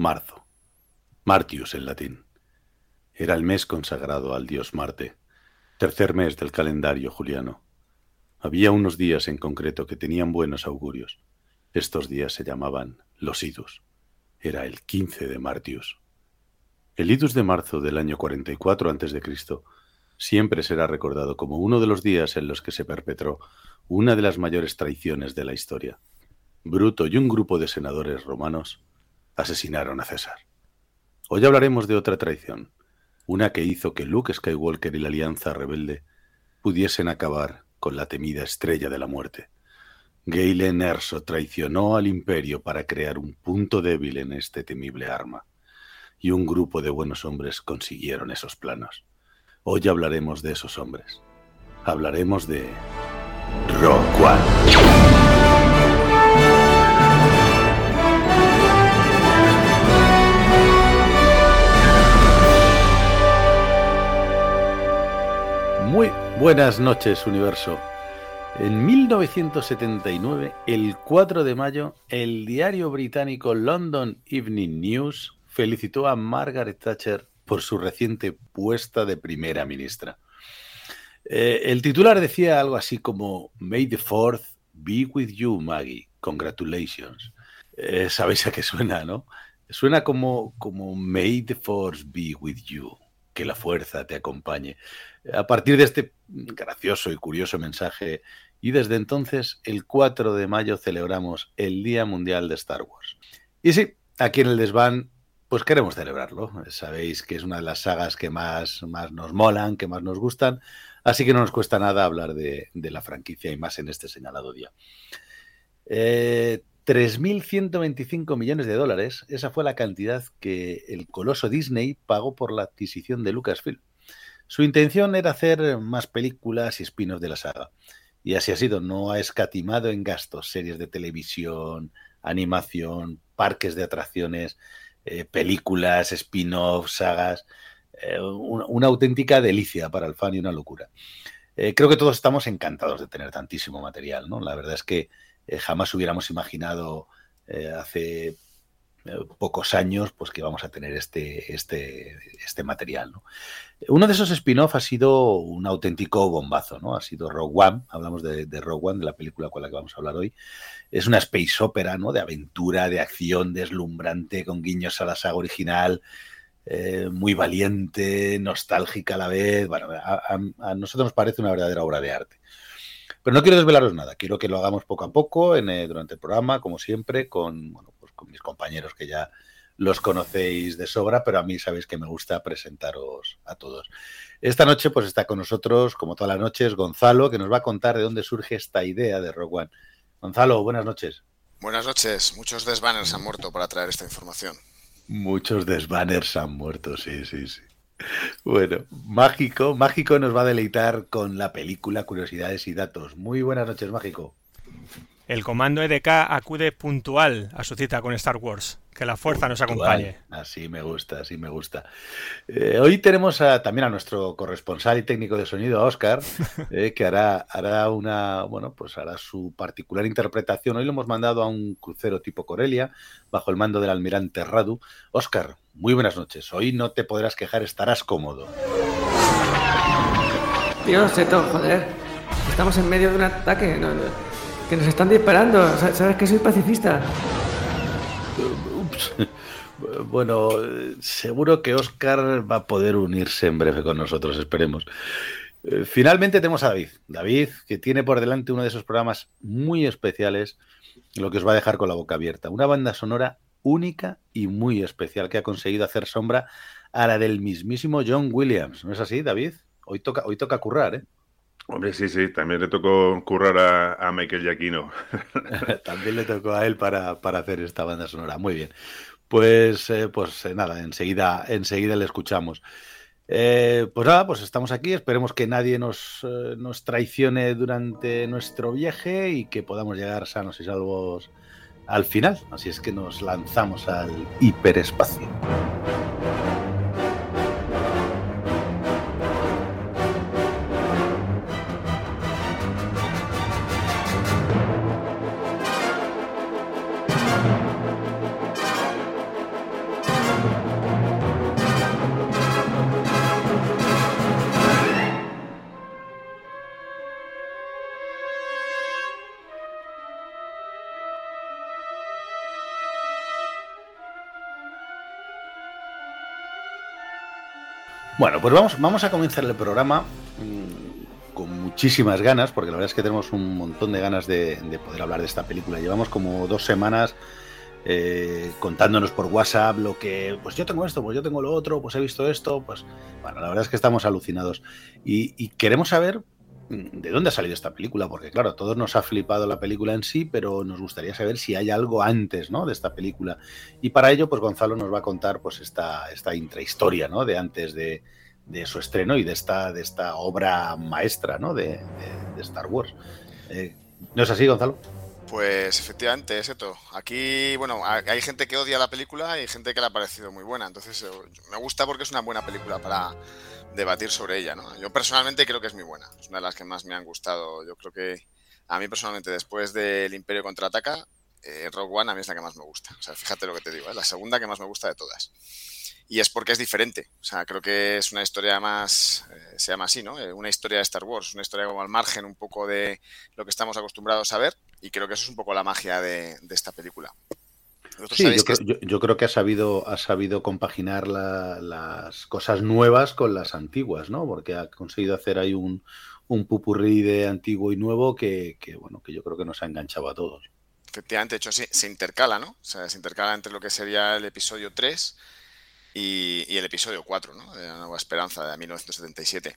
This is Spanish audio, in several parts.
Marzo. Martius en latín. Era el mes consagrado al dios Marte, tercer mes del calendario juliano. Había unos días en concreto que tenían buenos augurios. Estos días se llamaban los idus. Era el 15 de Martius. El idus de marzo del año 44 a.C. siempre será recordado como uno de los días en los que se perpetró una de las mayores traiciones de la historia. Bruto y un grupo de senadores romanos asesinaron a César. Hoy hablaremos de otra traición, una que hizo que Luke Skywalker y la Alianza Rebelde pudiesen acabar con la temida estrella de la muerte. Galen Erso traicionó al imperio para crear un punto débil en este temible arma, y un grupo de buenos hombres consiguieron esos planos. Hoy hablaremos de esos hombres. Hablaremos de Rock One. Muy buenas noches, universo. En 1979, el 4 de mayo, el diario británico London Evening News felicitó a Margaret Thatcher por su reciente puesta de primera ministra. Eh, el titular decía algo así como May the Fourth be with you, Maggie. Congratulations. Eh, Sabéis a qué suena, ¿no? Suena como, como May the Force be with you que la fuerza te acompañe. A partir de este gracioso y curioso mensaje, y desde entonces, el 4 de mayo, celebramos el Día Mundial de Star Wars. Y sí, aquí en el desván, pues queremos celebrarlo. Sabéis que es una de las sagas que más, más nos molan, que más nos gustan, así que no nos cuesta nada hablar de, de la franquicia y más en este señalado día. Eh, 3.125 millones de dólares, esa fue la cantidad que el coloso Disney pagó por la adquisición de Lucasfilm. Su intención era hacer más películas y spin-offs de la saga. Y así ha sido, no ha escatimado en gastos, series de televisión, animación, parques de atracciones, eh, películas, spin-offs, sagas. Eh, una, auténtica delicia para el fan y una locura. Eh, creo que todos estamos encantados de tener tantísimo material, ¿no? La verdad es que eh, jamás hubiéramos imaginado eh, hace eh, pocos años pues que vamos a tener este, este, este material. ¿no? Uno de esos spin-off ha sido un auténtico bombazo, ¿no? Ha sido Rogue One, hablamos de, Rogue One, de la película con la que vamos a hablar hoy. Es una space opera, ¿no? De aventura, de acción, deslumbrante, con guiños a la saga original, muy valiente, nostálgica a la vez. Bueno, a nosotros nos parece una verdadera obra de arte. Pero no quiero desvelaros nada, quiero que lo hagamos poco a poco en, eh, durante el programa, como siempre, con, bueno, pues con mis compañeros que ya los conocéis de sobra, pero a mí sabéis que me gusta presentaros a todos. Esta noche pues está con nosotros, como todas las noches, Gonzalo, que nos va a contar de dónde surge esta idea de Rogue One. Gonzalo, buenas noches. Buenas noches. Muchos desbanners han muerto para traer esta información. Muchos desbanners han muerto, sí, sí, sí. Bueno, Mágico, Mágico nos va a deleitar con la película Curiosidades y Datos. Muy buenas noches, Mágico. El comando EDK acude puntual a su cita con Star Wars. Que la fuerza puntual. nos acompañe. Así me gusta, así me gusta. Eh, hoy tenemos a, también a nuestro corresponsal y técnico de sonido, a Oscar, eh, que hará, hará una, bueno, pues hará su particular interpretación. Hoy lo hemos mandado a un crucero tipo Corelia, bajo el mando del almirante Radu. Oscar, muy buenas noches. Hoy no te podrás quejar, estarás cómodo. Tío, Seto, joder. Estamos en medio de un ataque. No, no, que nos están disparando. Sabes que soy pacifista. Ups. Bueno, seguro que Oscar va a poder unirse en breve con nosotros, esperemos. Eh, finalmente tenemos a David. David, que tiene por delante uno de esos programas muy especiales, lo que os va a dejar con la boca abierta. Una banda sonora única y muy especial que ha conseguido hacer sombra a la del mismísimo John Williams. ¿No es así, David? Hoy toca, hoy toca currar, ¿eh? Hombre, sí, sí, también le tocó currar a, Michael Giacchino. también le tocó a él para, para, hacer esta banda sonora. Muy bien. Pues, eh, pues eh, nada, enseguida, enseguida le escuchamos. Eh, pues nada, pues estamos aquí. Esperemos que nadie nos, nos traicione durante nuestro viaje y que podamos llegar sanos y salvos al final. Así es que nos lanzamos al hiperespacio. Bueno, pues vamos, vamos a comenzar el programa mm, con muchísimas ganas, porque la verdad es que tenemos un montón de ganas de, poder hablar de esta película. Llevamos como dos semanas eh, contándonos por WhatsApp lo que, pues yo tengo esto, pues yo tengo lo otro, pues he visto esto, pues bueno, la verdad es que estamos alucinados y queremos saber de dónde ha salido esta película, porque claro, a todos nos ha flipado la película en sí, pero nos gustaría saber si hay algo antes, ¿no? De esta película. Y para ello, pues Gonzalo nos va a contar, pues esta, esta intrahistoria, ¿no? De antes de, su estreno y de esta, de esta obra maestra, ¿no? De, Star Wars. Eh, ¿No es así, Gonzalo? Pues efectivamente, es esto. Aquí, bueno, hay gente que odia la película y gente que le ha parecido muy buena. Entonces, me gusta porque es una buena película para debatir sobre ella, ¿no? Yo personalmente creo que es muy buena, es una de las que más me han gustado. Yo creo que a mí personalmente, después del Imperio contraataca, eh, Rogue One a mí es la que más me gusta. O sea, fíjate lo que te digo, es la segunda que más me gusta de todas. Y es porque es diferente. O sea, creo que es una historia más, eh, se llama así, ¿no? Eh, una historia de Star Wars, una historia como al margen un poco de lo que estamos acostumbrados a ver. Y creo que eso es un poco la magia de esta película. Sí, yo creo, que ha sabido, ha sabido compaginar las cosas nuevas con las antiguas, ¿no? Porque ha conseguido hacer ahí un, un pupurrí de antiguo y nuevo que, bueno, que yo creo que nos ha enganchado a todos. Efectivamente, de hecho, sí, se intercala, ¿no? O sea, se intercala entre lo que sería el episodio 3 y, el episodio 4, ¿no? De la Nueva Esperanza de 1977.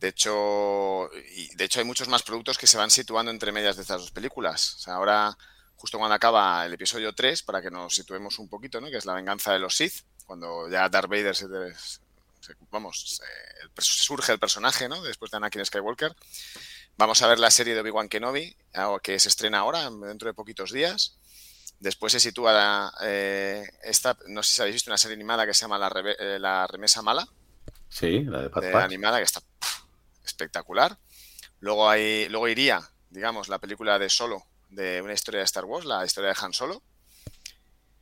De hecho, y de hecho hay muchos más productos que se van situando entre medias de estas dos películas. O sea, ahora justo cuando acaba el episodio 3, para que nos situemos un poquito, ¿no? que es la venganza de los Sith, cuando ya Darth Vader se, vamos, surge el personaje ¿no? después de Anakin Skywalker. Vamos a ver la serie de Obi-Wan Kenobi, que se estrena ahora, dentro de poquitos días. Después se sitúa eh, esta, no sé si habéis visto una serie animada que se llama La, eh, la Remesa Mala. Sí, la de Pat Animada, que está espectacular. Luego, hay, luego iría, digamos, la película de Solo, de una historia de Star Wars, la historia de Han Solo.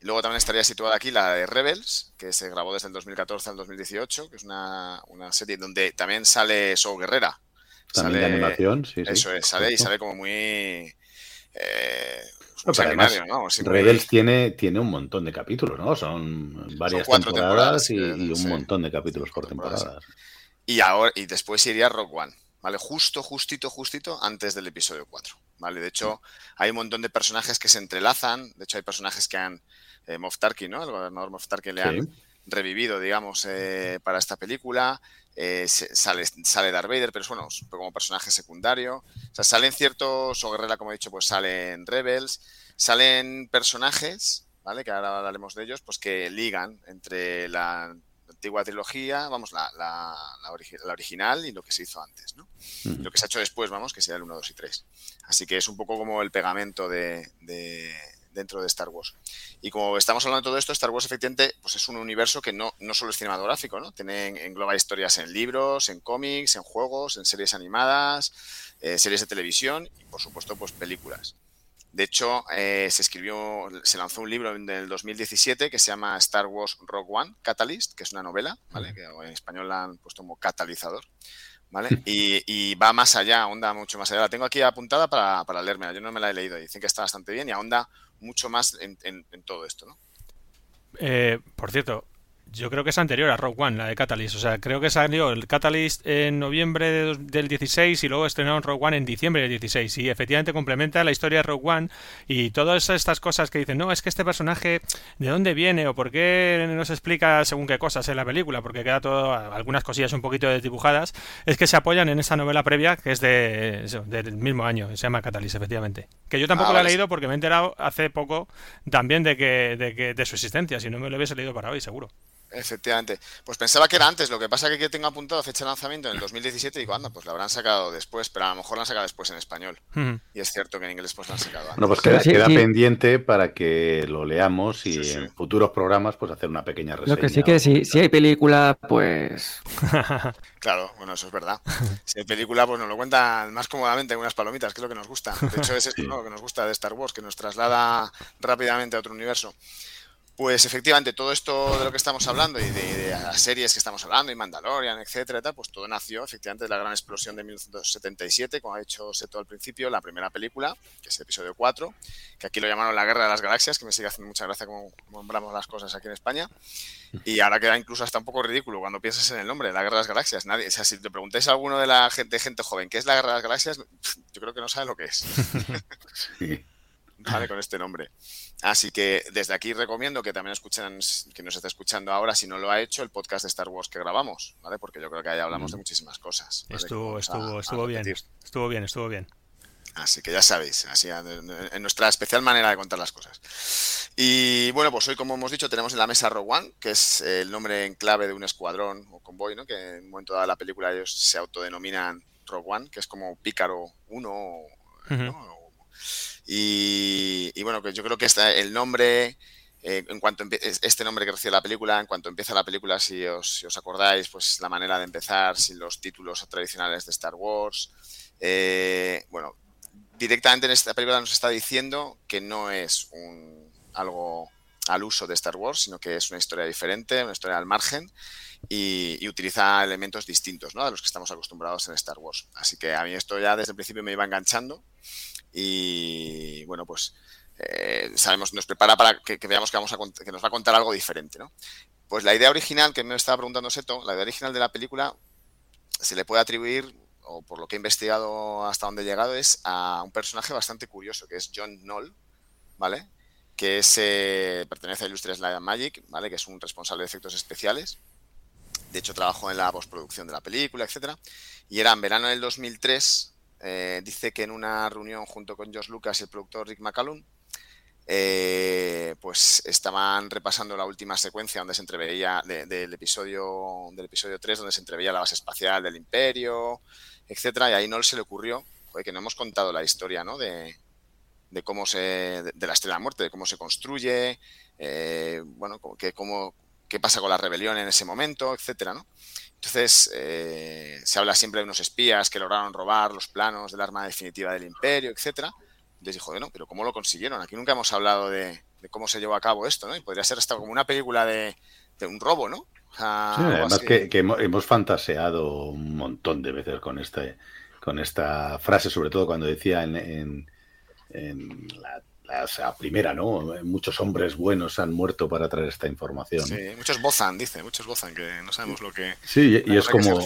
Y luego también estaría situada aquí la de Rebels, que se grabó desde el 2014 al 2018, que es una, serie donde también sale So Guerrera. También sale, animación, sí, Eso es, sale y sale como muy... Eh, Rebels tiene, tiene un montón de capítulos, ¿no? Son varias temporadas, y, un montón de capítulos por temporada. Y ahora y después iría Rock One, ¿vale? Justo, justito, justito antes del episodio 4. ¿vale? De hecho, hay un montón de personajes que se entrelazan. De hecho, hay personajes que han. Eh, Moff Tarkin, ¿no? El gobernador Moff Tarkin le han revivido, digamos, eh, para esta película. Eh, sale, sale Darth Vader, pero es bueno, como personaje secundario. O sea, salen ciertos, o Guerrera, como he dicho, pues salen Rebels, salen personajes, ¿vale? Que ahora hablaremos de ellos, pues que ligan entre la antigua trilogía, vamos, la, la, la, original y lo que se hizo antes, ¿no? Lo que se ha hecho después, vamos, que sea el 1, 2 y 3. Así que es un poco como el pegamento de, dentro de Star Wars. Y como estamos hablando de todo esto, Star Wars efectivamente pues es un universo que no, no solo es cinematográfico, ¿no? Tiene, engloba historias en libros, en cómics, en juegos, en series animadas, eh, series de televisión y por supuesto pues películas. De hecho, eh, se escribió, se lanzó un libro en el 2017 que se llama Star Wars Rogue One Catalyst, que es una novela, ¿vale? Que en español la han puesto como catalizador, ¿vale? Y, va más allá, onda mucho más allá. La tengo aquí apuntada para, para leerme, yo no me la he leído, dicen que está bastante bien y ahonda mucho más en, todo esto, ¿no? Eh, por cierto, Yo creo que es anterior a Rogue One, la de Catalyst. O sea, creo que salió el Catalyst en noviembre de, del 16 y luego estrenaron Rogue One en diciembre del 16. Y efectivamente complementa la historia de Rogue One y todas estas cosas que dicen, no, es que este personaje, ¿de dónde viene o por qué no se explica según qué cosas en la película? Porque queda todo, algunas cosillas un poquito desdibujadas. Es que se apoyan en esa novela previa que es de, del mismo año, se llama Catalyst, efectivamente. Que yo tampoco Ah, la he leído porque me he enterado hace poco también de que, de que de su existencia. Si no me lo hubiese leído para hoy, seguro. Efectivamente. Pues pensaba que era antes, lo que pasa que aquí tengo apuntado fecha de lanzamiento en el 2017 y digo, anda, pues la habrán sacado después, pero a lo mejor la han sacado después en español. Y es cierto que en inglés pues la han sacado antes. Bueno, pues queda, sí, queda sí. pendiente para que lo leamos y Sí, sí. en futuros programas pues hacer una pequeña reseña. Lo que sí que si, si hay película, pues Claro, bueno, eso es verdad. Si hay película, pues nos lo cuentan más cómodamente en unas palomitas, que es lo que nos gusta. De hecho, es esto, ¿no? lo que nos gusta de Star Wars, que nos traslada rápidamente a otro universo. Pues efectivamente, todo esto de lo que estamos hablando y de, de las series que estamos hablando, y Mandalorian, etcétera, tal, pues todo nació efectivamente de la gran explosión de 1977, como ha dicho Seto al principio, la primera película, que es el episodio 4, que aquí lo llamaron La Guerra de las Galaxias, que me sigue haciendo mucha gracia como nombramos las cosas aquí en España. Y ahora queda incluso hasta un poco ridículo cuando piensas en el nombre, la Guerra de las Galaxias. Nadie, o sea, si te preguntáis a alguno de la gente, gente joven qué es la Guerra de las Galaxias, yo creo que no sabe lo que es. Sí. ¿vale? Con este nombre. Así que desde aquí recomiendo que también escuchen, que nos esté escuchando ahora, si no lo ha hecho, el podcast de Star Wars que grabamos, ¿vale? Porque yo creo que ahí hablamos de muchísimas cosas. Estuvo, a- estuvo, a estuvo bien. Estuvo bien, estuvo bien. Así que ya sabéis, así en en nuestra especial manera de contar las cosas. Y bueno, pues hoy, como hemos dicho, tenemos en la mesa Rogue One, que es el nombre en clave de un escuadrón o convoy, ¿no? Que en un momento dado de la película ellos se autodenominan Rogue One, que es como Pícaro 1, ¿no? Y, y bueno, que yo creo que está el nombre, eh, en cuanto este nombre que recibe la película, en cuanto empieza la película, si os, si os acordáis, pues la manera de empezar, sin los títulos tradicionales de Star Wars. Eh, bueno, directamente en esta película nos está diciendo que no es un, algo al uso de Star Wars, sino que es una historia diferente, una historia al margen y, y utiliza elementos distintos ¿no? a los que estamos acostumbrados en Star Wars. Así que a mí esto ya desde el principio me iba enganchando y bueno, pues eh, sabemos, nos prepara para que, veamos que, vamos a, que nos va a contar algo diferente. ¿no? Pues la idea original que me estaba preguntando Seto, la idea original de la película se le puede atribuir, o por lo que he investigado hasta donde he llegado, es a un personaje bastante curioso, que es John Knoll, ¿vale? Que es, eh, pertenece a Illustrious Light Magic, ¿vale? Que es un responsable de efectos especiales. De hecho, trabajó en la postproducción de la película, etcétera. Y era en verano del 2003, eh, dice que en una reunión junto con George Lucas y el productor Rick McCallum, eh, pues estaban repasando la última secuencia donde se entreveía de- del episodio del episodio 3 donde se entreveía la base espacial del imperio etcétera y ahí no se le ocurrió que no hemos contado la historia ¿no? de, de cómo se de, la estrella de la muerte de cómo se construye eh, bueno que cómo qué pasa con la rebelión en ese momento etcétera ¿no? Entonces eh, se habla siempre de unos espías que lograron robar los planos del arma definitiva del imperio etcétera entonces dijo, bueno, pero ¿cómo lo consiguieron? Aquí nunca hemos hablado de, de cómo se llevó a cabo esto, ¿no? Y podría ser hasta como una película de, de un robo, ¿no? Sí, además que, que hemos, hemos fantaseado un montón de veces con este, con esta frase, sobre todo cuando decía en, en- en la- o sea, primera, ¿no? Muchos hombres buenos han muerto para traer esta información. Sí, muchos bozan, dice, muchos bozan, que no sabemos lo que... Sí, y, es como,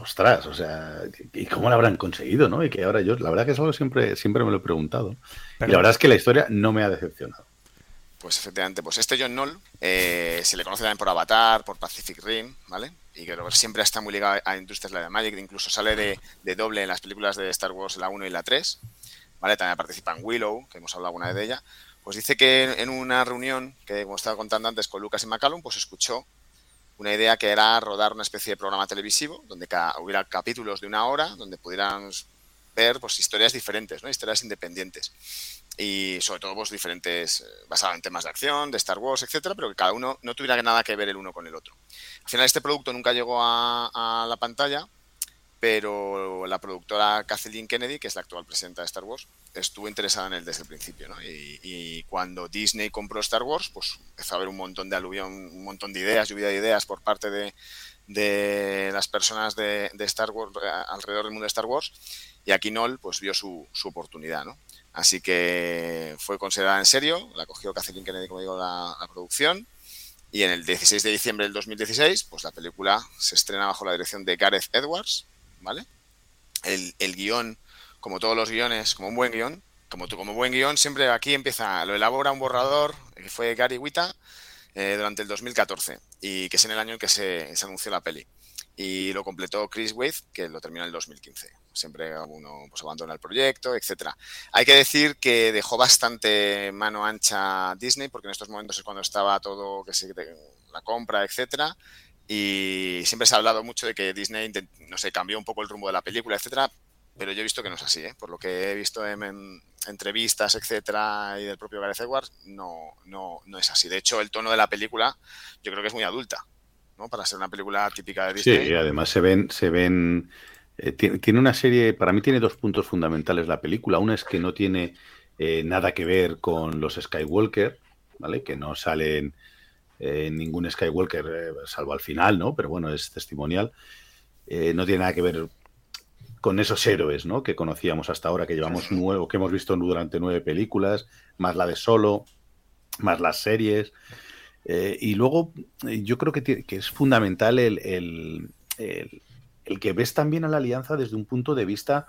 ostras, o sea, ¿y cómo lo habrán conseguido, no? Y que ahora yo, la verdad que es algo que siempre, siempre me lo he preguntado. Pero- y la verdad es que la historia no me ha decepcionado. Pues efectivamente, pues este John Knoll eh, se le conoce también por Avatar, por Pacific Rim, ¿vale? Y que siempre está muy ligado a Industrias and Magic, incluso sale de, de doble en las películas de Star Wars, la 1 y la 3, ¿vale? También participa en Willow, que hemos hablado alguna vez de ella. Pues dice que en una reunión, que como estaba contando antes con Lucas y McCallum, pues escuchó una idea que era rodar una especie de programa televisivo, donde hubiera capítulos de una hora, donde pudieran ver pues, historias diferentes, ¿no? historias independientes y sobre todo pues diferentes eh, basadas en temas de acción, de Star Wars, etcétera, pero que cada uno no tuviera nada que ver el uno con el otro. Al final este producto nunca llegó a la pantalla, pero la productora Kathleen Kennedy, que es la actual presidenta de Star Wars, estuvo interesada en él desde el principio, ¿no? Y, cuando Disney compró Star Wars, pues empezó a haber un montón de aluvión, un montón de ideas, lluvia de ideas por parte de, las personas de, Star Wars alrededor del mundo de Star Wars, y aquí pues vio su, su oportunidad, ¿no? Así que fue considerada en serio, la cogió Kathleen Kennedy, como digo, la, la producción Y en el 16 de diciembre del 2016, pues la película se estrena bajo la dirección de Gareth Edwards, ¿vale? El, el guion, como todos los guiones, como un buen guion, como, como buen guion, siempre aquí empieza, lo elabora un borrador, que fue Gary Wita, eh, durante el 2014, y que es en el año en que se, anunció la peli. Y lo completó Chris Waith, que lo terminó en el 2015 siempre uno pues, abandona el proyecto, etcétera. Hay que decir que dejó bastante mano ancha Disney, porque en estos momentos es cuando estaba todo, que la compra, etcétera. Y siempre se ha hablado mucho de que Disney, no sé, cambió un poco el rumbo de la película, etcétera. Pero yo he visto que no es así, ¿eh? por lo que he visto en, en entrevistas, etcétera, y del propio Gareth Edwards, no, no, no es así. De hecho, el tono de la película yo creo que es muy adulta, ¿no? Para ser una película típica de Disney. Sí, además se ven, se ven eh, tiene, tiene, una serie, para mí tiene dos puntos fundamentales la película. Una es que no tiene eh, nada que ver con los Skywalker, ¿vale? Que no salen eh, ningún Skywalker, eh, salvo al final, ¿no? Pero bueno, es testimonial. no tiene nada que ver con esos héroes, ¿no? Que conocíamos hasta ahora, que llevamos nuevo, que hemos visto durante nueve películas, más la de Solo, más las series. y luego yo creo que, que es fundamental el, el, el el que ves también a la alianza desde un punto de vista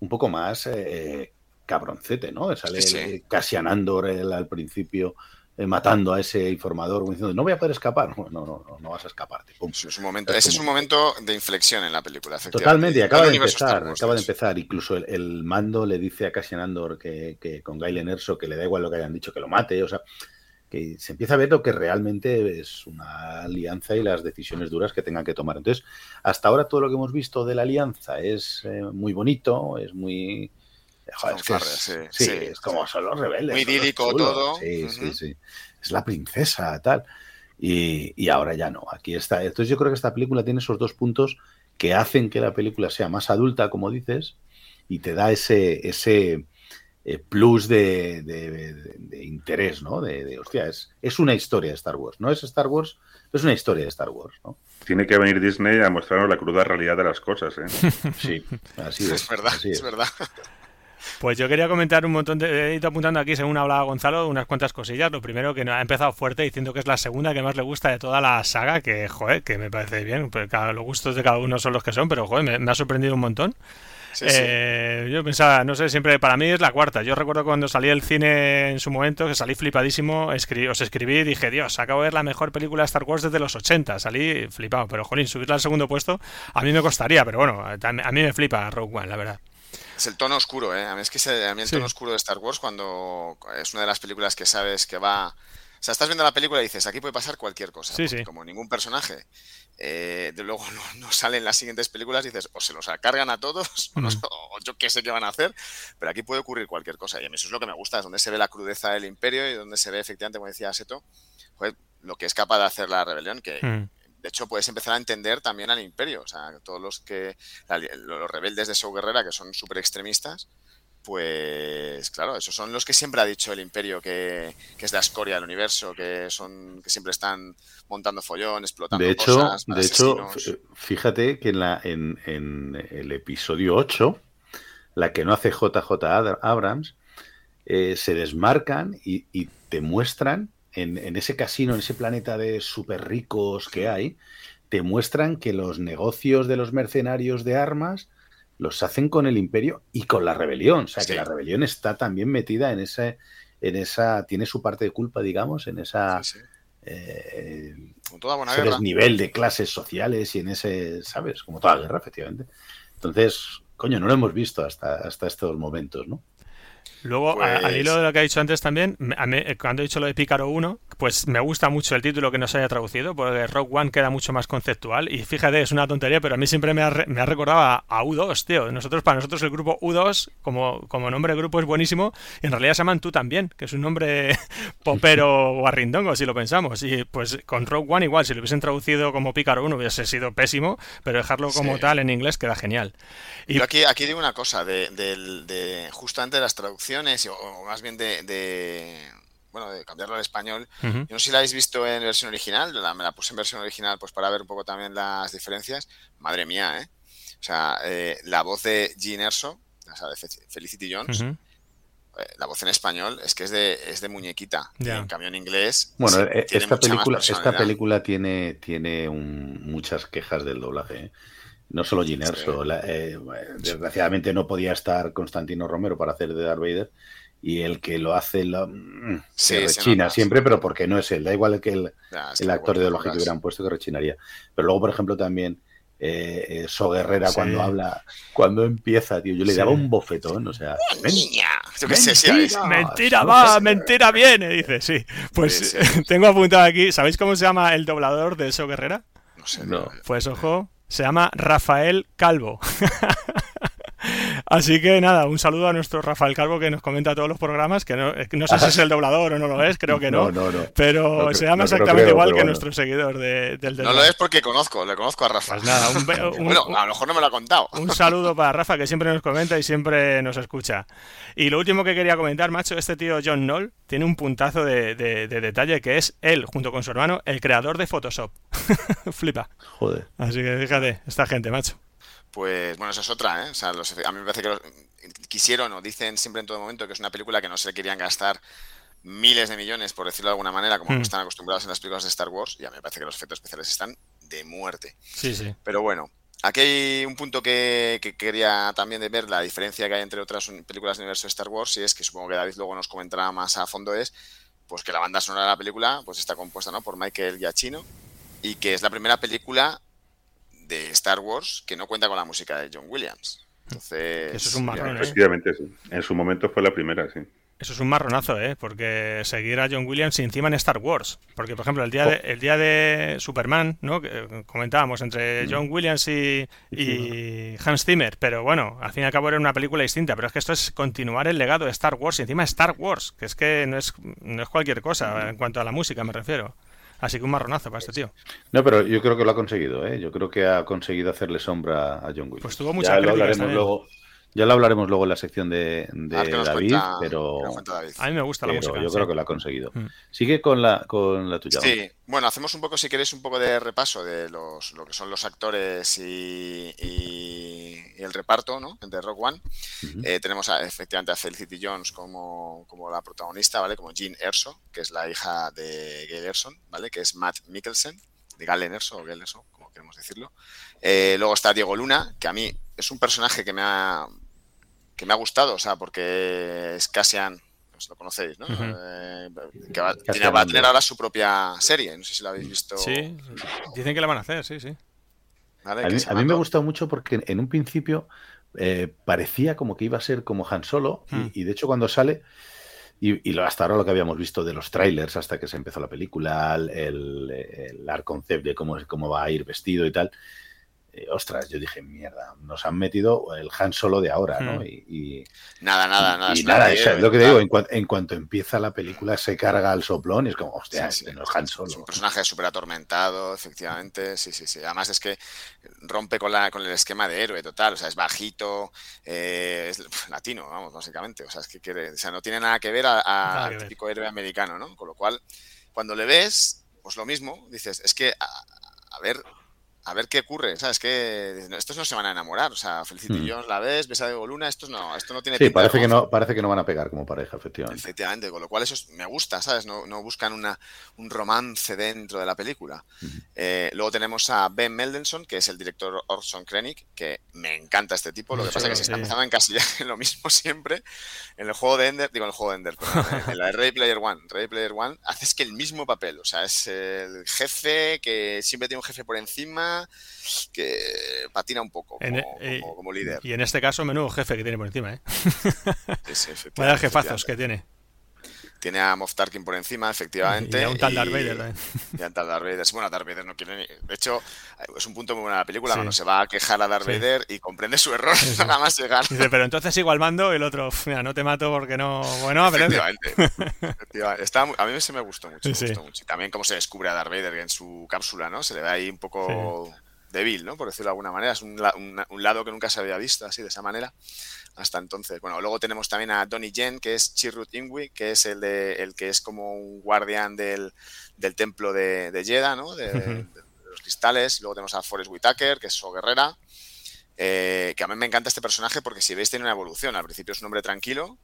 un poco más eh, cabroncete, ¿no? Sale sí. Cassian Andor al principio eh, matando a ese informador, diciendo, no voy a poder escapar. No, no, no, no vas a escaparte. Es un momento, es ese es un momento de inflexión en la película. Totalmente, y acaba de empezar, acaba de empezar. Incluso el, el, mando le dice a Cassian Andor que, que con Gailen Erso que le da igual lo que hayan dicho, que lo mate. O sea, que se empieza a ver lo que realmente es una alianza y las decisiones duras que tengan que tomar. Entonces, hasta ahora todo lo que hemos visto de la alianza es eh, muy bonito, es muy... Joder, es, que es, sí, sí, sí, es como son los rebeldes. Muy idílico todo. Sí, uh -huh. sí, sí. Es la princesa, tal. Y, y, ahora ya no, aquí está. Entonces yo creo que esta película tiene esos dos puntos que hacen que la película sea más adulta, como dices, y te da ese, ese, eh, plus de, de, de, de, interés, ¿no? De, hostia, es, es, una historia de Star Wars. No es Star Wars, es una historia de Star Wars, ¿no? Tiene que venir Disney a mostrarnos la cruda realidad de las cosas, ¿eh? sí, así es. Es verdad, así es. es verdad. Pues yo quería comentar un montón de. He ido apuntando aquí, según hablaba Gonzalo, unas cuantas cosillas. Lo primero, que ha empezado fuerte diciendo que es la segunda que más le gusta de toda la saga, que, joder, que me parece bien. Pues, los gustos de cada uno son los que son, pero, joder, me, me ha sorprendido un montón. Sí, eh, sí. Yo pensaba, no sé, siempre para mí es la cuarta. Yo recuerdo cuando salí el cine en su momento, que salí flipadísimo, escri os escribí y dije, Dios, acabo de ver la mejor película de Star Wars desde los 80. Salí flipado, pero jolín, subirla al segundo puesto a mí me costaría, pero bueno, a mí me flipa Rogue One, la verdad. Es el tono oscuro, ¿eh? A mí es que se, a mí el tono oscuro de Star Wars cuando es una de las películas que sabes que va... O sea, estás viendo la película y dices, aquí puede pasar cualquier cosa. Sí, sí. Como ningún personaje, eh, de luego no, no sale en las siguientes películas y dices, o se los cargan a todos, mm. o, no, o, yo qué sé qué van a hacer, pero aquí puede ocurrir cualquier cosa. Y a mí eso es lo que me gusta, es donde se ve la crudeza del imperio y donde se ve efectivamente, como decía Seto, pues, lo que es capaz de hacer la rebelión, que mm de hecho puedes empezar a entender también al imperio, o sea, todos los que los rebeldes de Show Guerrera que son súper extremistas, pues claro, esos son los que siempre ha dicho el imperio que, que, es la escoria del universo, que son que siempre están montando follón, explotando de hecho, cosas. De hecho, fíjate que en, la, en, en el episodio 8, la que no hace JJ Abrams, eh, se desmarcan y, y te muestran en, en, ese casino, en ese planeta de súper ricos que hay, te muestran que los negocios de los mercenarios de armas los hacen con el imperio y con la rebelión. O sea, sí. que la rebelión está también metida en ese, en esa, tiene su parte de culpa, digamos, en esa... Sí, sí. Eh, como toda buena ese guerra. desnivel de clases sociales y en ese, ¿sabes? Como toda guerra, efectivamente. Entonces, coño, no lo hemos visto hasta, hasta estos momentos, ¿no? Luego, pues... al hilo de lo que ha dicho antes también, a mí, cuando he dicho lo de Pícaro 1, pues me gusta mucho el título que no se haya traducido, porque Rock One queda mucho más conceptual. Y fíjate, es una tontería, pero a mí siempre me ha, me ha recordado a, a, U2, tío. Nosotros, para nosotros, el grupo U2, como, como nombre de grupo, es buenísimo. Y en realidad se llaman Tú también, que es un nombre popero guarrindongo, si lo pensamos. Y pues con Rock One, igual, si lo hubiesen traducido como Pícaro 1, hubiese sido pésimo, pero dejarlo como sí. tal en inglés queda genial. Y Yo aquí, aquí digo una cosa, de, de, de justamente las traducciones o más bien de, de bueno, de cambiarlo al español. Uh -huh. Yo no sé si la habéis visto en versión original, la, me la puse en versión original pues para ver un poco también las diferencias. Madre mía, ¿eh? O sea, eh, la voz de Jean Erso, o sea, de Felicity Jones, uh -huh. eh, la voz en español es que es de, es de muñequita. Y Ya. en cambio en inglés. Bueno, sí, eh, tiene esta mucha más película, esta película tiene, tiene un- muchas quejas del doblaje. ¿eh? No solo Gin Erso, la- eh, desgraciadamente no podía estar Constantino Romero para hacer de Darth Vader y el que lo hace lo, mm, Sí, se se rechina siempre, pero porque no es él. Da igual que el, que el actor de que hubieran puesto que rechinaría. Pero luego, por ejemplo, también eh, eh, So Guerrera Sí. cuando habla, cuando empieza, tío, yo le Sí. daba un bofetón, o sea, ven- Niña. Yo qué sé, sí, Mentira. Mentira va, mentira viene, dice, sí. Pues Sí, sí. tengo apuntado aquí, ¿sabéis cómo se llama el doblador de So Guerrera? No sé. No. Pues ojo, se llama Rafael Calvo. Así que nada, un saludo a nuestro Rafael Calvo que nos comenta todos los programas, que no, no sé si es el doblador o no lo es, creo que no. No, no, no. Pero No se llama exactamente creo, igual que bueno. nuestro seguidor de- del No lo es porque conozco, le conozco a Rafa. Pues nada, un, un- bueno, a lo mejor no me lo ha contado. un saludo para Rafa, que siempre nos comenta y siempre nos escucha. Y lo último que quería comentar, macho, este tío John Knoll tiene un puntazo de, de- de detalle que es él, junto con su hermano, el creador de Photoshop. Flipa. Joder. Así que fíjate, esta gente, macho. Pues bueno, esa es otra, ¿eh? O sea, los a mí me parece que los- quisieron o dicen siempre en todo momento que es una película que no se querían gastar miles de millones, por decirlo de alguna manera, como Hmm. están acostumbrados en las películas de Star Wars, y a mí me parece que los efectos especiales están de muerte. Sí, sí. Pero bueno, aquí hay un punto que, que quería también de ver, la diferencia que hay entre otras películas del universo de Star Wars, y es que supongo que David luego nos comentará más a fondo, es pues que la banda sonora de la película pues está compuesta ¿no? por Michael Giacchino y que es la primera película de Star Wars que no cuenta con la música de John Williams. Entonces, Eso es un marrón, ¿eh? Efectivamente, sí. En su momento fue la primera, sí. Eso es un marronazo, ¿eh? Porque seguir a John Williams y encima en Star Wars. Porque, por ejemplo, el día de, el día de Superman, ¿no? Que eh, comentábamos entre John Williams y, y Hans Zimmer. Pero bueno, al fin y al cabo era una película distinta. Pero es que esto es continuar el legado de Star Wars y encima Star Wars. Que es que no es, no es cualquier cosa en cuanto a la música, me refiero. Así que un marronazo para este tío. No, pero yo creo que lo ha conseguido, ¿eh? Yo creo que ha conseguido hacerle sombra a John Williams. Pues tuvo muchas ya lo hablaremos también. luego. Ya lo hablaremos luego en la sección de, de a ver qué nos David, cuenta- pero, David. A mí me gusta la pero música. yo sí. creo que lo ha conseguido. Mm. Sigue con la con la tuya. Sí, bueno, hacemos un poco, si queréis, un poco de repaso de los, lo que son los actores y, y- y el reparto, ¿no? De Rock One. Eh, tenemos a- efectivamente a Felicity Jones como, como la protagonista, ¿vale? Como Jean Erso, que es la hija de Gail Erson, ¿vale? Que es Matt Mikkelsen, de Galen Erso o Gail Erso, como queremos decirlo. Eh, luego está Diego Luna, que a mí es un personaje que me ha, que me ha gustado, o sea, porque es Cassian, pues lo conocéis, ¿no? Eh, que va, Cassian tiene- va a tener ahora su propia serie, no sé si la habéis visto. Sí, dicen que la van a hacer, sí, sí. ¿vale? A mí, a mí me ha gustado mucho porque en un principio eh, parecía como que iba a ser como Han Solo y- Hmm. y, de hecho cuando sale y, y lo- hasta ahora lo que habíamos visto de los trailers hasta que se empezó la película, el, el, el art concept de cómo, cómo va a ir vestido y tal. Eh, ostras, yo dije, mierda, nos han metido el Han Solo de ahora, ¿no? Hmm. Y, y- Nada, nada, nada. y es nada, serie o sea, de lo que te digo, en, cuan- en cuanto empieza la película se carga al soplón y es como, hostia, Sí, sí. no es Han Solo. Es un personaje súper atormentado, efectivamente. Sí, sí, sí. Además es que rompe con, la, con el esquema de héroe total. O sea, es bajito, eh, es latino, vamos, básicamente. O sea, es que quiere, o sea, no tiene nada que ver a- a- Nada al ver. típico héroe americano, ¿no? Con lo cual, cuando le ves, pues lo mismo, dices, es que, a, a ver. A ver qué ocurre, ¿sabes? Que estos no se van a enamorar. O sea, Felicity Hmm. Jones la ves, ves a Diego Luna, estos no, esto no tiene Sí, pinta de parece que, no, parece que no van a pegar como pareja, efectivamente. Efectivamente, con lo cual eso es- me gusta, ¿sabes? No, no buscan una, un romance dentro de la película. Eh, luego tenemos a Ben Mendelsohn, que es el director Orson Krennic, que me encanta este tipo. Lo que Sí, pasa es que se está sí. empezando a encasillar en lo mismo siempre. En el juego de Ender, digo en el juego de Ender, perdón, en la de Ready Player One. Ready Player One haces que el mismo papel, o sea, es el jefe que siempre tiene un jefe por encima, que patina un poco En- como, eh, como- como líder. Y en este caso, menudo jefe que tiene por encima, ¿eh? Sí, sí, Vaya jefazos que tiene. Tiene a Moff Tarkin por encima, efectivamente. Y a un tal Darth Vader también. Y a un tal Darth Vader. Bueno, Darth Vader no quiere ni... De hecho, es un punto muy bueno de la película Sí. cuando se va a quejar a Darth Sí. Vader y comprende su error nada más llegar. Dice, pero entonces sigo al mando y el otro, "Uf, mira, no te mato porque no. Bueno, pero. Efectivamente. Efectivamente. Está a mí se me gustó mucho, me gustó mucho. Y también cómo se descubre a Darth Vader en su cápsula, ¿no? Se le ve ahí un poco débil, ¿no? Por decirlo de alguna manera. Es un, la- un- un lado que nunca se había visto así, de esa manera, hasta entonces. Bueno, luego tenemos también a Donnie Yen, que es Chirrut Ingui, que es el, de, el que es como un guardián del, del templo de, de Jeddah, ¿no? De, los cristales. Luego tenemos a Forrest Whitaker, que es So Guerrera. eh, que a mí me encanta este personaje porque si veis tiene una evolución. Al principio es un hombre tranquilo,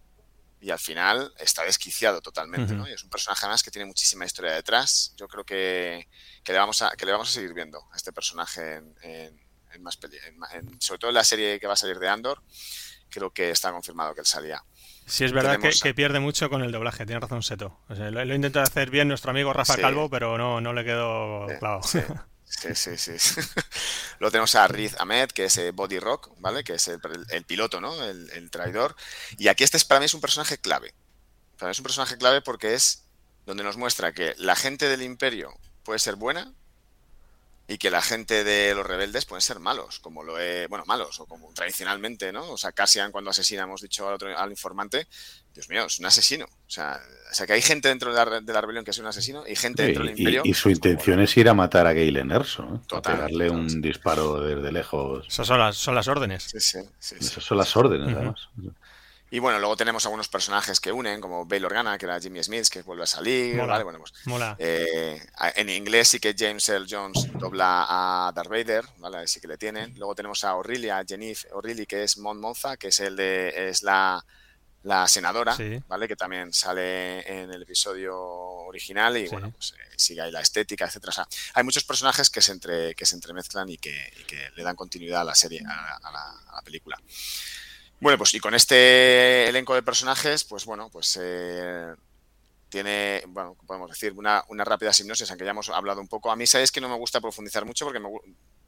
y al final está desquiciado totalmente, ¿no? Y es un personaje además que tiene muchísima historia detrás. Yo creo que, que le, vamos a, que le vamos a seguir viendo a este personaje en, más peli, sobre todo en la serie que va a salir de Andor, creo que está confirmado que él salía. Sí, es verdad que, pierde mucho con el doblaje, tiene razón Seto. lo, he intentado hacer bien nuestro amigo Rafa Calvo, pero no, no le quedó claro. Sí, sí, sí. Luego tenemos a Riz Ahmed, que es eh, Body Rock, ¿vale? Que es el, piloto, ¿no? El, traidor. Y aquí este es, para mí es un personaje clave. Para mí es un personaje clave porque es donde nos muestra que la gente del imperio puede ser buena y que la gente de los rebeldes pueden ser malos, como lo he, bueno, malos, o como tradicionalmente, ¿no? O sea, Cassian cuando asesina, hemos dicho al, otro, al informante, Dios mío, es un asesino. O sea, o sea, que hay gente dentro de la, de la rebelión que es un asesino y gente dentro del imperio. Y, su intención es ir a matar a Galen Erso, darle un disparo desde lejos. Esas son las, son las órdenes. Sí, sí, sí, Esas son las órdenes, además. Y bueno, luego tenemos algunos personajes que unen, como Bail Organa, que era Jimmy Smith, que vuelve a salir. Mola, Bueno, pues, mola. Eh, en inglés sí que James Earl Jones dobla a Darth Vader, ¿vale? Sí que le tienen. Luego tenemos a O'Reilly, a Jennifer O'Reilly, que es Mon Monza, que es el de es la, la senadora, ¿vale? Que también sale en el episodio original y bueno, pues eh, sigue ahí la estética, etcétera. O sea, hay muchos personajes que se entre, que se entremezclan y que, y que le dan continuidad a la serie, a, a, la, a la película. Bueno, pues y con este elenco de personajes, pues bueno, pues eh, tiene, bueno, podemos decir, una, una, rápida sinopsis, aunque ya hemos hablado un poco. A mí sabéis que no me gusta profundizar mucho porque me,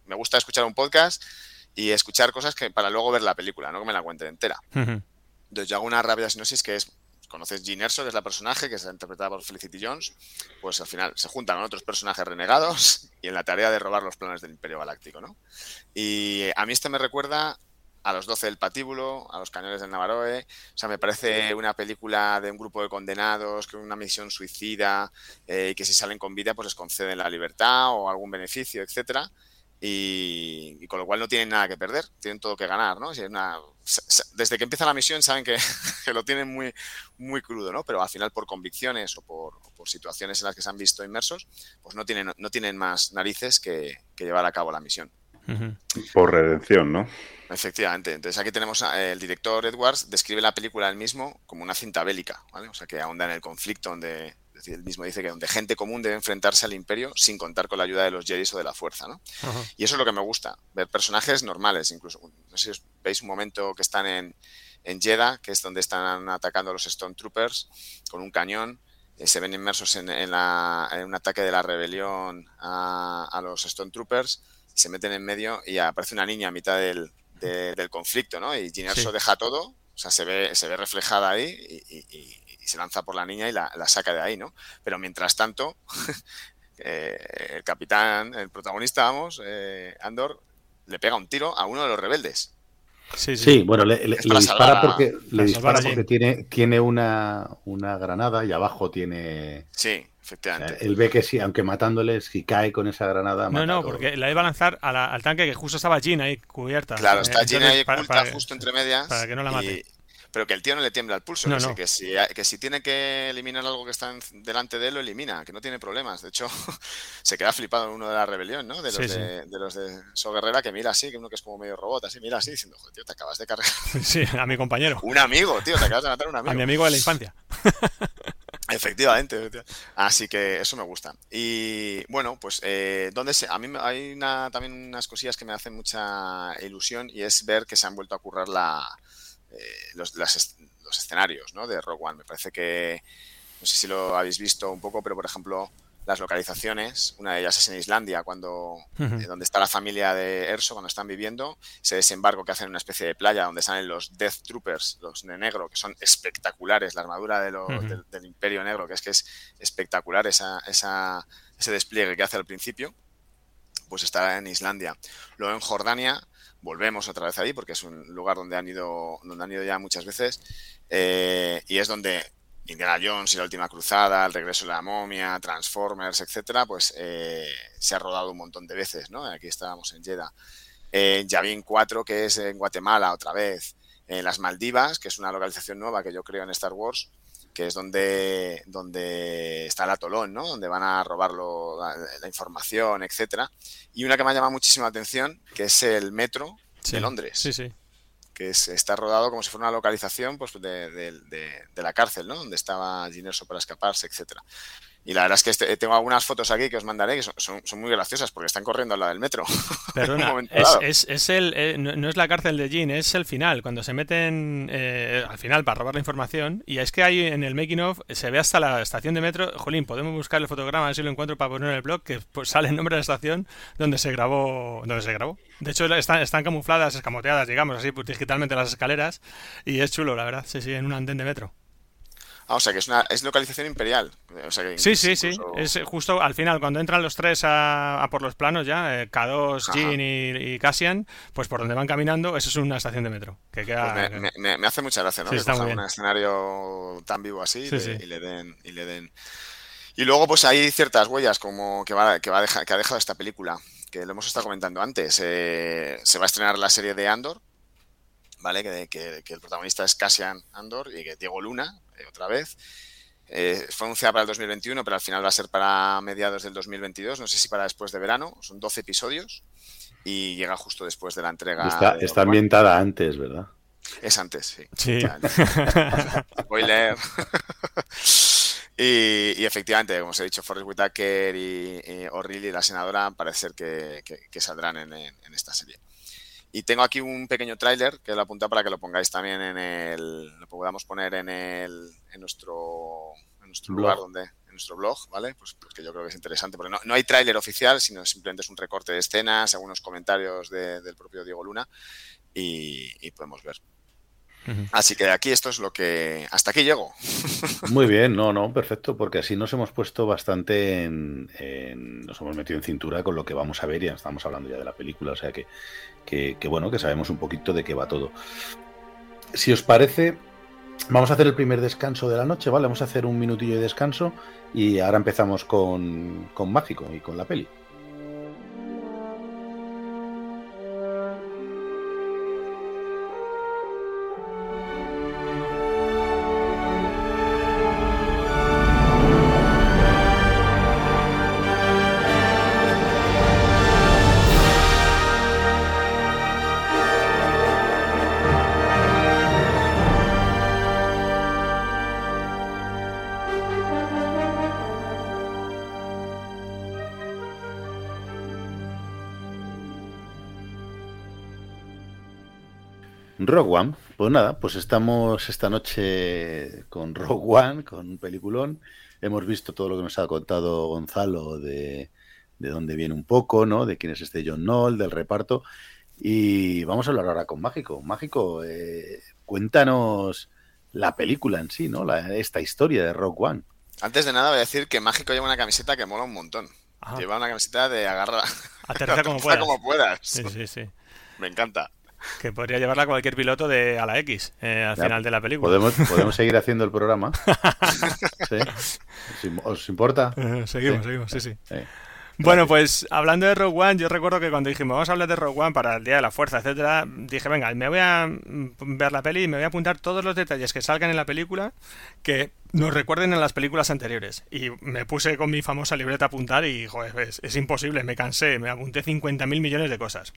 me, gusta escuchar un podcast y escuchar cosas que para luego ver la película, no que me la cuenten entera. Entonces yo hago una rápida sinopsis que es, conoces Jean Erso, que es la personaje que está interpretada por Felicity Jones, pues al final se juntan con otros personajes renegados y en la tarea de robar los planes del Imperio Galáctico, ¿no? Y a mí este me recuerda a los 12 del patíbulo, a los cañones del Navaroe. O sea, me parece una película de un grupo de condenados con una misión suicida eh, y que si salen con vida pues les conceden la libertad o algún beneficio, etcétera. Y, con lo cual no tienen nada que perder, tienen todo que ganar, ¿no? desde que empieza la misión saben que, que, lo tienen muy, muy crudo, ¿no? Pero al final por convicciones o por, o por, situaciones en las que se han visto inmersos, pues no tienen, no tienen más narices que, que llevar a cabo la misión. Por redención, ¿no? Efectivamente. Entonces aquí tenemos a, el director Edwards describe la película él mismo como una cinta bélica, ¿vale? O sea que ahonda en el conflicto donde él mismo dice que donde gente común debe enfrentarse al imperio sin contar con la ayuda de los Jedi o de la fuerza, ¿no? Y eso es lo que me gusta, ver personajes normales, incluso, no sé si veis un momento que están en, en Jeddah, que es donde están atacando a los Stone Troopers con un cañón, eh, se ven inmersos en, en, la, en, un ataque de la rebelión a, a los Stone Troopers, se meten en medio y aparece una niña a mitad del, de, del conflicto, ¿no? Y Gin Erso sí. deja todo, o sea, se ve, se ve reflejada ahí y, y, y, se lanza por la niña y la, la, saca de ahí, ¿no? Pero mientras tanto, eh, el capitán, el protagonista, vamos, eh, Andor, le pega un tiro a uno de los rebeldes. Sí, sí. sí bueno, le, le, le dispara porque, le dispara porque tiene, tiene una, una granada y abajo tiene... Sí, Efectivamente. O sea, él ve que sí, aunque matándole, si cae con esa granada. No, no, porque la iba a lanzar a la, al tanque que justo estaba Jean ahí cubierta. Claro, está Jean ahí oculta para, justo entre medias. Para que no la mate. Y, pero que el tío no le tiembla el pulso. No, que, no. que, si, que si tiene que eliminar algo que está en, delante de él, lo elimina, que no tiene problemas. De hecho, se queda flipado en uno de la rebelión, ¿no? De los, sí, de, sí. de, los de So Guerrera, que mira así, que uno que es como medio robot, así, mira así, diciendo, joder, tío, te acabas de cargar. Sí, a mi compañero. un amigo, tío, te acabas de matar a un amigo. A mi amigo de la infancia. Efectivamente, así que eso me gusta. Y bueno, pues eh, donde se, a mí hay una, también unas cosillas que me hacen mucha ilusión y es ver que se han vuelto a currar la, eh, los, los, escenarios ¿no? de Rogue One. Me parece que, no sé si lo habéis visto un poco, pero por ejemplo, las localizaciones, una de ellas es en Islandia, cuando uh -huh. eh, donde está la familia de Erso, cuando están viviendo, ese desembarco que hacen en una especie de playa donde salen los Death Troopers, los de negro, que son espectaculares, la armadura de lo, uh -huh. del, del, Imperio Negro, que es que es espectacular esa, esa, ese despliegue que hace al principio, pues está en Islandia. Luego en Jordania, volvemos otra vez ahí, porque es un lugar donde han ido, donde han ido ya muchas veces, eh, y es donde Indiana Jones y la última cruzada, el regreso de la momia, Transformers, etcétera, pues eh, se ha rodado un montón de veces, ¿no? Aquí estábamos en Jeddah. En eh, Yavin 4, que es en Guatemala otra vez. En las Maldivas, que es una localización nueva que yo creo en Star Wars, que es donde, donde está el atolón, ¿no? Donde van a robar la, la, información, etcétera. Y una que me ha llamado muchísimo la atención, que es el metro sí. de Londres. Sí, sí que es, está rodado como si fuera una localización pues, de, la cárcel, ¿no? Donde estaba Ginerso para escaparse, etcétera. Y la verdad es que este, tengo algunas fotos aquí que os mandaré que son, muy graciosas porque están corriendo al lado del metro. Perdona, es, es, es, el, eh, no es la cárcel de Jean, es el final, cuando se meten eh, al final para robar la información. Y es que ahí en el making of se ve hasta la estación de metro. Jolín, podemos buscar el fotograma, a ver si lo encuentro para poner en el blog, que pues, sale el nombre de la estación donde se grabó. Donde se grabó. De hecho, están, están camufladas, escamoteadas, digamos, así pues, digitalmente las escaleras. Y es chulo, la verdad, sí, sí, en un andén de metro. Ah, o sea que es una es localización imperial. O sea que sí, sí, sí. Es justo al final, cuando entran los tres a, a por los planos ya, eh, K2, Jin y, y, Cassian, pues por donde van caminando, eso es una estación de metro. Que queda, pues me, me, me, hace mucha gracia, ¿no? Sí, que un escenario tan vivo así sí, sí. y le den. Y le den. Y luego, pues hay ciertas huellas como que, va, que, va a dejar, que ha dejado esta película, que lo hemos estado comentando antes. Eh, se va a estrenar la serie de Andor, ¿vale? Que, que, que, el protagonista es Cassian Andor y que Diego Luna, eh, otra vez. Eh, fue anunciada para el 2021, pero al final va a ser para mediados del 2022, no sé si para después de verano, son 12 episodios y llega justo después de la entrega. Está, de está ambientada antes, ¿verdad? Es antes, sí. sí. Spoiler. y, y, efectivamente, como os he dicho, Forrest Whitaker y, y O'Reilly, la senadora, parece ser que, que, que saldrán en, en, en esta serie. Y tengo aquí un pequeño tráiler que lo apunta para que lo pongáis también en el. Lo podamos poner en el. en nuestro. en nuestro blog. lugar donde. en nuestro blog, ¿vale? Pues, pues que yo creo que es interesante, porque no, no hay tráiler oficial, sino simplemente es un recorte de escenas, algunos comentarios de, del propio Diego Luna, y, y podemos ver. Uh -huh. Así que aquí esto es lo que. Hasta aquí llego. Muy bien, no, no, perfecto, porque así nos hemos puesto bastante en, en, Nos hemos metido en cintura con lo que vamos a ver, y ya estamos hablando ya de la película, o sea que, que, que bueno, que sabemos un poquito de qué va todo. Si os parece, vamos a hacer el primer descanso de la noche, ¿vale? Vamos a hacer un minutillo de descanso y ahora empezamos con, con Mágico y con la peli. Rogue One, pues nada, pues estamos esta noche con Rogue One, con un peliculón. Hemos visto todo lo que nos ha contado Gonzalo de, de dónde viene un poco, ¿no? De quién es este John Knoll, del reparto. Y vamos a hablar ahora con Mágico. Mágico, eh, cuéntanos la película en sí, ¿no? La, esta historia de Rogue One. Antes de nada voy a decir que Mágico lleva una camiseta que mola un montón. Ajá. Lleva una camiseta de agarra... Aterriza como puedas. como puedas. Sí, sí, sí. Me encanta. Que podría llevarla cualquier piloto de a la X eh, al ya, final de la película. ¿Podemos, podemos seguir haciendo el programa? ¿Sí? ¿Os importa? Uh, seguimos, ¿Sí? seguimos, sí, sí. Bueno, pues hablando de Rogue One, yo recuerdo que cuando dijimos vamos a hablar de Rogue One para el Día de la Fuerza, etcétera, dije, venga, me voy a ver la peli y me voy a apuntar todos los detalles que salgan en la película que nos recuerden en las películas anteriores. Y me puse con mi famosa libreta a apuntar y, joder, es, es imposible, me cansé, me apunté 50.000 millones de cosas.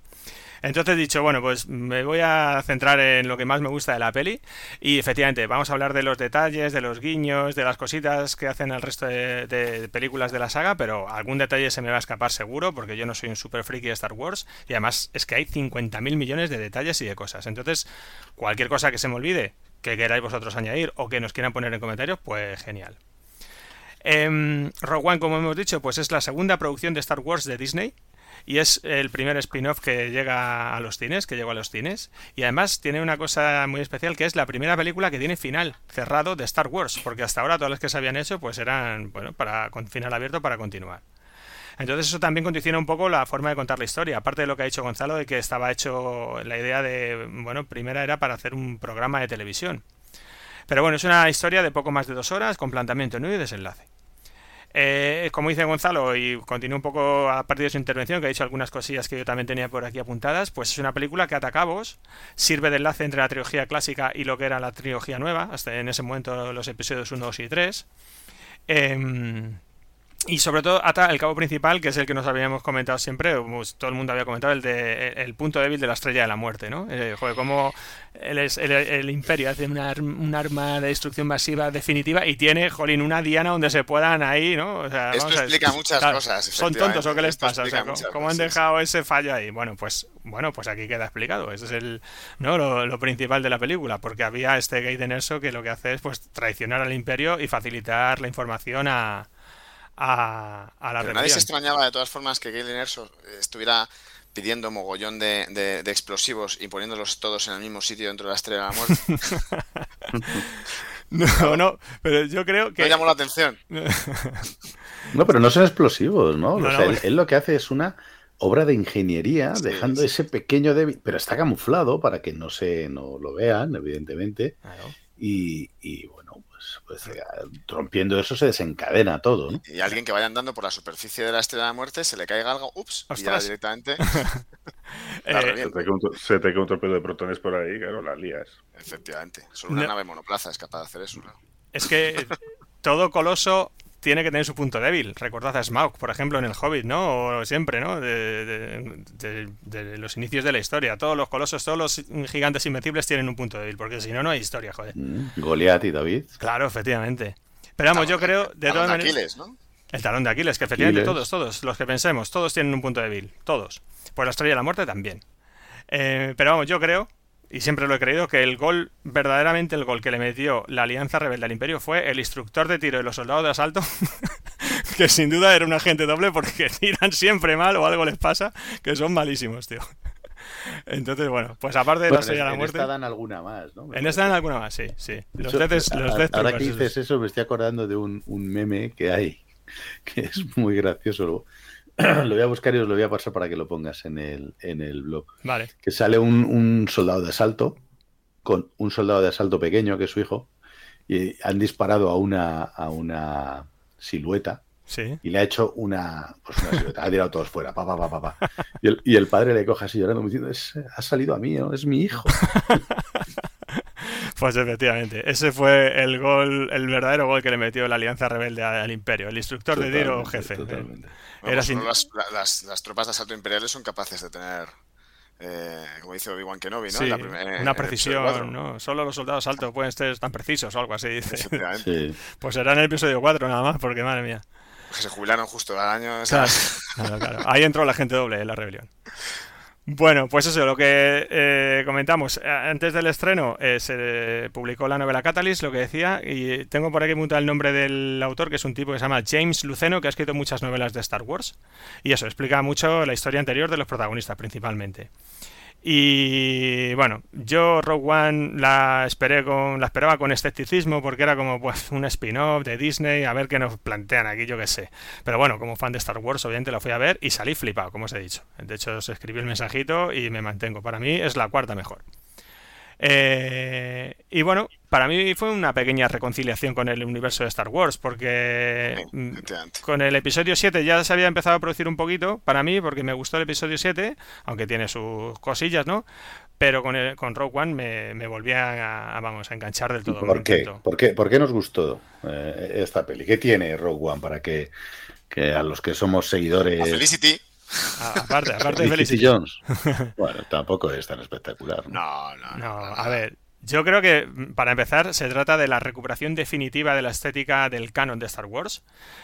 Entonces he dicho, bueno, pues me voy a centrar en lo que más me gusta de la peli y efectivamente vamos a hablar de los detalles, de los guiños, de las cositas que hacen al resto de, películas de la saga, pero algún detalle se me va a escapar seguro porque yo no soy un super friki de Star Wars y además es que hay 50.000 millones de detalles y de cosas. Entonces, cualquier cosa que se me olvide, que queráis vosotros añadir o que nos quieran poner en comentarios, pues genial. Eh, Rogue One, como hemos dicho, pues es la segunda producción de Star Wars de Disney y es el primer spin-off que llega a los cines, que llegó a los cines. Y además tiene una cosa muy especial que es la primera película que tiene final cerrado de Star Wars, porque hasta ahora todas las que se habían hecho pues eran, bueno, para con final abierto para continuar. Entonces eso también condiciona un poco la forma de contar la historia, aparte de lo que ha dicho Gonzalo, de que estaba hecho la idea de, bueno, primera era para hacer un programa de televisión. Pero bueno, es una historia de poco más de dos horas, con planteamiento nuevo y desenlace. Eh, como dice Gonzalo, y continúo un poco a partir de su intervención, que ha dicho algunas cosillas que yo también tenía por aquí apuntadas, pues es una película que ata cabos, sirve de enlace entre la trilogía clásica y lo que era la trilogía nueva, hasta en ese momento los episodios 1, 2 y 3. Eh, y sobre todo ata el cabo principal, que es el que nos habíamos comentado siempre, pues, todo el mundo había comentado, el de el punto débil de la estrella de la muerte, ¿no? Eh, joder, como el, el, el, imperio hace una, un arma de destrucción masiva definitiva y tiene, jolín, una diana donde se puedan ahí, ¿no? O sea, Esto explica muchas claro, cosas. ¿Son tontos o qué les pasa? O sea, ¿cómo, ¿cómo han dejado ese fallo ahí? Bueno, pues bueno, pues aquí queda explicado. Ese es el, ¿no? Lo, lo, principal de la película, porque había este Gaiden Erso que lo que hace es pues traicionar al imperio y facilitar la información a a, a la Pero Nadie se extrañaba de todas formas que Galen Erso estuviera pidiendo mogollón de, de, de, explosivos y poniéndolos todos en el mismo sitio dentro de la estrella de la muerte. no, no, pero yo creo que... No llamó la atención. no, pero no son explosivos, ¿no? no, o sea, no él, él, lo que hace es una obra de ingeniería, sí, dejando sí. ese pequeño débil, pero está camuflado para que no se no lo vean, evidentemente. Claro. Y, y, bueno, pues, eh, rompiendo eso se desencadena todo, ¿no? Y alguien que vaya andando por la superficie de la estrella de la muerte, se le caiga algo, ups, y ya directamente. eh, se, te cae un, se te cae un torpedo de protones por ahí, claro, las lías. Efectivamente. Solo una no. nave monoplaza es capaz de hacer eso, ¿no? Es que todo coloso tiene que tener su punto débil. Recordad a Smaug, por ejemplo, en el Hobbit, ¿no? O siempre, ¿no? De, de, de, de, los inicios de la historia. Todos los colosos, todos los gigantes invencibles tienen un punto débil, porque si no, no hay historia, joder. Mm, Goliat y David. Claro, efectivamente. Pero vamos, yo creo, de todas maneras... Aquiles, ¿no? El talón de Aquiles, que efectivamente Aquiles. todos, todos, los que pensemos, todos tienen un punto débil. Todos. Pues la estrella de la muerte también. Eh, pero vamos, yo creo y siempre lo he creído, que el gol, verdaderamente el gol que le metió la Alianza Rebelde al Imperio fue el instructor de tiro de los soldados de asalto, que sin duda era un agente doble porque tiran siempre mal o algo les pasa, que son malísimos, tío. Entonces, bueno, pues aparte de bueno, la estrella de la muerte. En esta dan alguna más, ¿no? En esta dan alguna más, sí, sí. Los death, los death ahora que dices eso, me estoy acordando de un, un meme que hay, que es muy gracioso. lo voy a buscar y os lo voy a pasar para que lo pongas en el, en el blog. Vale. Que sale un, un, soldado de asalto con un soldado de asalto pequeño, que es su hijo, y han disparado a una, a una silueta. Sí. Y le ha hecho una, pues una silueta, ha tirado todos fuera, pa, pa, pa, pa, pa. Y, el, y el padre le coge así llorando, diciendo, es, ha salido a mí, ¿no? es mi hijo. Pues efectivamente, ese fue el gol, el verdadero gol que le metió la Alianza Rebelde al Imperio, el instructor totalmente, de tiro jefe. Totalmente. Eh. Bueno, Era sin... las, las, las, tropas de asalto imperiales son capaces de tener, eh, como dice Obi-Wan Kenobi, ¿no? Sí, la primer, una precisión, ¿no? Solo los soldados de asalto pueden ser tan precisos o algo así, dice. Sí. Pues será en el episodio 4 nada más, porque madre mía. Que se jubilaron justo al año. Claro, claro, claro. Ahí entró la gente doble en la rebelión. Bueno, pues eso, lo que eh, comentamos. Antes del estreno eh, se publicó la novela Catalyst, lo que decía, y tengo por aquí apuntado el nombre del autor, que es un tipo que se llama James Luceno, que ha escrito muchas novelas de Star Wars. Y eso, explica mucho la historia anterior de los protagonistas, principalmente. Y bueno, yo Rogue One la esperé con la esperaba con escepticismo porque era como pues un spin-off de Disney, a ver qué nos plantean aquí, yo qué sé. Pero bueno, como fan de Star Wars, obviamente la fui a ver y salí flipado, como os he dicho. De hecho, os escribí el mensajito y me mantengo. Para mí es la cuarta mejor. Eh, y bueno, para mí fue una pequeña reconciliación con el universo de Star Wars, porque mm, con el episodio 7 ya se había empezado a producir un poquito, para mí, porque me gustó el episodio 7, aunque tiene sus cosillas, ¿no? Pero con, el, con Rogue One me, me volví a, a, vamos, a enganchar del todo. ¿Por qué? ¿Por qué? ¿Por qué nos gustó eh, esta peli? ¿Qué tiene Rogue One para que, que a los que somos seguidores... A Felicity. Aparte, aparte de Felicity Jones. Bueno, tampoco es tan espectacular. No, no, no. no a ver, yo creo que, para empezar, se trata de la recuperación definitiva de la estética del canon de Star Wars.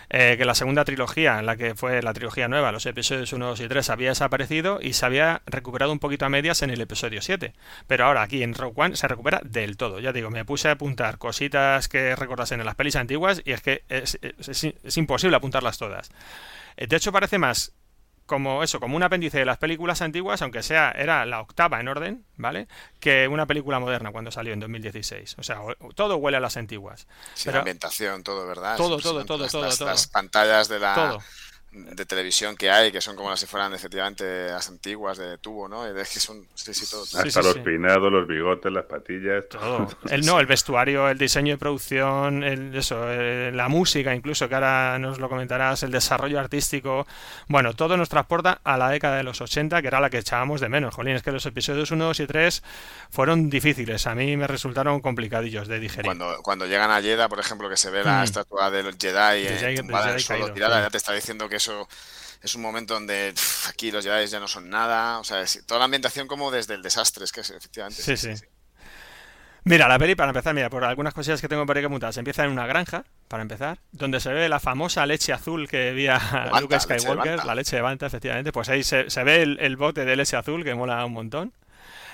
Eh, que la segunda trilogía, en la que fue la trilogía nueva, los episodios 1, 2 y 3, había desaparecido y se había recuperado un poquito a medias en el episodio 7. Pero ahora aquí en Rogue One se recupera del todo. Ya digo, me puse a apuntar cositas que recordasen en las pelis antiguas y es que es, es, es, es imposible apuntarlas todas. Eh, De hecho, parece más como eso, como un apéndice de las películas antiguas, aunque sea era la octava en orden, ¿vale? Que una película moderna cuando salió en 2016. O sea, todo huele a las antiguas. Sí, Pero, la ambientación, todo, ¿verdad? Todo, todo, todo, las, todo, las, todo. Las pantallas de la todo. De televisión que hay, que son como si fueran efectivamente las antiguas de tubo, ¿no? que son, sí, sí, todo. Hasta los peinados, los bigotes, las patillas. Todo. El, no, el vestuario, el diseño de producción, el, eso, eh, la música, incluso, que ahora nos lo comentarás, el desarrollo artístico. Bueno, todo nos transporta a la década de los 80, que era la que echábamos de menos. Jolín, es que los episodios 1, 2 y 3 fueron difíciles. A mí me resultaron complicadillos de digerir. Cuando, cuando llegan a Jeddah, por ejemplo, que se ve la mm. estatua del Jedi, Jedi, Jedi tirada, ya te está diciendo que eso es un momento donde aquí los Jedi ya no son nada. O sea, toda la ambientación como desde el desastre, es que es, efectivamente. Sí, sí. Mira, la peli, para empezar, mira, por algunas cosillas que tengo por ahí que montar, se empieza en una granja, para empezar, donde se ve la famosa leche azul que bebía Luke Skywalker, la leche de Banta, efectivamente. Pues ahí se, ve el, bote de leche azul, que mola un montón.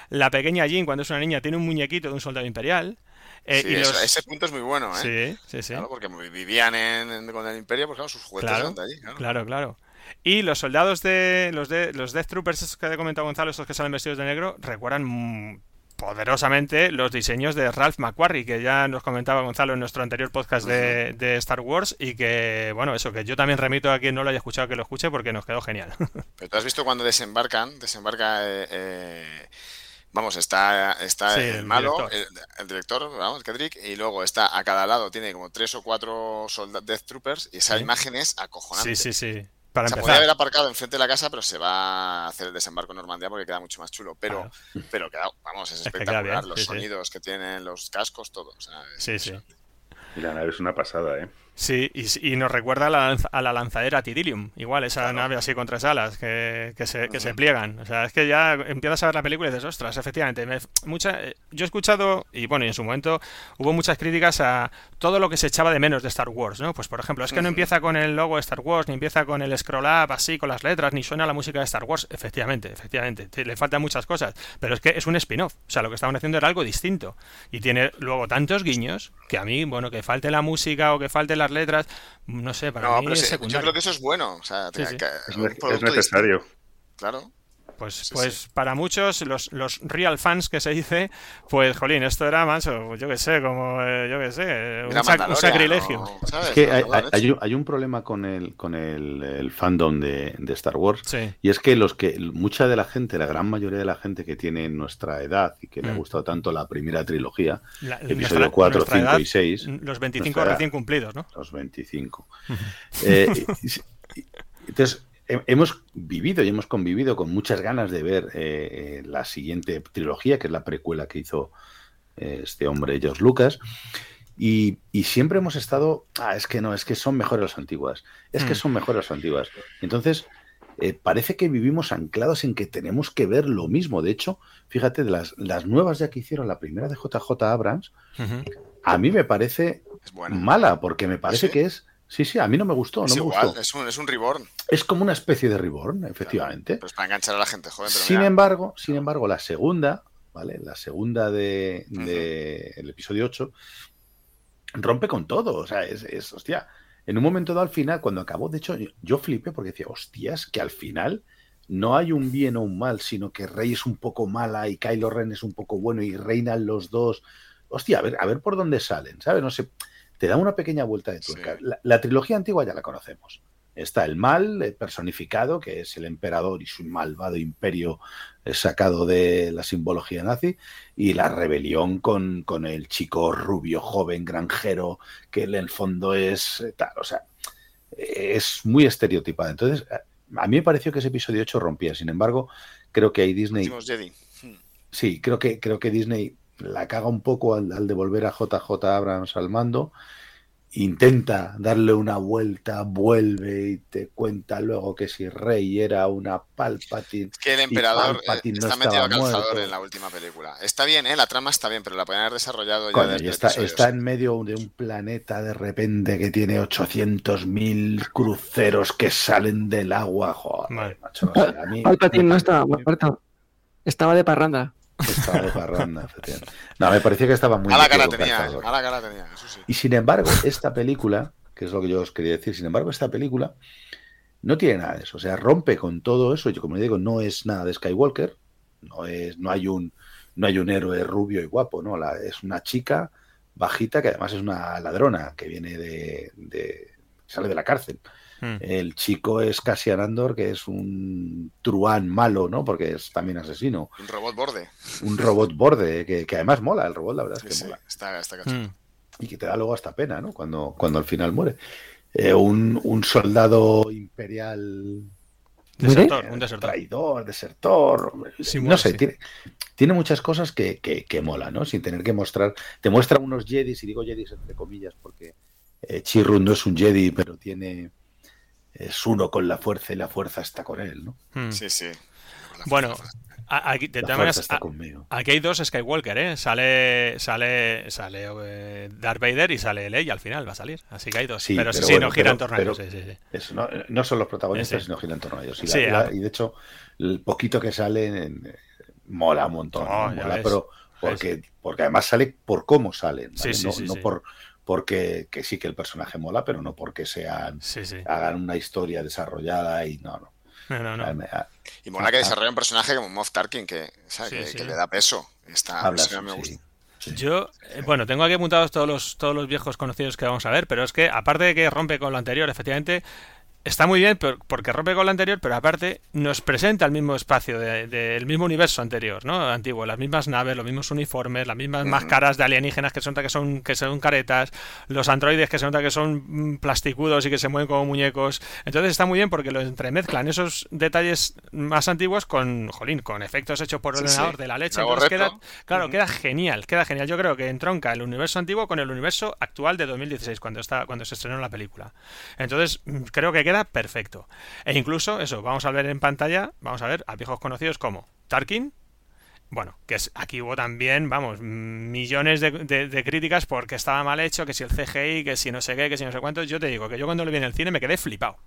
La pequeña Jean, cuando es una niña, tiene un muñequito de un soldado imperial. Eh, y Ese punto es muy bueno, ¿eh? Sí, sí, sí. Claro, porque vivían en, con el Imperio, pues claro, sus juguetes claro, allí. Claro, claro. Y los soldados de los de los Death Troopers que ha comentado Gonzalo, esos que salen vestidos de negro, recuerdan poderosamente los diseños de Ralph McQuarrie, que ya nos comentaba Gonzalo en nuestro anterior podcast de, Star Wars y que, bueno, eso, que yo también remito a quien no lo haya escuchado que lo escuche porque nos quedó genial. Pero tú has visto cuando desembarcan, desembarca... Eh, vamos, está, está el malo, el director, vamos, Kedrick, y luego está a cada lado, tiene como tres o cuatro Death Troopers, y esa imagen es acojonante. Sí, sí, sí. Para se podría haber aparcado enfrente de la casa, pero se va a hacer el desembarco en Normandía porque queda mucho más chulo. Pero, pero queda, vamos, es, espectacular. los sonidos que tienen, los cascos, todo. sí, sí. Y la nave es una pasada, ¿eh? Sí, y, nos recuerda a la, a la, lanzadera Tidilium, igual, esa nave así con tres alas que, que, se, que se, pliegan. O sea, es que ya empiezas a ver la película y dices, ostras, efectivamente. mucha, eh, yo he escuchado, y bueno, y en su momento hubo muchas críticas a todo lo que se echaba de menos de Star Wars, ¿no? Pues por ejemplo, es que no empieza con el logo de Star Wars, ni empieza con el scroll up así, con las letras, ni suena la música de Star Wars. Efectivamente, efectivamente, le faltan muchas cosas, pero es que es un spin-off. O sea, lo que estaban haciendo era algo distinto. Y tiene luego tantos guiños que a mí, bueno, que falte la música o que falte las letras, no sé, para mí es secundario. Yo creo que eso es bueno. O sea, es, necesario. Claro. Pues, pues para muchos, los, los real fans que se dice, pues, jolín, esto era más, yo qué sé, como, eh, yo qué sé, un, sacrilegio. Es que hay, hay, un problema con el, con el, fandom de, Star Wars, y es que los que, mucha de la gente, la gran mayoría de la gente que tiene nuestra edad y que le ha mm. gustado tanto la primera trilogía, episodio 4, 5 y 6. Los 25 recién cumplidos, ¿no? Los 25. eh, entonces, hemos vivido y hemos convivido con muchas ganas de ver eh, eh, la siguiente trilogía, que es la precuela que hizo eh, este hombre, George Lucas. Y, siempre hemos estado, ah, es que no, es que son mejores las antiguas, es que mm. son mejores las antiguas. Entonces, parece que vivimos anclados en que tenemos que ver lo mismo. De hecho, fíjate, de las, las nuevas ya que hicieron, la primera de JJ Abrams, a mí me parece mala, porque me parece que es Sí, sí, a mí no me gustó. Es no igual, me gustó. Es, un, es un reborn. Es como una especie de reborn, efectivamente. pues para enganchar a la gente joven. sin embargo, sin embargo, la segunda, ¿vale? La segunda de, el episodio 8 rompe con todo. O sea, es, es, hostia. En un momento dado al final, cuando acabó, de hecho, yo, flipé porque decía, hostias, que al final no hay un bien o un mal, sino que Rey es un poco mala y Kylo Ren es un poco bueno y reinan los dos. Hostia, a ver, a ver por dónde salen, ¿sabes? No sé te da una pequeña vuelta de tuerca. La, trilogía antigua ya la conocemos. Está el mal eh, personificado, que es el emperador y su malvado imperio eh, sacado de la simbología nazi, y la rebelión con, con el chico rubio, joven, granjero, que en el fondo es eh, tal. O sea, es muy estereotipada. Entonces, a mí me pareció que ese episodio 8 rompía. Sin embargo, creo que ahí Disney. Sí, creo que, creo que Disney la caga un poco al, devolver a JJ Abrams al mando. Intenta darle una vuelta, vuelve y te cuenta luego que si Rey era una Palpatine. Es que el emperador eh, está metido a calzador en la última película. Está bien, ¿eh? la trama está bien, pero la pueden haber desarrollado ya. está, está en medio de un planeta de repente que tiene 800.000 cruceros que salen del agua. Joder, macho, Palpatine no estaba muerto, estaba de parranda. Estaba de parranda, No, me parecía que estaba muy. A la cara tenía, a la cara tenía, eso sí. Y sin embargo, esta película, que es lo que yo os quería decir, sin embargo, esta película no tiene nada de eso. O sea, rompe con todo eso. Yo, como le digo, no es nada de Skywalker. No, es, no, hay, un, no hay un héroe rubio y guapo, ¿no? La, es una chica bajita que además es una ladrona que viene de, sale de la cárcel. Hmm. El chico es Cassian Andor, que es un truán malo, ¿no? Porque es también asesino. Un robot borde. Un robot borde, que, además mola, el robot, la verdad es que mola. Está, está hmm. Y que te da luego hasta pena, ¿no? Cuando, cuando al final muere. Eh, un, un, soldado imperial. Desertor, un desertor. Traidor, desertor. no sé, tiene, tiene, muchas cosas que, que, que mola, ¿no? Sin tener que mostrar. Te muestra unos Jedis, y digo Jedis entre comillas, porque eh, Chirrut no es un Jedi, pero tiene es uno con la fuerza y la fuerza está con él, ¿no? Hmm. Sí, sí. Bueno, aquí, de todas aquí hay dos Skywalker, ¿eh? Sale, sale, sale eh, Darth Vader y sale Leia al final, va a salir. Así que hay dos. pero, sí, no gira en torno a ellos. Sí, no, son los protagonistas, sino gira en torno a ellos. Y, ah. y, de hecho, el poquito que sale mola un montón. mola, pero porque, porque además sale por cómo salen. no por porque que sí que el personaje mola, pero no porque sean hagan una historia desarrollada y no, no. y mola que desarrolle un personaje como Moff Tarkin, que, le da peso. Está, me gusta. Yo, eh, bueno, tengo aquí apuntados todos los, todos los viejos conocidos que vamos a ver, pero es que aparte de que rompe con lo anterior, efectivamente, está muy bien porque rompe con lo anterior, pero aparte nos presenta el mismo espacio del mismo universo anterior, ¿no? Antiguo, las mismas naves, los mismos uniformes, las mismas máscaras de alienígenas que se nota que son, que son caretas, los androides que se nota que son mm, plasticudos y que se mueven como muñecos. Entonces está muy bien porque lo entremezclan esos detalles más antiguos con, jolín, con efectos hechos por ordenador de la leche. queda, claro, queda genial, queda genial. Yo creo que entronca el universo antiguo con el universo actual de 2016, cuando, está, cuando se estrenó la película. Entonces, mm, creo que queda perfecto. E incluso, eso, vamos a ver en pantalla, vamos a ver a viejos conocidos como Tarkin, bueno, que es, aquí hubo también, vamos, millones de, de, críticas porque estaba mal hecho, que si el CGI, que si no sé qué, que si no sé cuánto. Yo te digo que yo cuando lo vi en el cine me quedé flipado.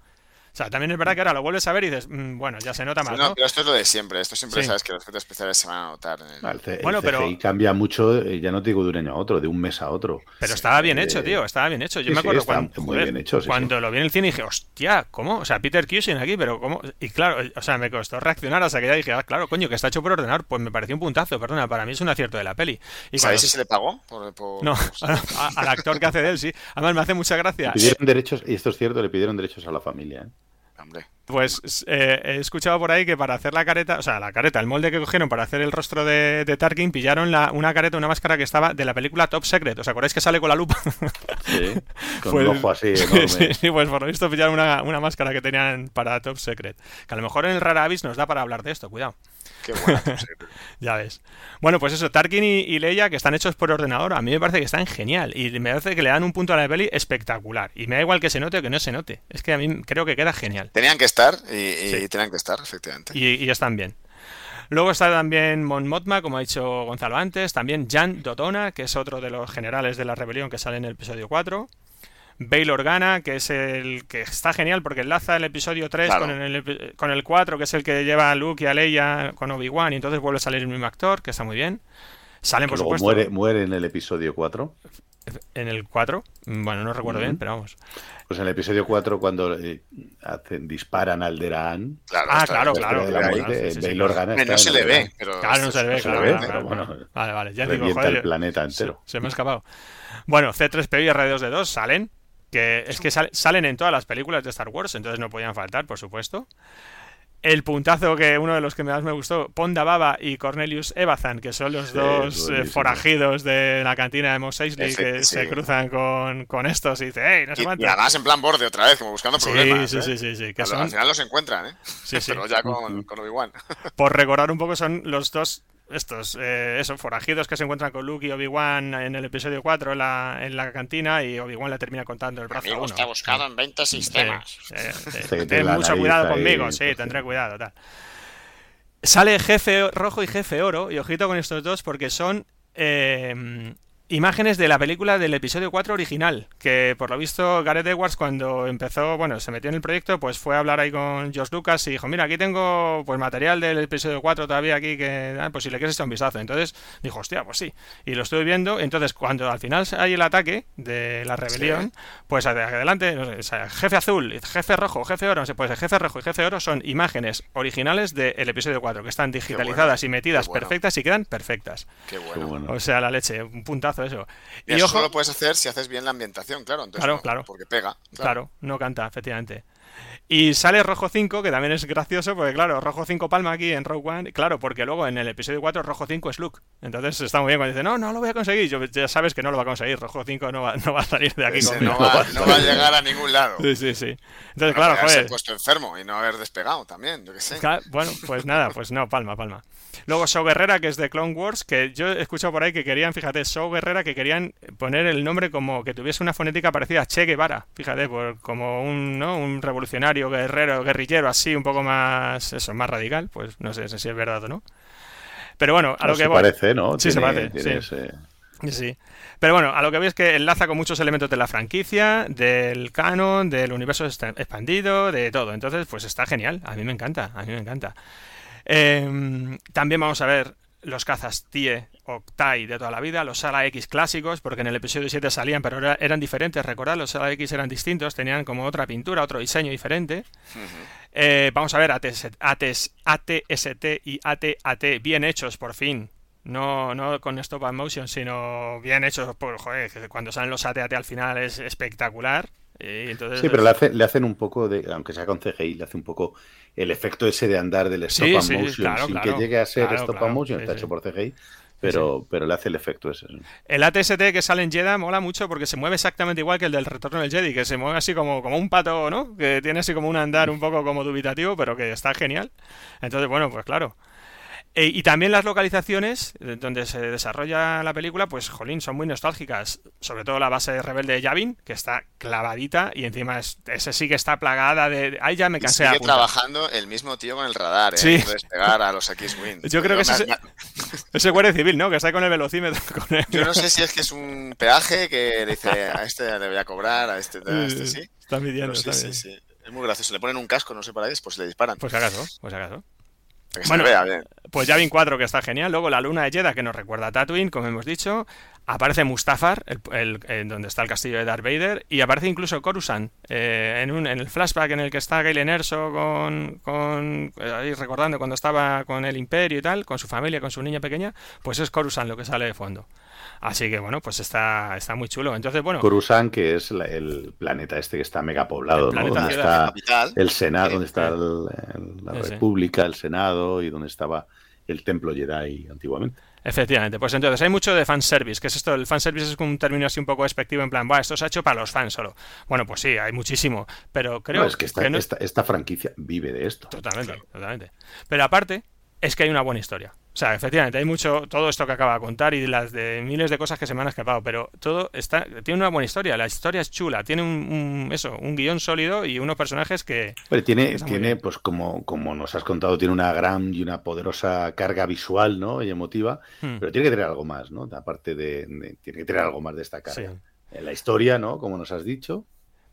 O sea, también es verdad que ahora lo vuelves a ver y dices, mm, bueno, ya se nota más. no, pero esto es lo de siempre. Esto siempre sabes que los efectos especiales se van a notar. el... bueno, pero cambia mucho, eh, ya no te digo de un año a otro, de un mes a otro. Pero estaba bien hecho, tío, estaba bien hecho. Yo me acuerdo cuando, muy bien hecho, cuando lo vi en el cine y dije, hostia, ¿cómo? O sea, Peter Cushing aquí, pero ¿cómo? Y claro, o sea, me costó reaccionar hasta que ya dije, ah, claro, coño, que está hecho por ordenar. Pues me pareció un puntazo, perdona, para mí es un acierto de la peli. Y ¿Sabéis si se le pagó? No, al actor que hace de él, sí. Además, me hace mucha gracia. Le pidieron derechos, y esto es cierto, le pidieron derechos a la familia. ¿eh? Pues eh, he escuchado por ahí que para hacer la careta, o sea, la careta, el molde que cogieron para hacer el rostro de, Tarkin, pillaron la, una careta, una máscara que estaba de la película Top Secret. ¿Os acordáis que sale con la lupa? Sí, con pues, ojo así enorme. Sí, pues por lo visto pillaron una, una, máscara que tenían para Top Secret. Que a lo mejor en el Rara Avis nos da para hablar de esto, cuidado. Qué buena Ya ves. Bueno, pues eso, Tarkin y, Leia, que están hechos por ordenador, a mí me parece que están genial. Y me parece que le dan un punto a la peli espectacular. Y me da igual que se note o que no se note. Es que a mí creo que queda genial. Tenían que estar y, tenían que estar, efectivamente. Y, están bien. Luego está también Mon Mothma, como ha dicho Gonzalo antes. También Jan Dotona, que es otro de los generales de la rebelión que sale en el episodio 4. Bail Organa, que es el que está genial porque enlaza el episodio 3 con, el, con el 4, que es el que lleva a Luke y a Leia con Obi-Wan, y entonces vuelve a salir el mismo actor, que está muy bien. Salen, por supuesto. Muere, muere en el episodio 4. En el 4, bueno, no recuerdo bien, pero vamos. Pues en el episodio 4, cuando eh, hacen, disparan al Deran. ah, claro, claro. Bail Organa no se le ve, pero. Claro, no se le ve, claro. bueno, vale, vale. Ya digo, joder, el planeta entero. Se, se, me ha escapado. Bueno, C3PO y R2D2 salen que es que salen en todas las películas de Star Wars, entonces no podían faltar, por supuesto. El puntazo que uno de los que más me gustó, Ponda Baba y Cornelius Evazan, que son los dos eh, forajidos de la cantina de Mos Eisley que se cruzan con, estos y dice, hey, no se y, y, además en plan borde otra vez, como buscando problemas. Sí, sí, sí, sí, que al, final los encuentran, ¿eh? Sí, sí. Pero ya con, con Obi-Wan. Por recordar un poco, son los dos estos, eh, esos forajidos que se encuentran con Luke y Obi-Wan en el episodio 4 en la, en la cantina y Obi-Wan le termina contando el brazo a uno. está buscado en 20 sistemas. ten mucho cuidado conmigo, sí, tendré cuidado, tal. Sale jefe rojo y jefe oro, y ojito con estos dos porque son eh, imágenes de la película del episodio 4 original, que por lo visto Gareth Edwards cuando empezó, bueno, se metió en el proyecto, pues fue a hablar ahí con George Lucas y dijo, mira, aquí tengo pues material del episodio 4 todavía aquí, que ah, pues si le quieres echar un vistazo. Entonces dijo, hostia, pues sí. Y lo estuve viendo, entonces cuando al final hay el ataque de la rebelión, pues adelante, jefe azul, jefe rojo, jefe oro, pues el jefe rojo y jefe oro son imágenes originales del episodio 4, que están digitalizadas y metidas perfectas y quedan perfectas. Qué bueno. O sea, la leche, un puntazo eso. Y, eso lo puedes hacer si haces bien la ambientación, claro. Entonces claro, claro. Porque pega. Claro. no canta, efectivamente. Y sale Rojo 5, que también es gracioso, porque claro, Rojo 5 palma aquí en Rogue One, claro, porque luego en el episodio 4 Rojo 5 es Luke. Entonces está muy bien cuando dice, no, no lo voy a conseguir. Yo, ya sabes que no lo va a conseguir, Rojo 5 no va, no va a salir de aquí conmigo. No va, no va, a llegar a ningún lado. Sí, sí, sí. Entonces, claro, joder. puesto enfermo y no haber despegado también, yo qué sé. bueno, pues nada, pues no, palma, palma. Luego So Guerrera, que es de Clone Wars, que yo he escuchado por ahí que querían, fíjate, So Guerrera, que querían poner el nombre como que tuviese una fonética parecida a Che Guevara, fíjate, por, como un, ¿no? un revolucionario, guerrero, guerrillero, así, un poco más, eso, más radical, pues no sé, si es verdad o no. Pero bueno, a lo que voy. parece, ¿no? Sí, se parece. sí. sí. Pero bueno, a lo que veis es que enlaza con muchos elementos de la franquicia, del canon, del universo expandido, de todo. Entonces, pues está genial. A mí me encanta, a mí me encanta. Em, también vamos a ver los cazas TIE o TIE de toda la vida, los Sala X clásicos, porque en el episodio 7 salían, pero eran diferentes, recordad, los Sala X eran distintos, tenían como otra pintura, otro diseño diferente. Eh, vamos a ver ATS, ATST y ATAT bien hechos, por fin. No, no con stop and motion, sino bien hechos, por, joder, cuando salen los ATAT al final es espectacular. Entonces, sí, pero le, le, hacen un poco de, aunque sea con CGI, le hace un poco el efecto ese de andar del stop and motion sin que llegue a ser stop and motion, está hecho por CGI. Pero, pero le hace el efecto ese. El ATST que sale en Jedi mola mucho porque se mueve exactamente igual que el del Retorno del Jedi, que se mueve así como, como un pato, ¿no? Que tiene así como un andar un poco como dubitativo, pero que está genial. Entonces, bueno, pues claro. Eh, y también las localizaciones donde se desarrolla la película, pues, jolín, son muy nostálgicas. Sobre todo la base rebelde de Yavin, que está clavadita y encima ese sí que está plagada de... Ahí ya me cansé. Y sigue trabajando el mismo tío con el radar, ¿eh? Sí. despegar a los X-Wing. Yo creo que ese, ese guardia civil, ¿no? Que está con el velocímetro. Yo no sé si es que es un peaje que dice a este le voy a cobrar, a este, a este sí. Está midiendo, sí, sí, sí. Es muy gracioso. Le ponen un casco, no sé para qué, pues le disparan. Pues acaso, pues acaso bueno, Pues Yavin 4, que está genial. Luego la luna de Jedha, que nos recuerda a Tatooine, como hemos dicho. Aparece Mustafar, el, donde está el castillo de Darth Vader. Y aparece incluso Coruscant, eh, en, un, en el flashback en el que está Galen Erso con, con eh, ahí recordando cuando estaba con el Imperio y tal, con su familia, con su niña pequeña. Pues es Coruscant lo que sale de fondo. Así que bueno, pues está, está muy chulo. Entonces, bueno. Coruscant, que es el planeta este que está mega poblado, ¿no? Donde está el Senado, donde está la República, el Senado y donde estaba el Templo Jedi antiguamente. Efectivamente, pues entonces hay mucho de fanservice, que es esto, el fanservice es un término así un poco despectivo, en plan, va, esto se ha hecho para los fans solo. Bueno, pues sí, hay muchísimo, pero creo no, es que, esta, esta, franquicia vive de esto. Totalmente, totalmente. Pero aparte, es que hay una buena historia. O sea, efectivamente, hay mucho, todo esto que acaba de contar y las de miles de cosas que se me han escapado, pero todo está, tiene una buena historia, la historia es chula, tiene un, eso, un guion sólido y unos personajes que... Pero tiene, tiene pues como, como nos has contado, tiene una gran y una poderosa carga visual, ¿no? Y emotiva, hmm. pero tiene que tener algo más, ¿no? Aparte de, tiene que tener algo más de esta carga. En la historia, ¿no? Como nos has dicho.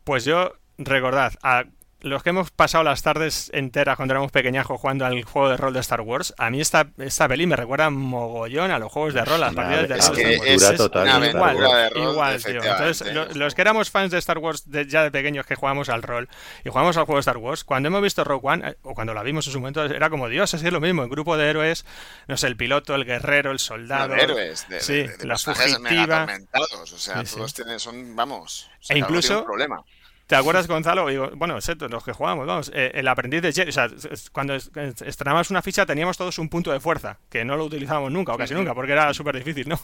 Pues yo, recordad, a los que hemos pasado las tardes enteras cuando éramos pequeñajos jugando al juego de rol de Star Wars, a mí esta, esta peli me recuerda mogollón a los juegos de rol, las partidas de rol. Es, es total, igual, igual, tío. Entonces, los que éramos fans de Star Wars ya de pequeños que jugamos al rol y jugamos al juego de Star Wars, cuando hemos visto Rogue One, eh, o cuando la vimos en su momento, era como Dios, es lo mismo, el grupo de héroes, no sé, el piloto, el guerrero, el soldado. Los héroes, de, sí, de, la fugitiva. O sea, todos tienen, son, vamos, e incluso, problema ¿Te acuerdas, Gonzalo? bueno, los que jugamos, vamos, eh, el aprendiz de Jedi, o sea, cuando estrenábamos una ficha teníamos todos un punto de fuerza, que no lo utilizábamos nunca, o casi nunca, porque era súper difícil, ¿no?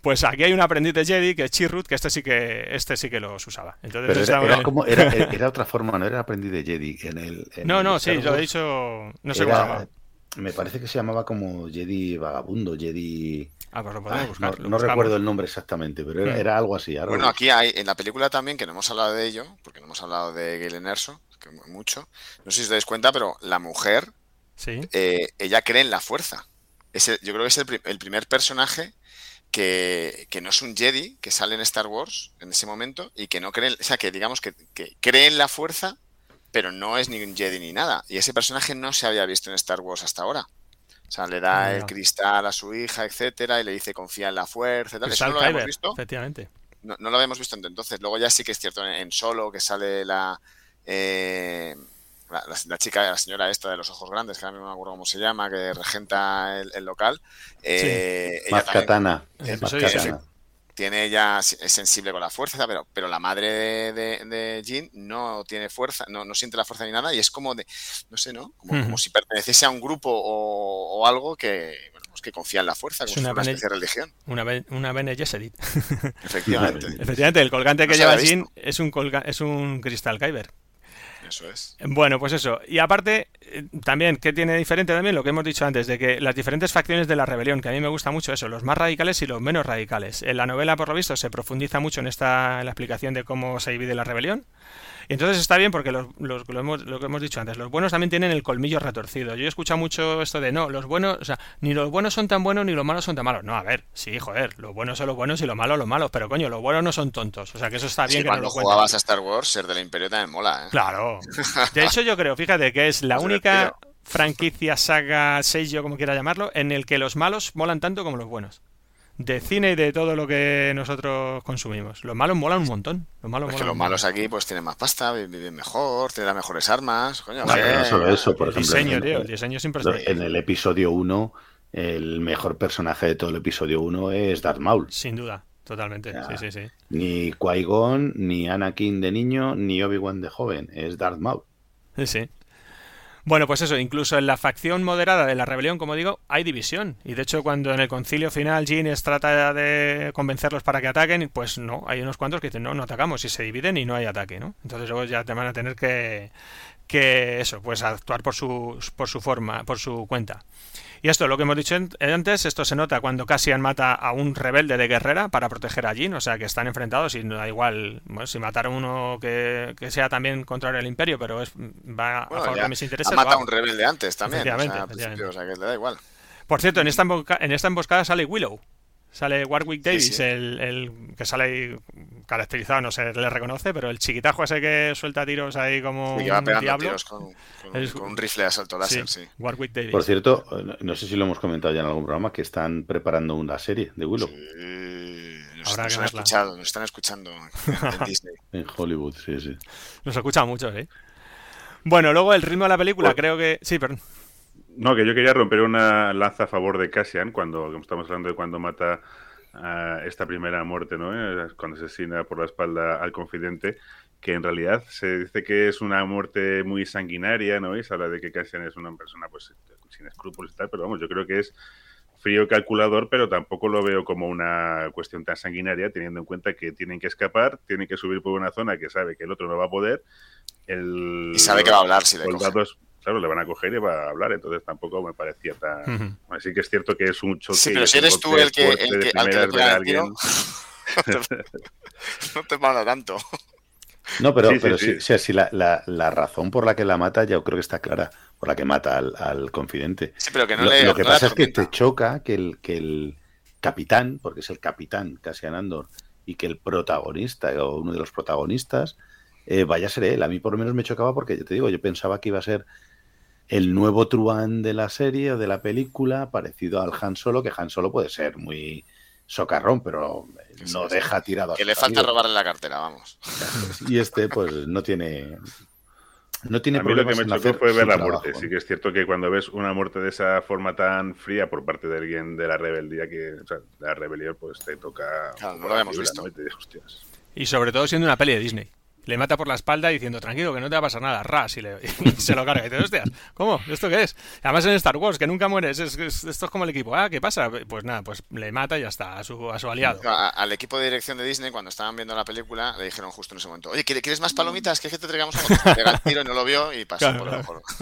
Pues aquí hay un aprendiz de Jedi que es Chirrut, que este sí que este sí que los usaba. Entonces, era, como, era, otra forma, no era aprendiz de Jedi en el... no, no, sí, lo he dicho, no sé cómo Me parece que se llamaba como Jedi vagabundo, Jedi... Ah, pues lo podemos buscar. no, recuerdo el nombre exactamente, pero era, algo así. bueno, aquí hay, en la película también, que no hemos hablado de ello, porque no hemos hablado de Galen Erso, que mucho. No sé si os dais cuenta, pero la mujer, ¿Sí? Eh, ella cree en la fuerza. yo creo que es el, primer personaje que, no es un Jedi, que sale en Star Wars en ese momento, y que no cree, o sea, que digamos que, que cree en la fuerza, pero no es ni un Jedi ni nada. Y ese personaje no se había visto en Star Wars hasta ahora. O sea, le da el cristal a su hija, etcétera, y le dice confía en la fuerza. Tal. Eso no lo habíamos visto. Efectivamente. No, lo habíamos visto entonces. Luego ya sí que es cierto en, Solo que sale la, eh, la, chica, la señora esta de los ojos grandes, que ahora no me acuerdo cómo se llama, que regenta el, local. Eh, sí. Ella tiene ya es sensible con la fuerza, pero, pero la madre de, de, Jean no tiene fuerza, no, no, siente la fuerza ni nada y es como de, no sé, ¿no? Como, si perteneciese a un grupo o, algo que, bueno, pues que confía en la fuerza, como una, una especie de religión. Una, una Bene Efectivamente. Efectivamente, el colgante que lleva Jean es un, es un cristal Kyber. Eso es. Bueno, pues eso. Y aparte, eh, también, ¿qué tiene diferente también? Lo que hemos dicho antes, de que las diferentes facciones de la rebelión, que a mí me gusta mucho eso, los más radicales y los menos radicales. En la novela, por lo visto, se profundiza mucho en esta la explicación de cómo se divide la rebelión. Entonces está bien porque los, lo, hemos, lo, que hemos dicho antes, los buenos también tienen el colmillo retorcido. Yo he escuchado mucho esto de no, los buenos, o sea, ni los buenos son tan buenos ni los malos son tan malos. No, a ver, sí, joder, los buenos son los buenos y los malos los malos, pero coño, los buenos no son tontos. O sea, que eso está bien. que cuando jugabas a Star Wars, ser del Imperio también mola, ¿eh? Claro. De hecho, yo creo, fíjate, que es la única franquicia, saga, sello, como quiera llamarlo, en el que los malos molan tanto como los buenos de cine y de todo lo que nosotros consumimos. Los malos molan un montón. Los malos, pues los malos aquí pues tienen más pasta, viven mejor, tienen mejores armas. Coño, no solo eso, por ejemplo. Diseño, tío, el diseño siempre En el episodio 1, el mejor personaje de todo el episodio 1 es Darth Maul. Sin duda, totalmente. sí, sí, sí. Ni Qui-Gon, ni Anakin de niño, ni Obi-Wan de joven. Es Darth Maul. Sí, sí. Bueno, pues eso, incluso en la facción moderada de la rebelión, como digo, hay división. Y de hecho, cuando en el concilio final Jean trata de convencerlos para que ataquen, pues no, hay unos cuantos que dicen, no, no atacamos, y se dividen y no hay ataque, ¿no? Entonces luego ya te van a tener que, que eso, pues actuar por su, por su forma, por su cuenta. Y esto, lo que hemos dicho antes, esto se nota cuando Cassian mata a un rebelde de guerrera para proteger a Jin, o sea que están enfrentados y no da igual bueno, si matar a uno que, sea también contrario al imperio, pero es, va a favor de mis intereses. Ha matado a un rebelde antes también, o sea, o sea, que le da igual. Por cierto, en esta, en esta emboscada sale Willow. Sale Warwick Davis, El, el, que sale ahí caracterizado, no se le reconoce, pero el chiquitajo ese que suelta tiros ahí como un diablo. Tiros con, un rifle de asalto láser, sí. Warwick Davis. Por cierto, no sé si lo hemos comentado ya en algún programa, que están preparando una serie de Willow. Nos, nos, han escuchado, nos están escuchando en Disney. en Hollywood, sí, sí. Nos escucha mucho, ¿eh? Bueno, luego el ritmo de la película, creo que... Sí, perdón. No, que yo quería romper una lanza a favor de Cassian cuando estamos hablando de cuando mata a esta primera muerte, ¿no? Eh, cuando asesina por la espalda al confidente, que en realidad se dice que es una muerte muy sanguinaria, ¿no? Y se habla de que Cassian es una persona pues sin escrúpulos y tal, pero vamos, yo creo que es frío calculador, pero tampoco lo veo como una cuestión tan sanguinaria, teniendo en cuenta que tienen que escapar, tienen que subir por una zona que sabe que el otro no va a poder. El, y sabe que va a hablar si le claro, le van a coger y va a hablar, entonces tampoco me parecía tan... Así que es cierto que es un choque... Sí, pero si eres tú el que, el que, al que le alguien... no te manda tanto. No, pero, pero sí, sí. la, la, la, razón por la que la mata yo creo que está clara, por la que mata al, al confidente. Sí, pero que no lo, le, lo que pasa es que te choca que el, que el capitán, porque es el capitán Cassian Andor, y que el protagonista o uno de los protagonistas eh, vaya a ser él. A mí por lo menos me chocaba porque, yo te digo, yo pensaba que iba a ser el nuevo Truan de la serie o de la película, parecido al Han Solo, que Han Solo puede ser muy socarrón, pero no deja tirado. Que le falta robarle la cartera, vamos. Y este, pues, no tiene. No tiene a mí lo que me chocó fue ver la muerte. Sí que es cierto que cuando ves una muerte de esa forma tan fría por parte de alguien de la rebeldía, que o sea, la rebelión, pues te toca. Claro, no lo habíamos visto. y sobre todo siendo una peli de Disney le mata por la espalda diciendo, tranquilo, que no te va a pasar nada, ras, y, le, se lo carga. Y dice, hostias, ¿cómo? ¿Esto qué es? Además en Star Wars, que nunca mueres, esto es como el equipo, ah, ¿qué pasa? Pues nada, pues le mata y ya está, a su, a su aliado. al equipo de dirección de Disney, cuando estaban viendo la película, le dijeron justo en ese momento, oye, ¿quieres más palomitas? ¿Quieres que te traigamos algo? Llega el tiro y no lo vio y pasó por lo mejor.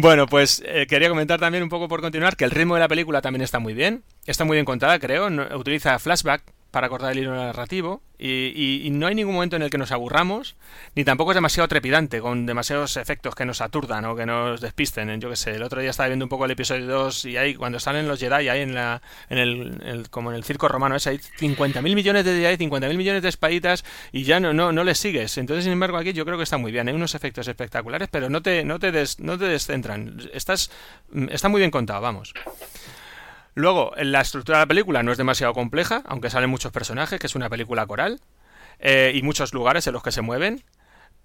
Bueno, pues eh, quería comentar también un poco por continuar que el ritmo de la película también está muy bien. Está muy bien contada, creo. utiliza flashback para cortar el hilo narrativo y, no hay ningún momento en el que nos aburramos ni tampoco es demasiado trepidante con demasiados efectos que nos aturdan o que nos despisten. Yo que sé el otro día estaba viendo un poco el episodio 2 y ahí cuando están en los Jedi ahí en la en el, como en el circo romano ese hay 50.000 millones de Jedi 50.000 millones de espaditas y ya no no no les sigues. Entonces sin embargo aquí yo creo que está muy bien. Hay unos efectos espectaculares pero no te no te no te descentran. Estás está muy bien contado vamos Luego, la estructura de la película no es demasiado compleja, aunque salen muchos personajes, que es una película coral, eh, y muchos lugares en los que se mueven.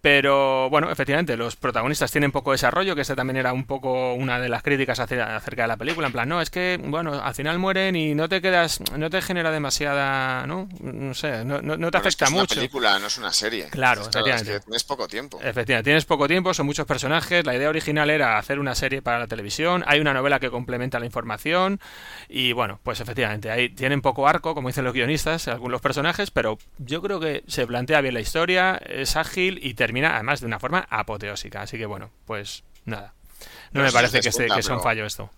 Pero bueno, efectivamente, los protagonistas tienen poco desarrollo, que este también era un poco una de las críticas acerca de la película. En plan, no, es que, bueno, al final mueren y no te quedas, no te genera demasiada, ¿no? No sé, no, no, te afecta mucho. Es una película, no es una serie. Claro, efectivamente. tienes poco tiempo. Efectivamente, tienes poco tiempo, son muchos personajes. La idea original era hacer una serie para la televisión. Hay una novela que complementa la información. Y bueno, pues efectivamente, ahí tienen poco arco, como dicen los guionistas, algunos personajes, pero yo creo que se plantea bien la historia, es ágil y termina además de una forma apoteósica. Así que bueno, pues nada. No, me parece que, sea un fallo esto.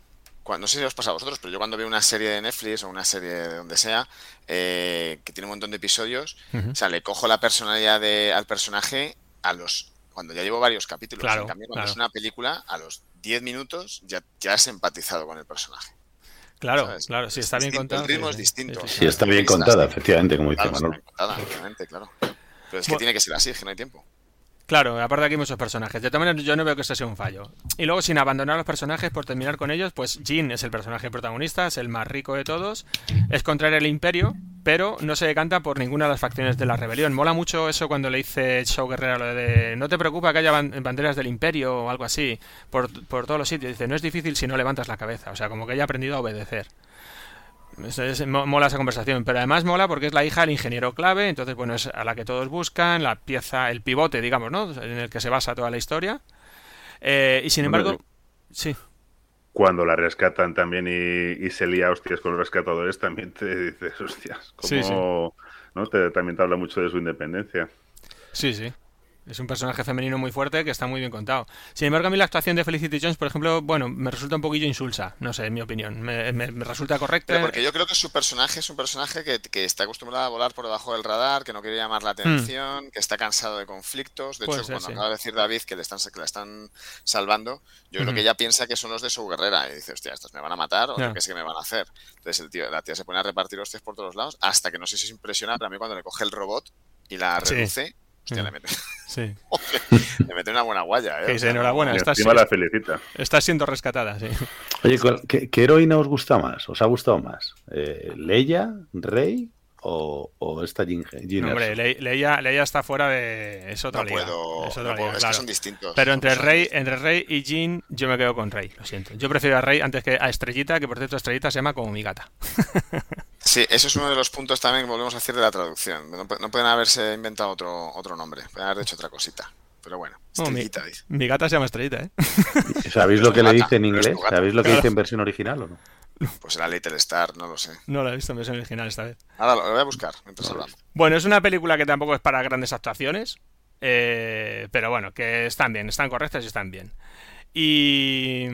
Cuando, no sé si os pasa a vosotros, pero yo cuando veo una serie de Netflix o una serie de donde sea, eh, que tiene un montón de episodios, o sea, le cojo la personalidad de, al personaje a los cuando ya llevo varios capítulos. Claro, en cambio, cuando es una película, a los 10 minutos ya, ya has empatizado con el personaje. Claro, claro, si está bien contado. El ritmo es distinto. Si está bien contada, efectivamente, como dice Manuel. Contada, claro. Pero es que tiene que ser así, es que no hay tiempo. Claro, aparte aquí muchos personajes. De todas maneras, yo no veo que esto sea un fallo. Y luego, sin abandonar los personajes, por terminar con ellos, pues Jean es el personaje protagonista, es el más rico de todos, es contrario al imperio, pero no se decanta por ninguna de las facciones de la rebelión. Mola mucho eso cuando le dice Shaw Guerrera lo de no te preocupa que haya banderas del imperio o algo así por, por todos los sitios. Dice, no es difícil si no levantas la cabeza. O sea, como que haya aprendido a obedecer mola esa conversación, pero además mola porque es la hija del ingeniero clave, entonces bueno, es a la que todos buscan, la pieza, el pivote, digamos, ¿no? En el que se basa toda la historia. Eh, y sin embargo, sí. Cuando la rescatan también y, se lía hostias con los rescatadores, también te dices, hostias, como, ¿no? también te habla mucho de su independencia. Sí, sí. Es un personaje femenino muy fuerte que está muy bien contado. Sin embargo, a mí la actuación de Felicity Jones, por ejemplo, bueno, me resulta un poquillo insulsa. No sé, en mi opinión. Me, resulta correcta. porque yo creo que su personaje es un personaje que, está acostumbrado a volar por debajo del radar, que no quiere llamar la atención, que está cansado de conflictos. De hecho, cuando acaba de decir David que le están, que la están salvando, yo creo que ella piensa que son los de su guerrera. Y dice, hostia, estos me van a matar o qué sé que me van a hacer. Entonces el tío, la tía se pone a repartir hostias por todos lados hasta que no sé si es impresiona, pero a mí cuando le coge el robot y la reduce Hostia, le mete. Sí. le mete una buena guaya, ¿eh? Sí, enhorabuena. Estás, la felicita. Está siendo rescatada, sí. Oye, ¿qué, heroína os gusta más? ¿Os ha gustado más? Eh, ¿Leia? ¿Rey? O, o, esta Jean, Hombre, Leia, Leia, está fuera de. Es otra no Puedo, es, otra es que son distintos. Pero entre Rey, entre Rey y Jean, yo me quedo con Rey, lo siento. Yo prefiero a Rey antes que a Estrellita, que por cierto, Estrellita se llama como mi gata. Sí, eso es uno de los puntos también que volvemos a decir de la traducción. No, pueden haberse inventado otro, otro nombre, pueden haber hecho otra cosita. Pero bueno, estrellita mi, mi, gata se llama estrellita, ¿eh? ¿Sabéis lo que le dice en inglés? ¿Sabéis lo que dice en versión original o no? Pues era Little Star, no lo sé. No lo he visto en versión original esta vez. Ahora lo voy a buscar mientras hablamos. Bueno, es una película que tampoco es para grandes actuaciones, eh, pero bueno, que están bien, están correctas y están bien. Y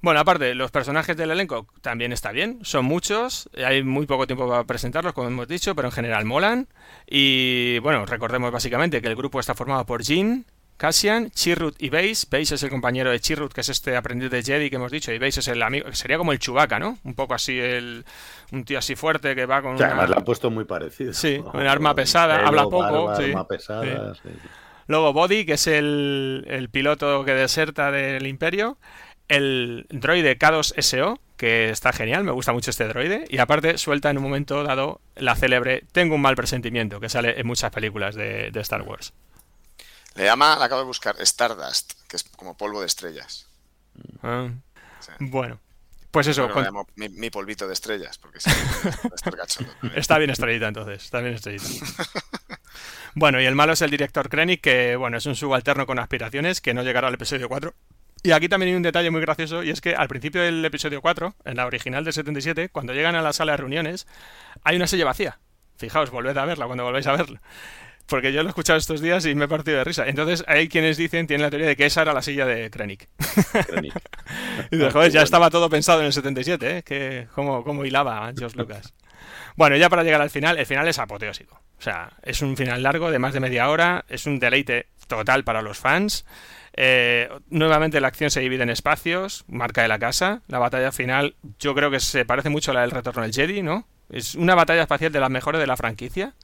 bueno, aparte, los personajes del elenco también está bien, son muchos, hay muy poco tiempo para presentarlos, como hemos dicho, pero en general molan. Y bueno, recordemos básicamente que el grupo está formado por Jean, Cassian, Chirrut y Base. Base es el compañero de Chirrut, que es este aprendiz de Jedi que hemos dicho, y Base es el amigo, sería como el Chewbacca, ¿no? Un poco así, el, un tío así fuerte que va con. una... además le han puesto muy parecido. Sí, un arma pesada, habla poco. Arma pesada, Luego Body, que es el, el piloto que deserta del Imperio el droide K2SO, que está genial, me gusta mucho este droide, y aparte suelta en un momento dado la célebre Tengo un mal presentimiento, que sale en muchas películas de, Star Wars. Le llama, la acabo de buscar, Stardust, que es como polvo de estrellas. Ah, bueno. Pues eso. mi, polvito de estrellas, porque está bien estrellita entonces, está bien estrellita. bueno, y el malo es el director Krennic, que bueno, es un subalterno con aspiraciones, que no llegará al episodio 4, y aquí también hay un detalle muy gracioso, y es que al principio del episodio 4, en la original del 77, cuando llegan a la sala de reuniones, hay una silla vacía. Fijaos, volved a verla cuando volváis a verla. Porque yo lo he escuchado estos días y me he partido de risa. Entonces hay quienes dicen, tienen la teoría de que esa era la silla de Krennic. y de, joder, ya estaba todo pensado en el 77, ¿eh? Que, cómo, cómo hilaba George Lucas. Bueno, ya para llegar al final, el final es apoteósico. O sea, es un final largo de más de media hora, es un deleite total para los fans. Eh, nuevamente la acción se divide en espacios, marca de la casa. La batalla final yo creo que se parece mucho a la del Retorno del Jedi, ¿no? Es una batalla espacial de las mejores de la franquicia.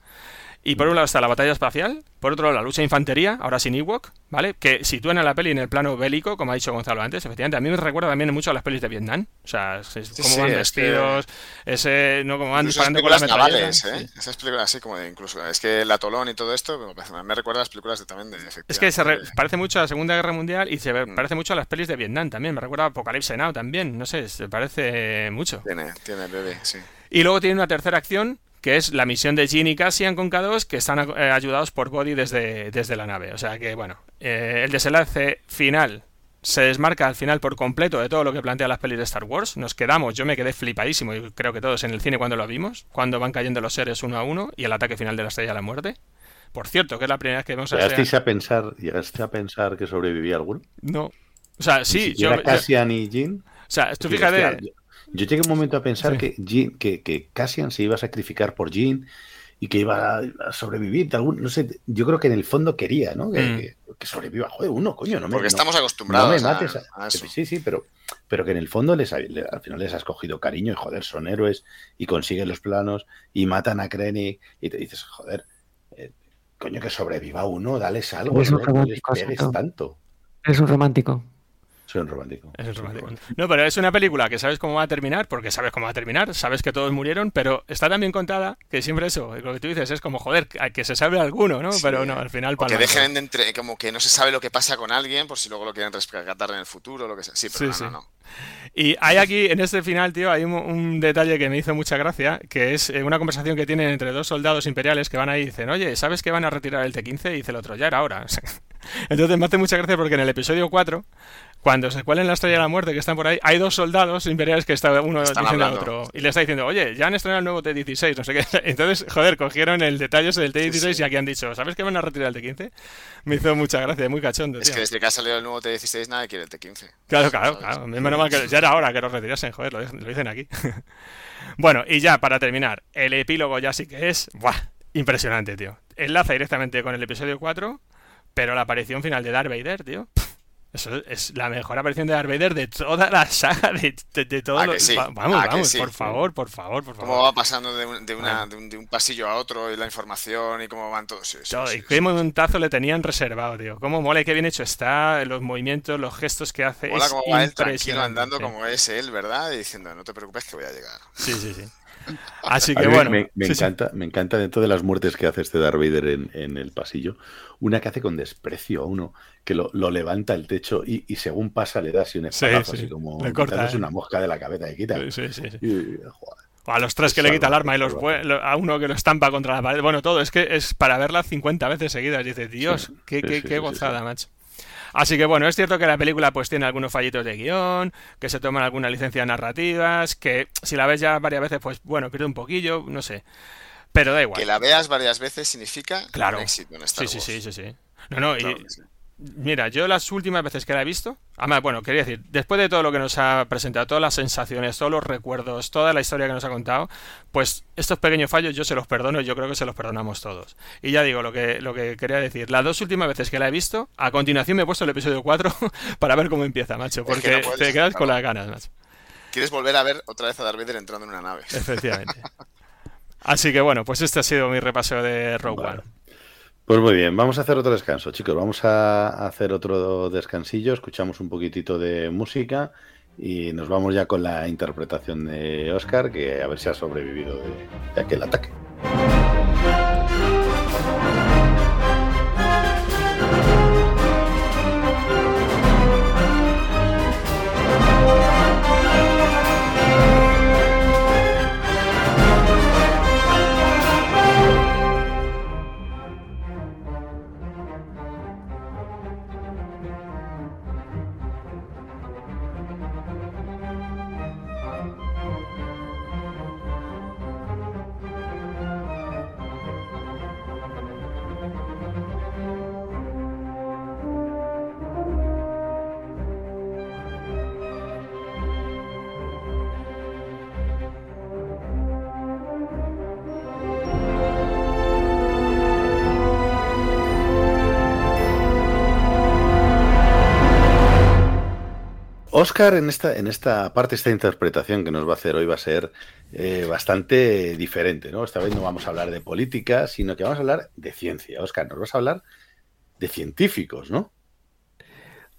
Y por un lado está la batalla espacial, por otro lado la lucha de infantería, ahora sin Ewok, ¿vale? Que sitúan a la peli en el plano bélico, como ha dicho Gonzalo antes, efectivamente. A mí me recuerda también mucho a las pelis de Vietnam. O sea, es- es Sí, cómo sí, van es vestidos, ese, no como van disparando con la películas metralleta. navales, ¿eh? Sí. Esas películas así como de incluso... Es que el atolón y todo esto me- recuerda a las películas de, también de... Es que se re- parece mucho a la Segunda Guerra Mundial y se Mm. parece mucho a las pelis de Vietnam también. Me recuerda a Apocalypse Now también. No sé, se parece mucho. Tiene, tiene bebé, sí. Y luego tiene una tercera acción, que es la misión de Jean y Cassian con K2, que están eh, ayudados por Body desde, desde la nave. O sea que, bueno, eh, el desenlace final se desmarca al final por completo de todo lo que plantea las pelis de Star Wars. Nos quedamos, yo me quedé flipadísimo, y creo que todos en el cine cuando lo vimos, cuando van cayendo los seres uno a uno y el ataque final de la Estrella de la Muerte. Por cierto, que es la primera vez que vemos a ¿Llegasteis a pensar, llegaste a pensar que sobrevivía alguno? No. O sea, sí, yo, Cassian y Jean. O sea, tú fíjate. Yo, llegué un momento a pensar Sí. que, Jean- que, que Cassian se iba a sacrificar por Jean y que iba a, a sobrevivir. de algún- no sé, yo creo que en el fondo quería, ¿no? Que, Mm. que- que sobreviva. Joder, uno, coño, no me Porque no- estamos no acostumbrados me a- mates. a- a eso. Sí, sí, pero, pero que en el fondo les, al final les has cogido cariño y joder, son héroes y consiguen los planos y matan a Krennic y te dices, joder, eh, coño, que sobreviva uno, dales algo, Es un no, no les pegues tanto. Eres un romántico. Soy un romántico. Es un romántico. No, pero es una película que sabes cómo va a terminar, porque sabes cómo va a terminar, sabes que todos murieron, pero está tan bien contada que siempre eso, lo que tú dices es como, joder, que- que se sabe alguno, ¿no? Sí. Pero no, al final O que dejen de entre, como que no se sabe lo que pasa con alguien por si luego lo quieren rescatar en el futuro, lo que sea. Sí, pero Sí, no, sí. no, no. Y hay aquí, en este final, tío, hay un, un detalle que me hizo mucha gracia, que es eh, una conversación que tienen entre dos soldados imperiales que van ahí y dicen, oye, ¿sabes que van a retirar el T-15? Y dice el otro, ya era hora. Entonces me hace mucha gracia porque en el episodio 4, cuando se cuelen la estrella de la muerte que están por ahí, hay dos soldados imperiales que está uno Están diciendo al hablando. otro y le está diciendo, oye, ya han estrenado el nuevo T-16, no sé qué. Entonces, joder, cogieron el detalle del T-16 Sí, sí. y aquí han dicho, ¿sabes que van a retirar el T-15? Me hizo mucha gracia, muy cachondo, Es tío. que desde que ha salido el nuevo T16 nadie quiere el T15. Claro, claro, claro. Menos mal que ya era hora que los retirasen, joder, lo, lo dicen aquí. bueno, y ya para terminar, el epílogo ya sí que es, ¡buah! Impresionante, tío. Enlaza directamente con el episodio 4, pero la aparición final de Darth Vader, tío. Eso es la mejor aparición de Darth Vader de toda la saga, de, de, de todo ¿A lo- que sí? va- Vamos, ¿A que vamos, sí? por favor, por favor, por favor. Cómo va pasando de un, de una- Bueno. de un, de un pasillo a otro y la información y cómo van todos. Sí, Todo, y qué montazo le tenían reservado, tío. Cómo mola y qué bien hecho está, los movimientos, los gestos que hace. Mola cómo va él tranquilo andando como es él, ¿verdad? Y diciendo, no te preocupes que voy a llegar. Sí, sí, sí. Así que bueno. me, me sí, sí. encanta, me encanta dentro de las muertes que hace este Darth Vader en, en el pasillo, una que hace con desprecio a uno, que lo, lo levanta el techo y, y según pasa le da así un espadazo, sí, así como corta, ¿eh? una mosca de la cabeza y quita. Sí, sí, sí, sí. Y- joder. O a los tres que le quita el arma y los a uno que lo estampa contra la pared. Bueno, todo. Es que es para verla 50 veces seguidas. Dices, Dios, qué, gozada, macho. Así que bueno, es cierto que la película pues tiene algunos fallitos de guion, que se toman algunas licencias narrativas, que si la ves ya varias veces, pues bueno, pierde un poquillo, no sé. Pero da igual. Que la veas varias veces significa Claro. un éxito en Star Sí, sí, Wars. sí, sí, sí. No, no, Claro y sí. Mira, yo las últimas veces que la he visto, además, bueno, quería decir, después de todo lo que nos ha presentado, todas las sensaciones, todos los recuerdos, toda la historia que nos ha contado, pues estos pequeños fallos yo se los perdono y yo creo que se los perdonamos todos. Y ya digo lo que, lo que quería decir, las dos últimas veces que la he visto, a continuación me he puesto el episodio 4 para ver cómo empieza, macho, Es que porque no puedes, te quedas con las ganas, macho. Quieres volver a ver otra vez a Darth Vader entrando en una nave. Efectivamente. Así que bueno, pues este ha sido mi repaso de Rogue Vale. Pues muy bien, vamos a hacer otro descanso, chicos. Vamos a hacer otro descansillo, escuchamos un poquitito de música y nos vamos ya con la interpretación de Oscar, que a ver si ha sobrevivido de, de aquel ataque. Oscar en esta, en esta parte, esta interpretación que nos va a hacer hoy va a ser eh, bastante diferente, ¿no? Esta vez no vamos a hablar de política, sino que vamos a hablar de ciencia. Oscar, nos vas a hablar de científicos, ¿no?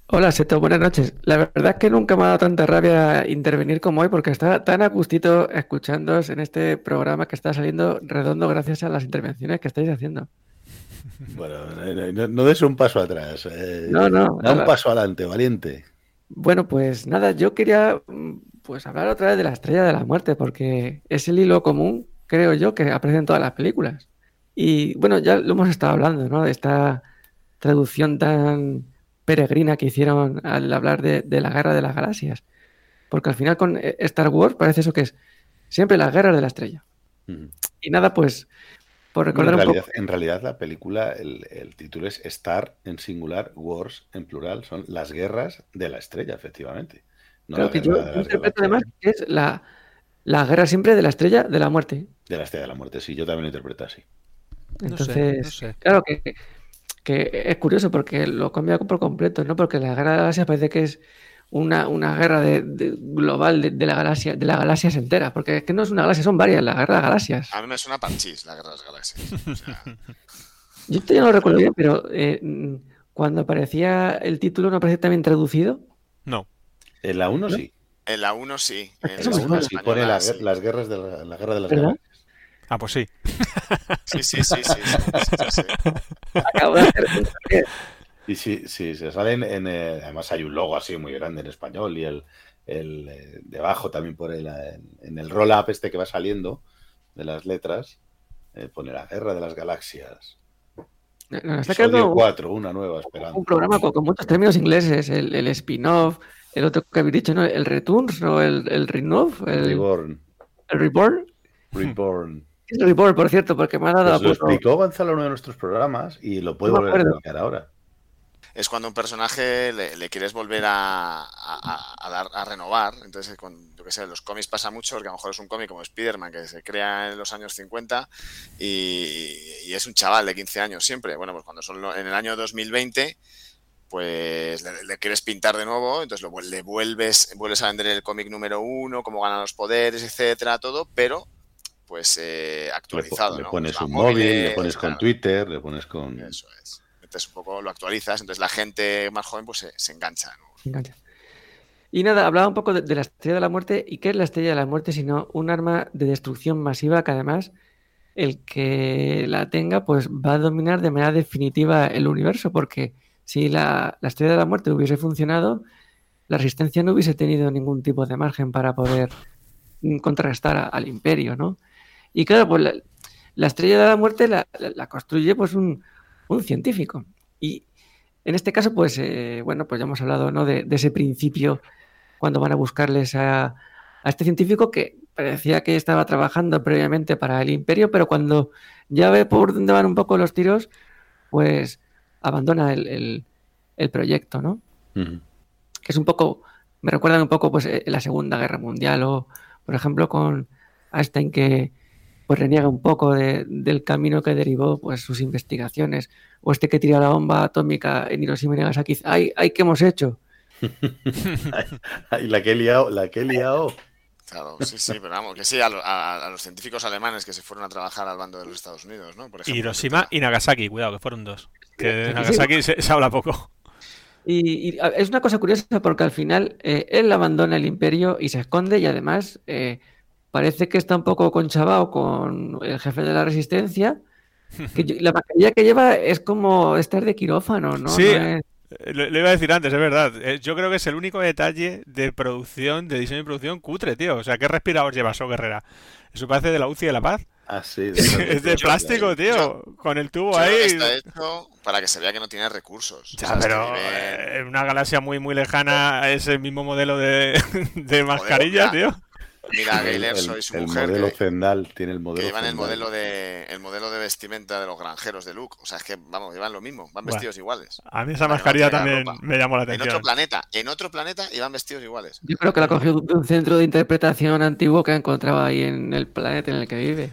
Hola, Seto, buenas noches. La verdad es que nunca me ha dado tanta rabia intervenir como hoy porque está tan a gustito escuchándoos en este programa que está saliendo redondo gracias a las intervenciones que estáis haciendo. Bueno, no, no des un paso atrás. Eh, No, no, Da un paso adelante, valiente. Bueno, pues nada, yo quería mm, pues hablar otra vez de la estrella de la muerte porque es el hilo común, creo yo, que aparece en todas las películas. Y bueno, ya lo hemos estado hablando, ¿no? De esta traducción tan peregrina que hicieron al hablar de, de la guerra de las galaxias. Porque al final con eh, Star Wars parece eso que es siempre las guerras de la estrella. Y nada, pues por En un realidad, poco. en realidad la película, el, el título es Star en singular, Wars en plural, son las guerras de la estrella, efectivamente. No que yo interpreto además que es la, la guerra siempre de la estrella de la muerte. De la estrella de la muerte, sí, yo también lo interpreto así. No sé, Entonces, no sé. claro que, que es curioso porque lo cambia por completo, ¿no? Porque la guerra de la galaxia parece que es una, una guerra de, de- global de, de la galaxia, de las galaxias enteras, porque es que no es una galaxia, son varias, la guerra de las galaxias. A mí me suena parchís la guerra de las galaxias. O sea, Yo esto ya no lo recuerdo bien, pero eh, cuando aparecía el título no aparecía también traducido. No. En la 1 sí. en la 1 sí. En la me En segunda la 1 sí pone la sí. las guerras de la, la guerra de las ¿Verdad? galaxias. Ah, pues sí. Sí, sí, sí, sí, sí, sí, sí, sí. Acabo de hacer. Y sí, sí, se salen en, eh, además hay un logo así muy grande en español y el, el eh, debajo también por el, eh, en el roll-up este que va saliendo de las letras, eh, pone la guerra de las galaxias. Nos está un, 4, una nueva esperando. un programa con, con muchos términos ingleses, el, el spin-off, el otro que habéis dicho, ¿no? El Returns, ¿no? El, el Renov, el, Reborn. el Reborn. Reborn. ¿Qué es el Reborn, por cierto? Porque me ha dado Pues lo explicó Gonzalo en uno de nuestros programas y lo puede No volver a explicar ahora. Es cuando un personaje le, le quieres volver a, a- dar, a renovar. Entonces, con, yo que sé, los cómics pasa mucho, porque a lo mejor es un cómic como Spider-Man que se crea en los años 50 y, y es un chaval de 15 años siempre. Bueno, pues cuando son en el año 2020, pues le, le quieres pintar de nuevo, entonces lo, le vuelves, vuelves a vender el cómic número uno, cómo ganan los poderes, etcétera, todo, pero pues eh, actualizado. le pones Pues un móvil, le pones con claro. Twitter, le pones con... Eso es. Un poco, lo actualizas, entonces la gente más joven pues se, engancha. encanta. Y nada, hablaba un poco de, la estrella de la muerte. ¿Y qué es la estrella de la muerte? Sino un arma de destrucción masiva que además el que la tenga pues va a dominar de manera definitiva el universo. Porque si la, la estrella de la muerte hubiese funcionado, la resistencia no hubiese tenido ningún tipo de margen para poder mm, contrarrestar al imperio, ¿no? Y claro, pues la, la estrella de la muerte la, la- la construye pues un, un científico. Y en este caso, pues, eh, bueno, pues ya hemos hablado, ¿no? De, de ese principio cuando van a buscarles a, a este científico que parecía que estaba trabajando previamente para el imperio, pero cuando ya ve por dónde van un poco los tiros, pues abandona el, el- el proyecto, ¿no? Que es un poco, me recuerdan un poco pues eh, la Segunda Guerra Mundial o, por ejemplo, con Einstein que pues reniega un poco de- del camino que derivó pues sus investigaciones o este que tira la bomba atómica en Hiroshima y Nagasaki, dice, ay, ay, ¿qué hemos hecho? Ay, la que he liado, la que he liado. Claro, sí, sí, pero vamos, que sí, a, a- a los científicos alemanes que se fueron a trabajar al bando de los Estados Unidos, ¿no? Por ejemplo. Hiroshima y Nagasaki, cuidado, que fueron dos. Que de Sí. Nagasaki se, se habla poco. Y, es una cosa curiosa porque al final eh, él abandona el imperio y se esconde y además eh, parece que está un poco conchabado con el jefe de la resistencia. Que yo- la mascarilla que lleva es como estar de quirófano, ¿no? Sí. No es- Eh, Lo, lo iba a decir antes, es verdad. Eh, Yo creo que es el único detalle de producción, de diseño y producción cutre, tío. O sea, ¿qué respirador lleva eso, Guerrera? Eso parece de la UCI de la Paz. Ah, sí. Es de Yo- plástico, yo- tío. Con el tubo Yo creo que ahí. está hecho para que se vea que no tiene recursos. O Ya, sea, es que pero vive- eh, en una galaxia muy, muy lejana es el mismo modelo de, de mascarilla, tío. Mira, El, Gailer, el- soy su el mujer. modelo que- Zendal tiene el que modelo llevan el Zendal. modelo de el modelo de vestimenta de los granjeros de Luke. O sea, es que, vamos, llevan lo mismo, van vestidos iguales. A mí esa que mascarilla también me llamó la En otro atención. planeta, en otro planeta y van vestidos iguales. Yo creo que la cogió de un centro de interpretación antiguo que ha encontrado ahí en el planeta en el que vive.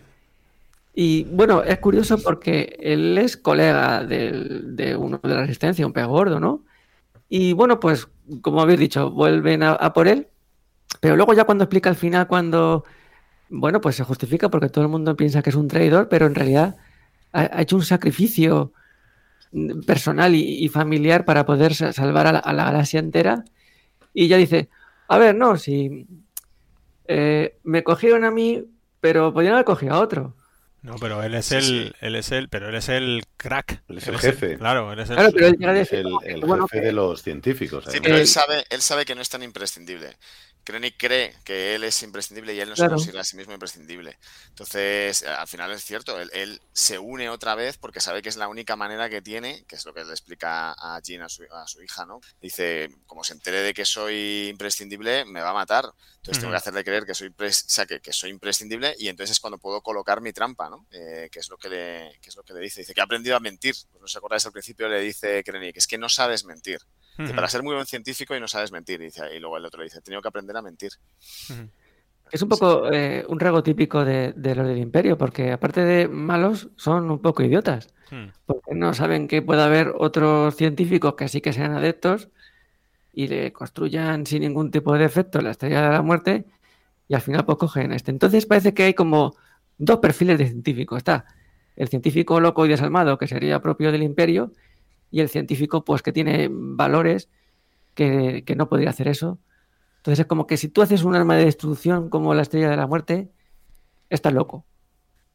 Y bueno, es curioso porque él es colega del- de uno de la resistencia, un pez gordo, ¿no? Y bueno, pues como habéis dicho, vuelven a, por él, pero luego ya cuando explica al final, cuando, bueno, pues se justifica porque todo el mundo piensa que es un traidor, pero en realidad ha, hecho un sacrificio personal y, familiar para poder salvar a la, galaxia entera. Y ya dice, a ver, no, si eh, me cogieron a mí, pero podrían haber cogido a otro. No, pero él es el, él es el, pero él es el crack. Él es el jefe. claro, él es el, jefe de los científicos. Sí, pero él sabe, él sabe que no es tan imprescindible. Krennic cree que él es imprescindible y él no se considera a sí mismo imprescindible. Entonces, al final es cierto, él, se une otra vez porque sabe que es la única manera que tiene, que es lo que le explica a Jean, a su, hija, ¿no? Dice, como se entere de que soy imprescindible, me va a matar. Entonces tengo que hacerle creer que soy, que, soy imprescindible y entonces es cuando puedo colocar mi trampa, ¿no? Eh, que, es lo que, le, es lo que le dice. Dice que ha aprendido a mentir. Pues no os acordáis al principio, le dice Krennic, es que no sabes mentir. Para ser muy buen científico y no sabes mentir. Y, dice, y luego el otro le dice, he tenido que aprender a mentir. Es un poco eh, un rasgo típico de, los del imperio, porque aparte de malos, son un poco idiotas. Hmm. Porque no saben que puede haber otros científicos que sí que sean adeptos y le construyan sin ningún tipo de efecto la estrella de la muerte y al final pues cogen este. Entonces parece que hay como dos perfiles de científicos. Está el científico loco y desalmado, que sería propio del imperio, y el científico pues que tiene valores que, no podría hacer eso. Entonces es como que si tú haces un arma de destrucción como la estrella de la muerte, estás loco.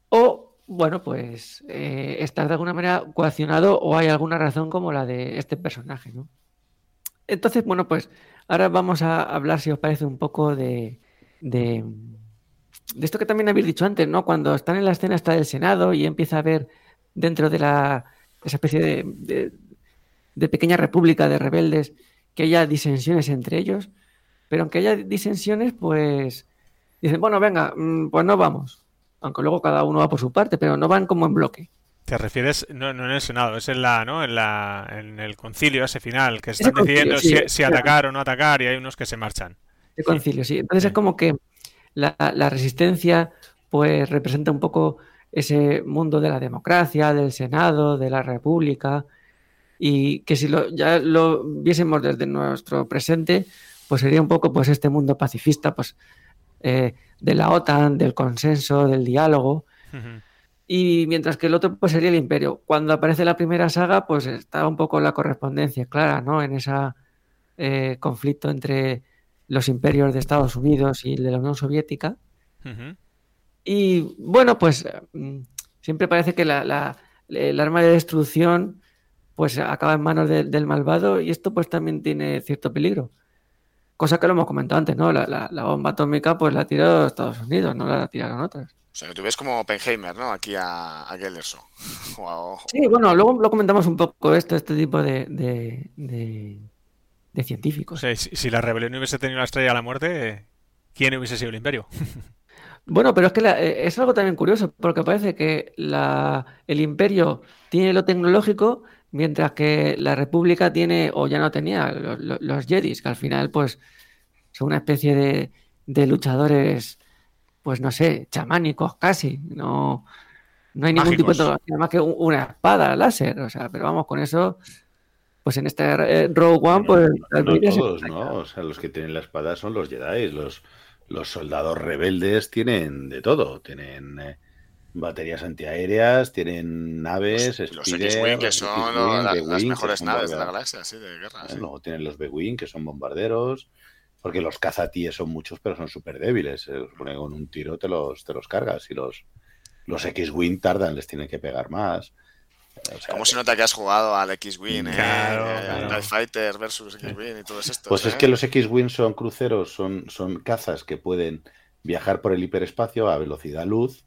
O, bueno, pues eh, estás de alguna manera coaccionado o hay alguna razón como la de este personaje, ¿no? Entonces, bueno, pues ahora vamos a hablar, si os parece, un poco de, de, esto que también habéis dicho antes, ¿no? Cuando están en la escena está del Senado y empieza a ver dentro de la esa especie de, de pequeña república de rebeldes que haya disensiones entre ellos, pero aunque haya disensiones, pues dicen, bueno, venga, mm, pues no vamos. Aunque luego cada uno va por su parte, pero no van como en bloque. Te refieres, no, no en el Senado, es en la, ¿no? En la, en el concilio ese final, que están decidiendo si, atacar o no atacar y hay unos que se marchan. El concilio, sí. Entonces es como que la, la, resistencia, pues representa un poco ese mundo de la democracia, del Senado, de la República, y que si lo, ya lo viésemos desde nuestro presente, pues sería un poco pues este mundo pacifista, pues eh, de la OTAN, del consenso, del diálogo. Y mientras que el otro pues sería el imperio. Cuando aparece la primera saga, pues está un poco la correspondencia clara, ¿no? En ese eh, conflicto entre los imperios de Estados Unidos y de la Unión Soviética. Y bueno, pues mm, siempre parece que la, el arma de destrucción pues acaba en manos del malvado y esto pues también tiene cierto peligro. Cosa que lo hemos comentado antes, ¿no? La, bomba atómica pues la ha tirado Estados Unidos, no la tiraron otras. O sea, que tú ves como Oppenheimer, ¿no? Aquí a, a Gelderson. Sí, bueno, luego lo comentamos un poco esto, este tipo de, de, científicos. O sea, si, la rebelión hubiese tenido la estrella de la muerte, ¿quién hubiese sido el imperio? Bueno, pero es que eh, es algo también curioso, porque parece que la, el imperio tiene lo tecnológico, Mientras que la República tiene, o ya no tenía, los, los Jedis, que al final, pues, son una especie de, de luchadores, pues no sé, chamánicos casi. No, no hay ningún tipo de tecnología más que una espada láser. O sea, pero vamos, con eso, pues en este eh, Rogue One, pues. No, todos, ¿no? O sea, los que tienen la espada son los Jedi, los, los soldados rebeldes tienen de todo. Tienen. Eh, baterías antiaéreas, tienen naves, los, X-Wing, que son las mejores naves de la galaxia, sí, de guerra. Luego tienen los B-Wing, que son bombarderos, porque los cazatíes son muchos, pero son súper débiles. Se supone que con un tiro te los, te los cargas y los, los X-Wing tardan, les tienen que pegar más. ¿Cómo se nota que has jugado al X-Wing? Eh? Claro, Fighter versus X-Wing y todo esto. Pues es que los X-Wing son cruceros, son, son cazas que pueden viajar por el hiperespacio a velocidad luz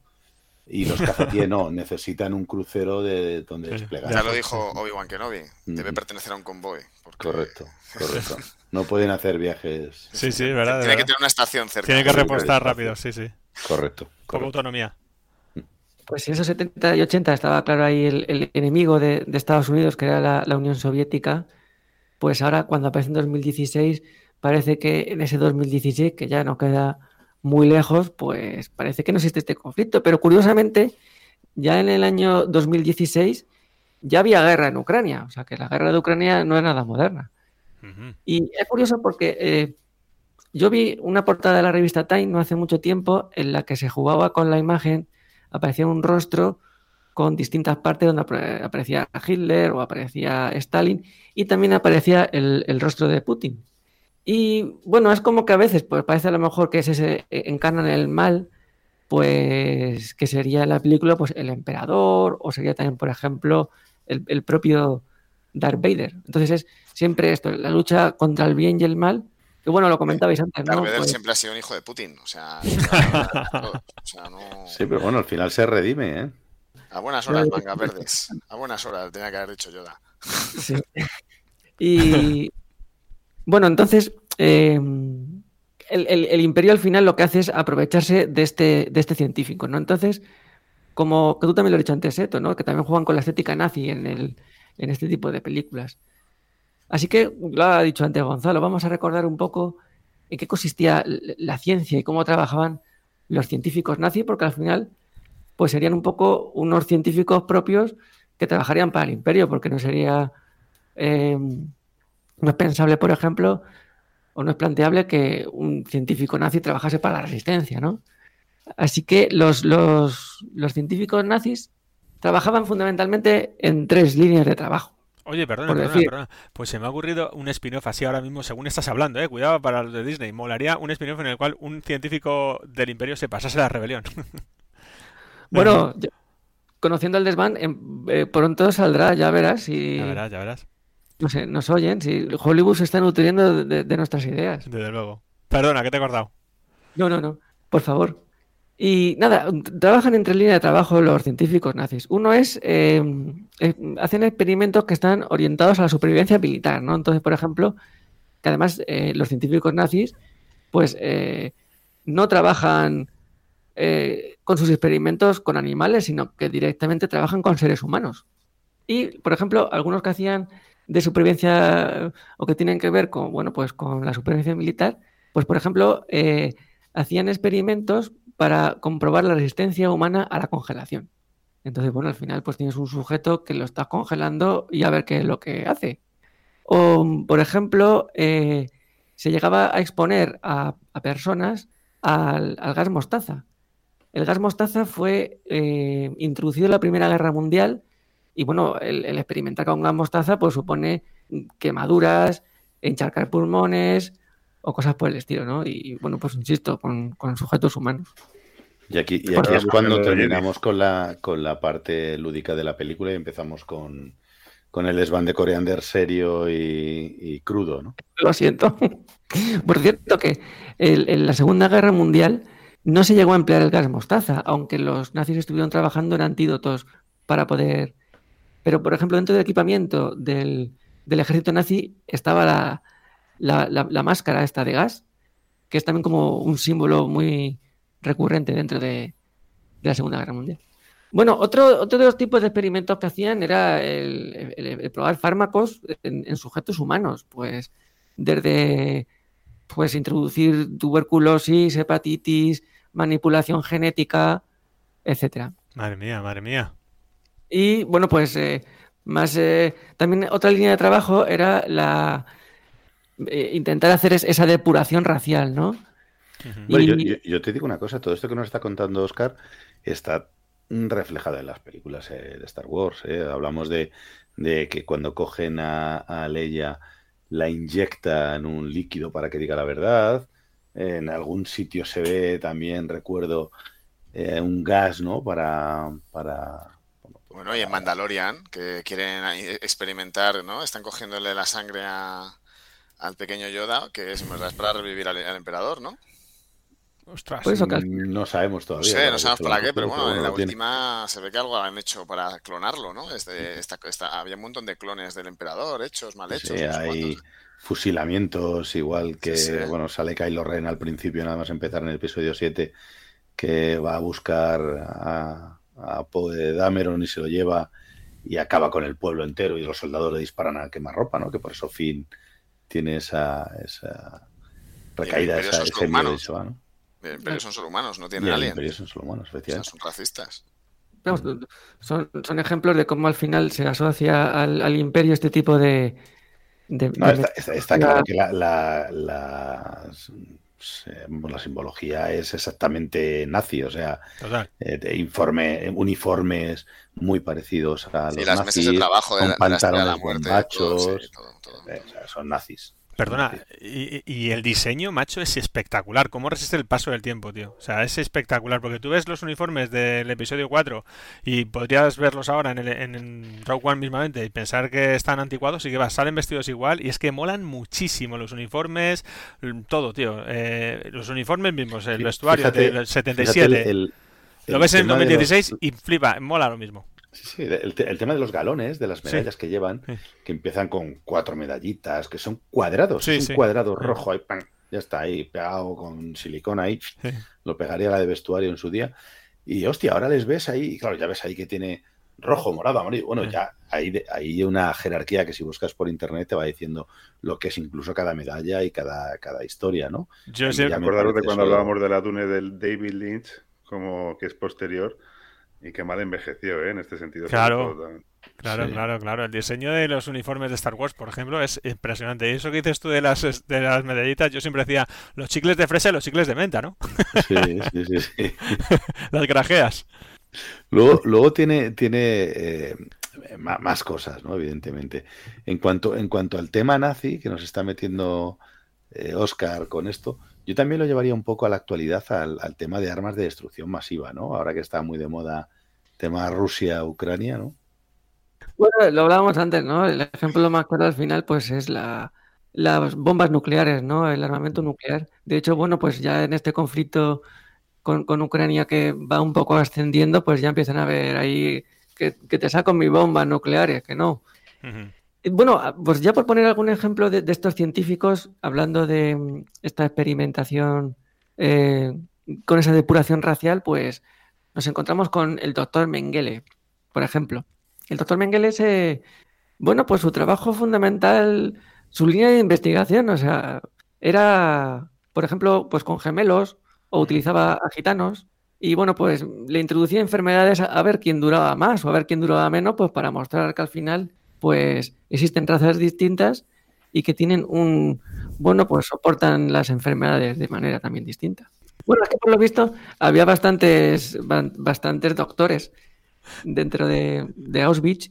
y los cazatíes no, necesitan un crucero de donde desplegar. Ya lo dijo Obi-Wan Kenobi, debe pertenecer a un convoy. Correcto, correcto. No pueden hacer viajes. Sí, sí, verdad. Tiene que tener una estación cerca. Tiene que repostar rápido, sí, sí. Correcto. Con autonomía. Pues en esos 70 y 80 estaba claro ahí el, enemigo de, Estados Unidos, que era la, la, Unión Soviética. Pues ahora, cuando aparece en 2016, parece que en ese 2016, que ya no queda muy lejos, pues parece que no existe este conflicto. Pero curiosamente, ya en el año 2016 ya había guerra en Ucrania. O sea que la guerra de Ucrania no es nada moderna. Y es curioso porque eh, yo vi una portada de la revista Time no hace mucho tiempo en la que se jugaba con la imagen, aparecía un rostro con distintas partes donde aparecía Hitler o aparecía Stalin y también aparecía el, rostro de Putin. Y bueno, es como que a veces pues parece a lo mejor que se encarnan el mal, pues que sería en la película pues el emperador o sería también, por ejemplo, el, propio Darth Vader. Entonces es siempre esto, la lucha contra el bien y el mal, que bueno, lo comentabais antes, Darth Vader pues siempre ha sido un hijo de Putin, o sea, Sí, pero bueno, al final se redime, ¿eh? A buenas horas, manga verdes. A buenas horas, tenía que haber dicho Yoda. Sí. Y bueno, entonces em, el, imperio al final lo que hace es aprovecharse de este, de este científico, ¿no? Entonces, como que tú también lo has dicho antes, Eto, ¿no? Que también juegan con la estética nazi en, el, en este tipo de películas. Así que, lo ha dicho antes Gonzalo, vamos a recordar un poco en qué consistía la ciencia y cómo trabajaban los científicos nazis, porque al final pues serían un poco unos científicos propios que trabajarían para el imperio, porque no sería, eh, no es pensable, por ejemplo, o no es planteable que un científico nazi trabajase para la resistencia, ¿no? Así que los, los, los científicos nazis trabajaban fundamentalmente en tres líneas de trabajo. Oye, perdona, perdona, perdona, Pues se me ha ocurrido un spin-off así ahora mismo, según estás hablando, eh. Cuidado para los de Disney. Molaría un spin-off en el cual un científico del imperio se pasase la rebelión. Bueno, conociendo el desván, em, eh, pronto saldrá, ya verás. Y... Ya verás, ya verás. No sé, nos oyen, si Hollywood se está nutriendo de, nuestras ideas. Desde luego. Perdona, que te he cortado. No, no, no, por favor. Y nada, trabajan entre línea de trabajo los científicos nazis. Uno es, em, eh, hacen experimentos que están orientados a la supervivencia militar, ¿no? Entonces, por ejemplo, que además eh, los científicos nazis, pues no trabajan con sus experimentos con animales, sino que directamente trabajan con seres humanos. Y, por ejemplo, algunos que hacían de supervivencia o que tienen que ver con, bueno, pues con la supervivencia militar, pues, por ejemplo, eh, hacían experimentos para comprobar la resistencia humana a la congelación. Entonces, bueno, al final, pues tienes un sujeto que lo está congelando y a ver qué es lo que hace. O, por ejemplo, eh, se llegaba a exponer a, personas al, al, gas mostaza. El gas mostaza fue eh, introducido en la Primera Guerra Mundial y bueno, el, experimentar con gas mostaza pues supone quemaduras, encharcar pulmones o cosas por el estilo, ¿no? Y bueno, pues insisto, con, sujetos humanos. Y aquí, es cuando terminamos con la, con la parte lúdica de la película y empezamos con, el desván de Coriander serio y, crudo, ¿no? Lo siento. Por cierto que en la Segunda Guerra Mundial no se llegó a emplear el gas mostaza, aunque los nazis estuvieron trabajando en antídotos para poder... Pero, por ejemplo, dentro del equipamiento del, ejército nazi estaba la, máscara esta de gas, que es también como un símbolo muy recurrente dentro de, la Segunda Guerra Mundial. Bueno, otro, otro de los tipos de experimentos que hacían era el, probar fármacos en, en, sujetos humanos, pues desde pues introducir tuberculosis, hepatitis, manipulación genética, etcétera. Madre mía, madre mía. Y bueno, pues eh, más eh, también otra línea de trabajo era la eh, intentar hacer esa depuración racial, ¿no? yo, te digo una cosa, todo esto que nos está contando Oscar está reflejado en las películas de Star Wars. Hablamos de, que cuando cogen a, a Leia la inyectan un líquido para que diga la verdad. En algún sitio se ve también, recuerdo, eh, un gas, ¿no? Para. para bueno, y en Mandalorian, que quieren experimentar, ¿no? Están cogiéndole la sangre al pequeño Yoda, que es, ¿verdad? para revivir al, emperador, ¿no? Ostras, pues no sabemos todavía. No sé, no sabemos para qué, pero bueno, en la última se ve que algo han hecho para clonarlo, ¿no? Este, había un montón de clones del emperador hechos, mal hechos. Sí, hay, fusilamientos, igual que, bueno, sale Kylo Ren al principio, nada más empezar en el episodio 7, que va a buscar a, a Poe de Dameron y se lo lleva y acaba con el pueblo entero y los soldados le disparan a quemarropa, ¿no? Que por eso Finn tiene esa, esa recaída, esa, ese miedo ¿no? El imperio son solo humanos, no tienen alien. El son solo humanos, efectivamente. son racistas. son, son, ejemplos de cómo al final se asocia al, al imperio este tipo de, está, claro que la, la, simbología es exactamente nazi, o sea, eh, informe, uniformes muy parecidos a los las nazis, de trabajo de con la, pantalones machos, eh, son nazis. Perdona, y, el diseño, macho, es espectacular. ¿Cómo resiste el paso del tiempo, tío? O sea, es espectacular, porque tú ves los uniformes del episodio 4 y podrías verlos ahora en, el, en Rogue One mismamente y pensar que están anticuados y que va, salen vestidos igual y es que molan muchísimo los uniformes, todo, tío. Eh, los uniformes mismos, el vestuario del 77. lo ves en 2016 y flipa, mola lo mismo. Sí, sí, el, tema de los galones, de las medallas que llevan, que empiezan con cuatro medallitas, que son cuadrados, es un cuadrado rojo ahí, ¡pam! ya está ahí, pegado con silicona ahí, lo pegaría la de vestuario en su día. Y hostia, ahora les ves ahí, claro, ya ves ahí que tiene rojo, morado, amarillo. Bueno, ya hay, hay una jerarquía que si buscas por internet te va diciendo lo que es incluso cada medalla y cada, cada historia, ¿no? Yo sí, acordaros de cuando hablábamos de la Dune del David Lynch, como que es posterior, y qué mal envejeció, ¿eh? En este sentido. Claro. Claro, claro, claro. El diseño de los uniformes de Star Wars, por ejemplo, es impresionante. Y eso que dices tú de las, de las medallitas, yo siempre decía los chicles de fresa y los chicles de menta, ¿no? Sí, sí, sí. sí. las grajeas. Luego, luego tiene, tiene eh, más cosas, ¿no? Evidentemente. En cuanto, en cuanto al tema nazi, que nos está metiendo eh, Oscar con esto, yo también lo llevaría un poco a la actualidad al, tema de armas de destrucción masiva, ¿no? Ahora que está muy de moda tema Rusia-Ucrania, ¿no? Bueno, lo hablábamos antes, ¿no? El ejemplo más claro al final, pues es la, las bombas nucleares, ¿no? El armamento nuclear. De hecho, bueno, pues ya en este conflicto con, Ucrania que va un poco ascendiendo, pues ya empiezan a ver ahí que, te saco mi bomba nucleares, que no. Bueno, ah, pues ya por poner algún ejemplo de, estos científicos, hablando de mm, esta experimentación eh, con esa depuración racial, pues nos encontramos con el doctor Mengele, por ejemplo. El doctor Mengele es, eh, bueno, pues su trabajo fundamental, su línea de investigación, o sea, era, por ejemplo, pues con gemelos o utilizaba a gitanos y bueno, pues le introducía enfermedades a ver quién duraba más o a ver quién duraba menos, pues para mostrar que al final pues existen razas distintas y que tienen un, bueno, pues soportan las enfermedades de manera también distinta. Bueno, es que por lo visto había bastantes, bastantes doctores dentro de, Auschwitz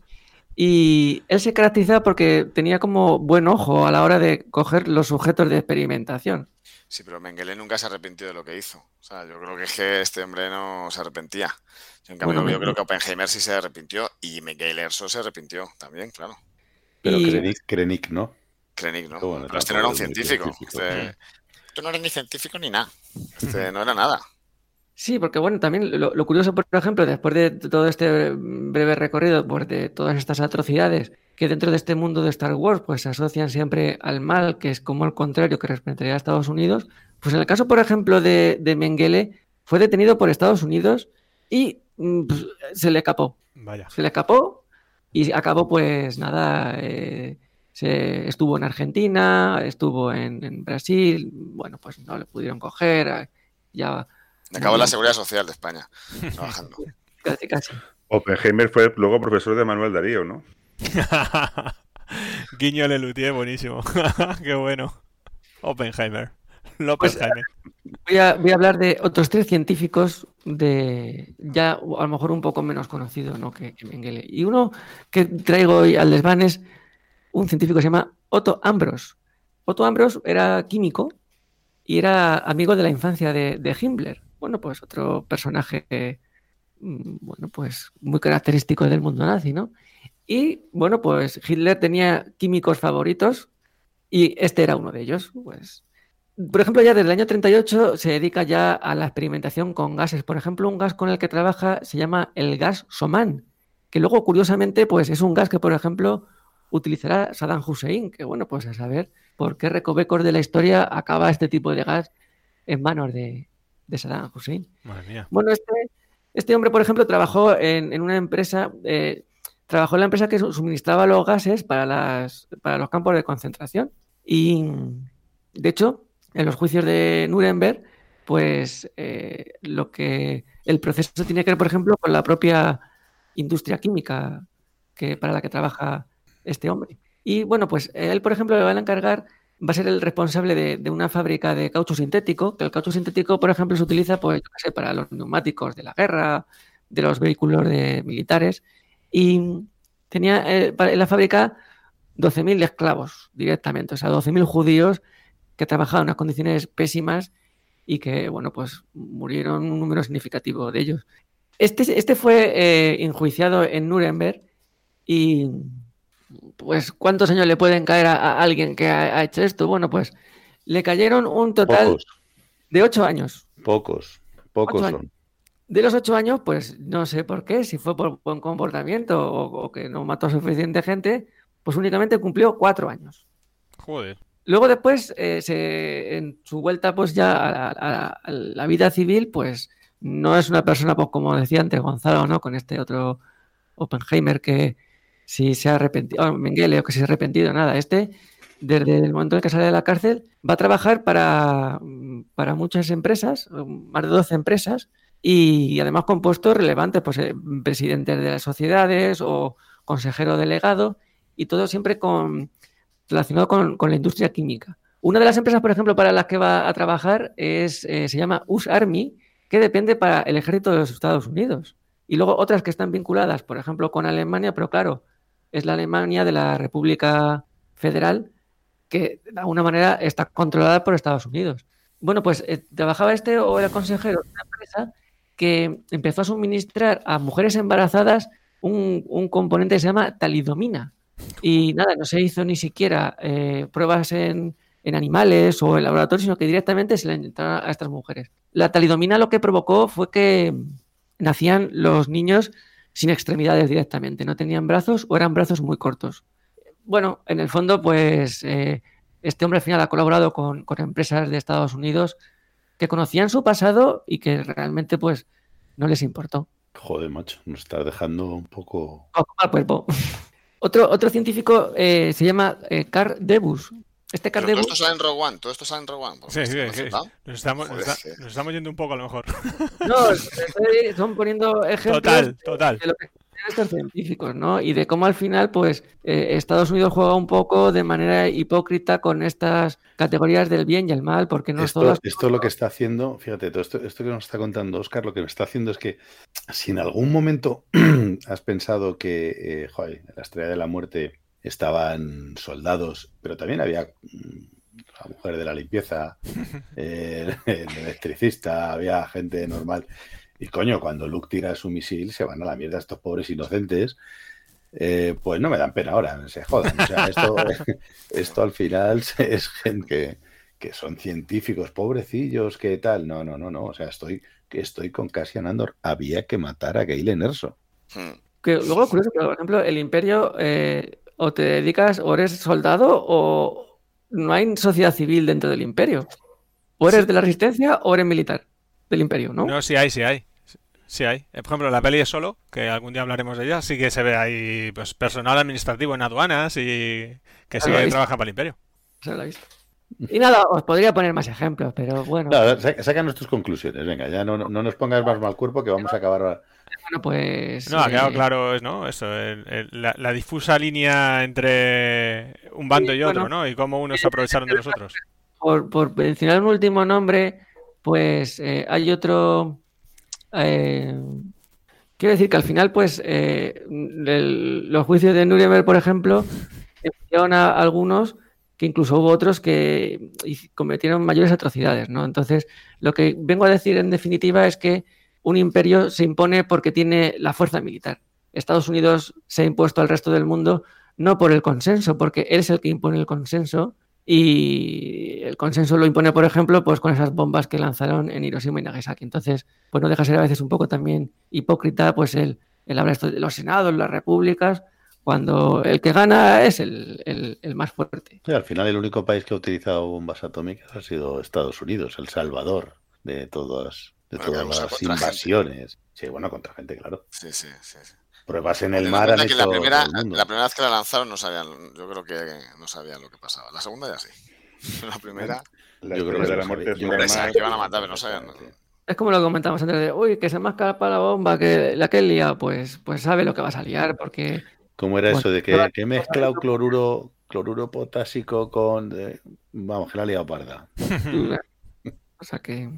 y él se caracterizaba porque tenía como buen ojo a la hora de coger los sujetos de experimentación. Sí, pero Mengele nunca se arrepintió de lo que hizo. O sea, yo creo que es que este hombre no se arrepentía. En cambio, yo creo que Oppenheimer sí se arrepintió y Miguel Erso se arrepintió también, claro. Pero y... Krennic, no. Krennic no. pero este no era un científico. Este... no era ni científico ni nada. Este no era nada. Sí, porque bueno, también lo, curioso, por ejemplo, después de todo este breve recorrido, pues de todas estas atrocidades que dentro de este mundo de Star Wars, pues se asocian siempre al mal, que es como el contrario que respetaría a Estados Unidos, pues en el caso, por ejemplo, de, de Mengele, fue detenido por Estados Unidos y se le escapó. Vaya. Se le escapó y acabó, pues nada, eh, se, estuvo en Argentina, estuvo en, Brasil, bueno, pues no le pudieron coger, eh, ya... Acabó la Seguridad Social de España, trabajando. casi, casi. Oppenheimer fue luego profesor de Manuel Darío, ¿no? Guiño Lelutier, buenísimo. Qué bueno. Oppenheimer. López pues, Voy a, voy a, hablar de otros tres científicos de ya a lo mejor un poco menos conocido ¿no? que, Mengele. Y uno que traigo hoy al desván es un científico que se llama Otto Ambros. Otto Ambros era químico y era amigo de la infancia de, Himmler. Bueno, pues otro personaje mm, bueno, pues muy característico del mundo nazi, ¿no? Y bueno, pues Hitler tenía químicos favoritos y este era uno de ellos. Pues por ejemplo, ya desde el año 38 se dedica ya a la experimentación con gases. Por ejemplo, un gas con el que trabaja se llama el gas Soman, que luego, curiosamente, pues es un gas que, por ejemplo, utilizará Saddam Hussein, que bueno, pues a saber por qué recovecos de la historia acaba este tipo de gas en manos de, Saddam Hussein. Madre mía. Bueno, este, este hombre, por ejemplo, trabajó en, una empresa, eh, trabajó en la empresa que suministraba los gases para, las, para los campos de concentración. Y, de hecho, en los juicios de Nuremberg, pues eh, lo que el proceso tiene que ver, por ejemplo, con la propia industria química que, para la que trabaja este hombre. Y bueno, pues él, por ejemplo, le van a encargar, va a ser el responsable de, una fábrica de caucho sintético, que el caucho sintético, por ejemplo, se utiliza pues, para los neumáticos de la guerra, de los vehículos de militares. Y tenía eh, en la fábrica 12.000 esclavos directamente, o sea, 12.000 judíos que trabajaban en unas condiciones pésimas y que, bueno, pues murieron un número significativo de ellos. Este, este fue eh, enjuiciado en Nuremberg y, pues, ¿cuántos años le pueden caer a, alguien que ha, hecho esto? Bueno, pues le cayeron un total de ocho años. Pocos, pocos son. De los ocho años, pues no sé por qué, si fue por buen comportamiento o, o que no mató a suficiente gente, pues únicamente cumplió cuatro años. Joder. Luego después, eh, en su vuelta pues ya a, la vida civil, pues no es una persona, pues como decía antes Gonzalo, ¿no? Con este otro Oppenheimer que si se ha arrepentido, oh, Mengele o que se ha arrepentido, nada. Este, desde el momento en que sale de la cárcel, va a trabajar para, para muchas empresas, más de 12 empresas, y, además con puestos relevantes, pues eh, presidentes de las sociedades o consejero delegado, y todo siempre con relacionado con, la industria química. Una de las empresas, por ejemplo, para las que va a trabajar es, eh, se llama US Army, que depende para el ejército de los Estados Unidos. Y luego otras que están vinculadas, por ejemplo, con Alemania, pero claro, es la Alemania de la República Federal, que de alguna manera está controlada por Estados Unidos. Bueno, pues eh, trabajaba este o era consejero de una empresa que empezó a suministrar a mujeres embarazadas un, un componente que se llama talidomina, y nada, no se hizo ni siquiera eh, pruebas en, animales o en laboratorio, sino que directamente se le inyectaron a estas mujeres. La talidomina lo que provocó fue que nacían los niños sin extremidades directamente, no tenían brazos o eran brazos muy cortos. Bueno, en el fondo, pues eh, este hombre al final ha colaborado con, empresas de Estados Unidos que conocían su pasado y que realmente pues no les importó. Joder, macho, nos está dejando un poco... Al cuerpo. Otro, otro científico eh, se llama eh, Carl Debus. Este Carl Debus... Todo esto sale en Rogue One, todo esto sale en Rogue One. Sí, sí, sí. Nos, estamos, nos, estamos, yendo un poco a lo mejor. No, son poniendo ejemplos total, total. de lo que estos científicos, ¿no? Y de cómo al final, pues, eh, Estados Unidos juega un poco de manera hipócrita con estas categorías del bien y el mal, porque no esto, Esto lo que está haciendo, fíjate, todo esto, esto que nos está contando Oscar, lo que me está haciendo es que si en algún momento has pensado que, eh, joder, en la estrella de la muerte estaban soldados, pero también había mm, la mujer de la limpieza, el electricista, había gente normal. Y coño, cuando Luke tira su misil, se van a la mierda estos pobres inocentes. Eh, pues no me dan pena ahora, se jodan. O sea, esto, esto al final es gente que, son científicos, pobrecillos, que tal. No, no, no, no. O sea, estoy, estoy con Cassian Andor. Había que matar a Galen Erso. Hmm. Que luego, curioso, por ejemplo, el Imperio, eh, o te dedicas, o eres soldado, o no hay sociedad civil dentro del Imperio. O eres de la Resistencia o eres militar del Imperio, ¿no? No, sí hay, sí hay. Sí hay. Eh, por ejemplo, la peli de Solo, que algún día hablaremos de ella, sí que se ve ahí pues, personal administrativo en aduanas y que sí trabaja para el imperio. Se lo he visto. Y nada, os podría poner más ejemplos, pero bueno. saca nuestras conclusiones, venga, ya no, no, nos pongas más mal cuerpo que vamos a acabar. Bueno, pues. No, ha quedado eh, claro, ¿no? Eso, la, difusa línea entre un bando y otro, ¿no? Y cómo unos se aprovecharon de los otros. Por, por mencionar un último nombre, pues eh, hay otro eh, quiero decir que al final, pues, eh, los juicios de Nuremberg, por ejemplo, empezaron a algunos que incluso hubo otros que cometieron mayores atrocidades, ¿no? Entonces, lo que vengo a decir en definitiva es que un imperio se impone porque tiene la fuerza militar. Estados Unidos se ha impuesto al resto del mundo no por el consenso, porque él es el que impone el consenso, y el consenso lo impone, por ejemplo, pues con esas bombas que lanzaron en Hiroshima y Nagasaki. Entonces, pues no deja de ser a veces un poco también hipócrita, pues el, el hablar esto de los senados, las repúblicas, cuando el que gana es el, más fuerte. al final el único país que ha utilizado bombas atómicas ha sido Estados Unidos, el salvador de todas, de todas las invasiones. Sí, bueno, contra gente, claro. Sí, sí, sí. Pruebas en el mar. la, primera, la primera vez que la lanzaron no sabían, yo creo que no sabían lo que pasaba. La segunda ya sí. La primera. yo creo que la muerte que iban a matar, pero no sabían. Es como lo que comentamos antes de, uy, que se más para la bomba que la que lía, pues, pues sabe lo que vas a liar, porque ¿Cómo era eso de que, que he mezclado cloruro, cloruro potásico con. eh, vamos, que la ha liado parda. O sea que.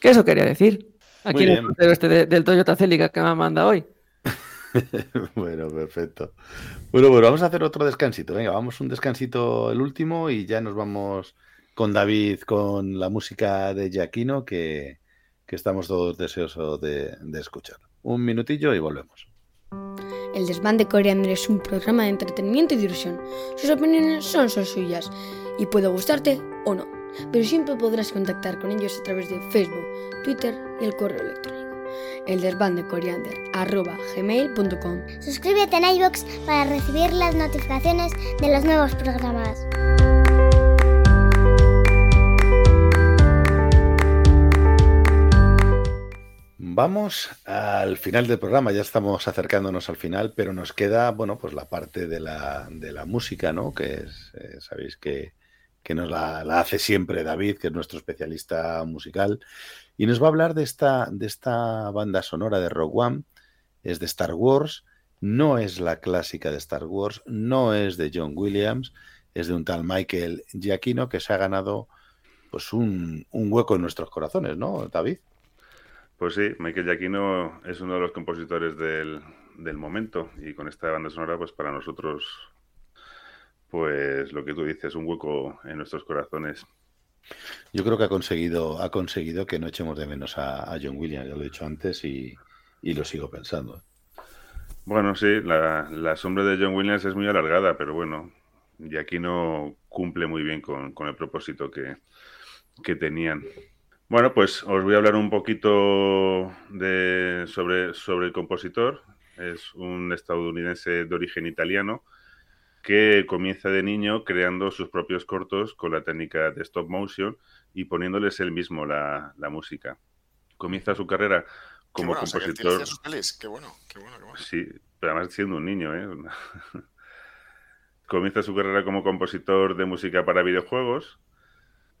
¿Qué eso quería decir? Aquí en el este de- del Toyota Celica que me manda hoy. bueno, perfecto. Bueno, pues vamos a hacer otro descansito. Venga, vamos un descansito el último y ya nos vamos con David con la música de Giaquino que, que estamos todos deseosos de, escuchar. Un minutillo y volvemos. El desván de Coriander es un programa de entretenimiento y diversión. Sus opiniones son suyas y puede gustarte o no, pero siempre podrás contactar con ellos a través de Facebook, Twitter y el correo electrónico. El desván de Coriander arroba gmail.com. Suscríbete en iVoox para recibir las notificaciones de los nuevos programas. Vamos al final del programa, ya estamos acercándonos al final, pero nos queda, bueno, pues la parte de la, de la música, ¿no? Que es, eh, sabéis que, que nos la, la hace siempre David, que es nuestro especialista musical, y nos va a hablar de esta, de esta banda sonora de Rogue One, es de Star Wars, no es la clásica de Star Wars, no es de John Williams, es de un tal Michael Giacchino que se ha ganado pues un, un hueco en nuestros corazones, ¿no, David? Pues sí, Michael Giacchino es uno de los compositores del, del momento y con esta banda sonora, pues para nosotros, pues lo que tú dices, un hueco en nuestros corazones. Yo creo que ha conseguido, ha conseguido que no echemos de menos a, John Williams, ya lo he dicho antes y, y lo sigo pensando. Bueno, sí, la, la sombra de John Williams es muy alargada, pero bueno, Giacchino cumple muy bien con, con el propósito que, que tenían. Bueno, pues os voy a hablar un poquito de, sobre, sobre el compositor. Es un estadounidense de origen italiano que comienza de niño creando sus propios cortos con la técnica de stop motion y poniéndoles él mismo la, la música. Comienza su carrera Qué como o sea, compositor. sus pelis. Qué bueno, qué bueno, qué bueno. Sí, pero además siendo un niño, ¿eh? Comienza su carrera como compositor de música para videojuegos,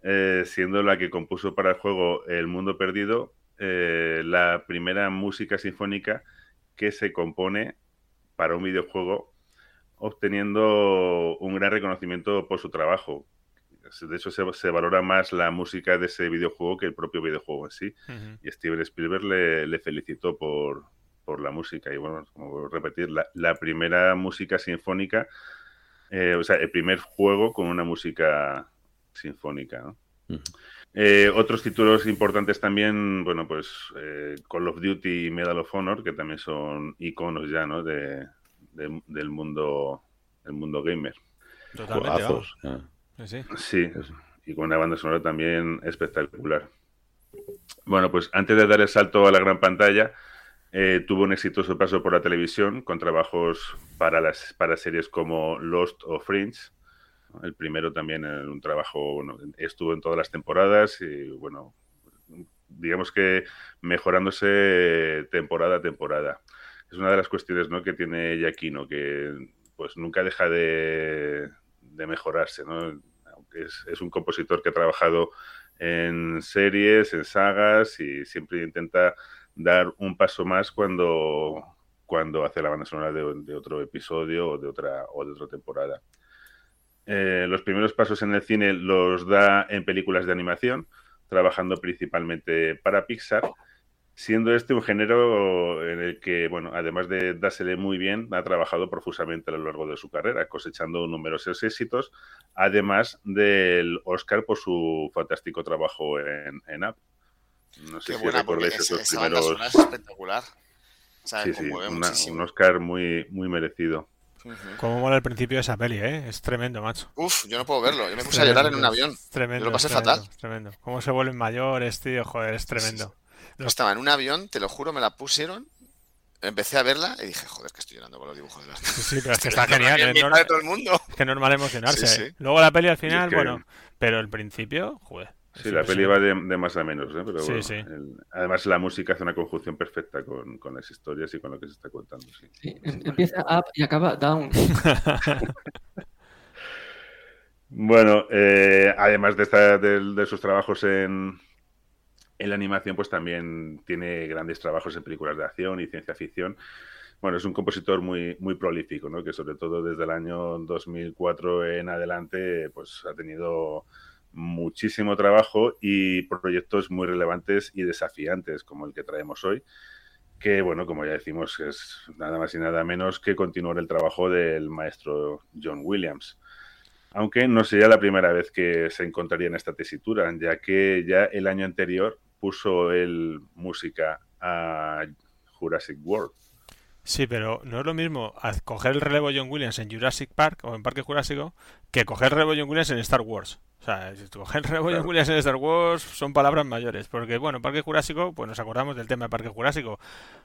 eh, siendo la que compuso para el juego El Mundo Perdido eh, la primera música sinfónica que se compone para un videojuego, obteniendo un gran reconocimiento por su trabajo. De hecho, se, se valora más la música de ese videojuego que el propio videojuego en sí y Steven Spielberg le, le felicitó por, por la música. Y bueno, como vuelvo a repetir, la, la primera música sinfónica, eh, o sea, el primer juego con una música sinfónica. Eh, otros títulos importantes también, bueno, pues eh, Call of Duty y Medal of Honor, que también son iconos ya, ¿no? De, de- del mundo del mundo gamer. Totalmente. Juegazos, ah. Sí, y con una banda sonora también espectacular. Bueno, pues antes de dar el salto a la gran pantalla, eh, tuvo un exitoso paso por la televisión con trabajos para, las, para series como Lost o Fringe. El primero también en un trabajo, bueno, estuvo en todas las temporadas y bueno, digamos que mejorándose temporada a temporada. Es una de las cuestiones ¿no? que tiene Giacchino, que pues nunca deja de, de mejorarse, ¿no? Es, un compositor que ha trabajado en series, en sagas y siempre intenta dar un paso más cuando, cuando hace la banda sonora de, de otro episodio o de otra, o de otra temporada. Eh, los primeros pasos en el cine los da en películas de animación, trabajando principalmente para Pixar, siendo este un género en el que, bueno, además de dársele muy bien, ha trabajado profusamente a lo largo de su carrera, cosechando numerosos éxitos, además del Oscar por su fantástico trabajo en, en Up. No sé Qué si buena, recordáis esos esa banda primeros... es espectacular. O sea, Sí, sí, una- un Oscar muy, muy merecido. Ujú. Cómo mola el principio de esa peli, ¿eh? Es tremendo, macho. Uf, yo no puedo verlo. Yo me puse a llorar en un avión. Tremendo. Yo lo pasé tremendo, fatal. es Tremendo. Cómo se vuelven mayores, tío. Joder, es tremendo. Estaba en un avión, te lo juro, me la pusieron. Empecé a verla y dije, joder, que estoy llorando con los dibujos de las Sí, sí, pero es que está genial. aquí Es, en nor- mitad de todo el mundo. es que es normal emocionarse. Sí, sí. ¿eh? Luego la peli al final, es que- bueno, pero el principio, joder. Sí, la peli va de, de más a menos, ¿eh? pero Sí, bueno, sí. el- además la música hace una conjunción perfecta con, con las historias y con lo que se está contando. sí. Sí, em- empieza up y acaba down. Bueno, eh, además de, esta- de, de sus trabajos en, en la animación, pues también tiene grandes trabajos en películas de acción y ciencia ficción, bueno, es un compositor muy, muy prolífico, ¿no? Que sobre todo desde el año 2004 en adelante, pues ha tenido muchísimo trabajo y proyectos muy relevantes y desafiantes como el que traemos hoy, que bueno, como ya decimos, es nada más y nada menos que continuar el trabajo del maestro John Williams. Aunque no sería la primera vez que se encontraría en esta tesitura, ya que ya el año anterior puso el música a Jurassic World. Sí, pero no es lo mismo coger el relevo John Williams en Jurassic Park o en Parque Jurásico que coger el relevo John Williams en Star Wars. O sea, coger el relevo John Williams en Star Wars son palabras mayores. Porque, bueno, Parque Jurásico, pues nos acordamos del tema de Parque Jurásico.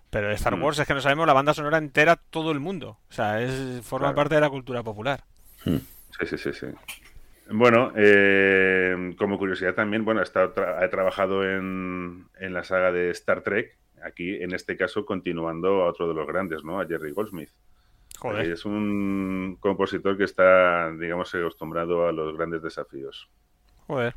Pero Star mm. Wars es que no sabemos la banda sonora entera todo el mundo. O sea, es forma parte de la cultura popular. Mm. Sí, sí, sí, sí. Bueno, eh, como curiosidad también, bueno, he, trabajado en, en, la saga de Star Trek, aquí en este caso continuando a otro de los grandes, ¿no? A Jerry Goldsmith. Joder. Es un compositor que está, digamos, acostumbrado a los grandes desafíos. Joder.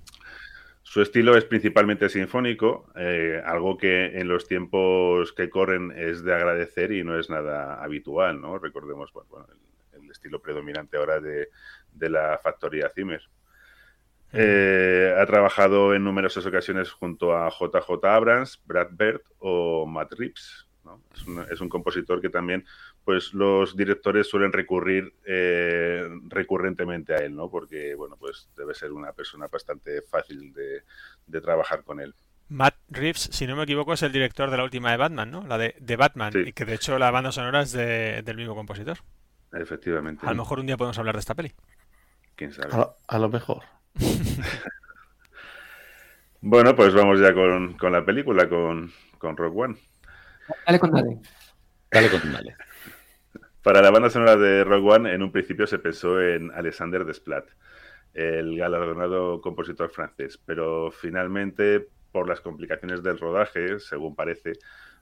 Su estilo es principalmente sinfónico, eh, algo que en los tiempos que corren es de agradecer y no es nada habitual, ¿no? Recordemos, bueno, el, estilo predominante ahora de, de la factoría Zimmer. Eh, ha trabajado en numerosas ocasiones junto a JJ Abrams, Brad Bird o Matt Reeves. Es, un, compositor que también pues los directores suelen recurrir eh, recurrentemente a él, ¿no? Porque, bueno, pues debe ser una persona bastante fácil de, trabajar con él. Matt Reeves, si no me equivoco, es el director de la última de Batman, ¿no? La de, Batman, y que de hecho la banda sonora es del mismo compositor. Efectivamente. A lo mejor un día podemos hablar de esta peli. ¿Quién sabe? a lo mejor. bueno, pues vamos ya con, la película, con, con, Rock One. Dale con dale. Dale con dale. Para la banda sonora de Rock One, en un principio se pensó en Alexander Desplat, el galardonado compositor francés, pero finalmente, por las complicaciones del rodaje, según parece,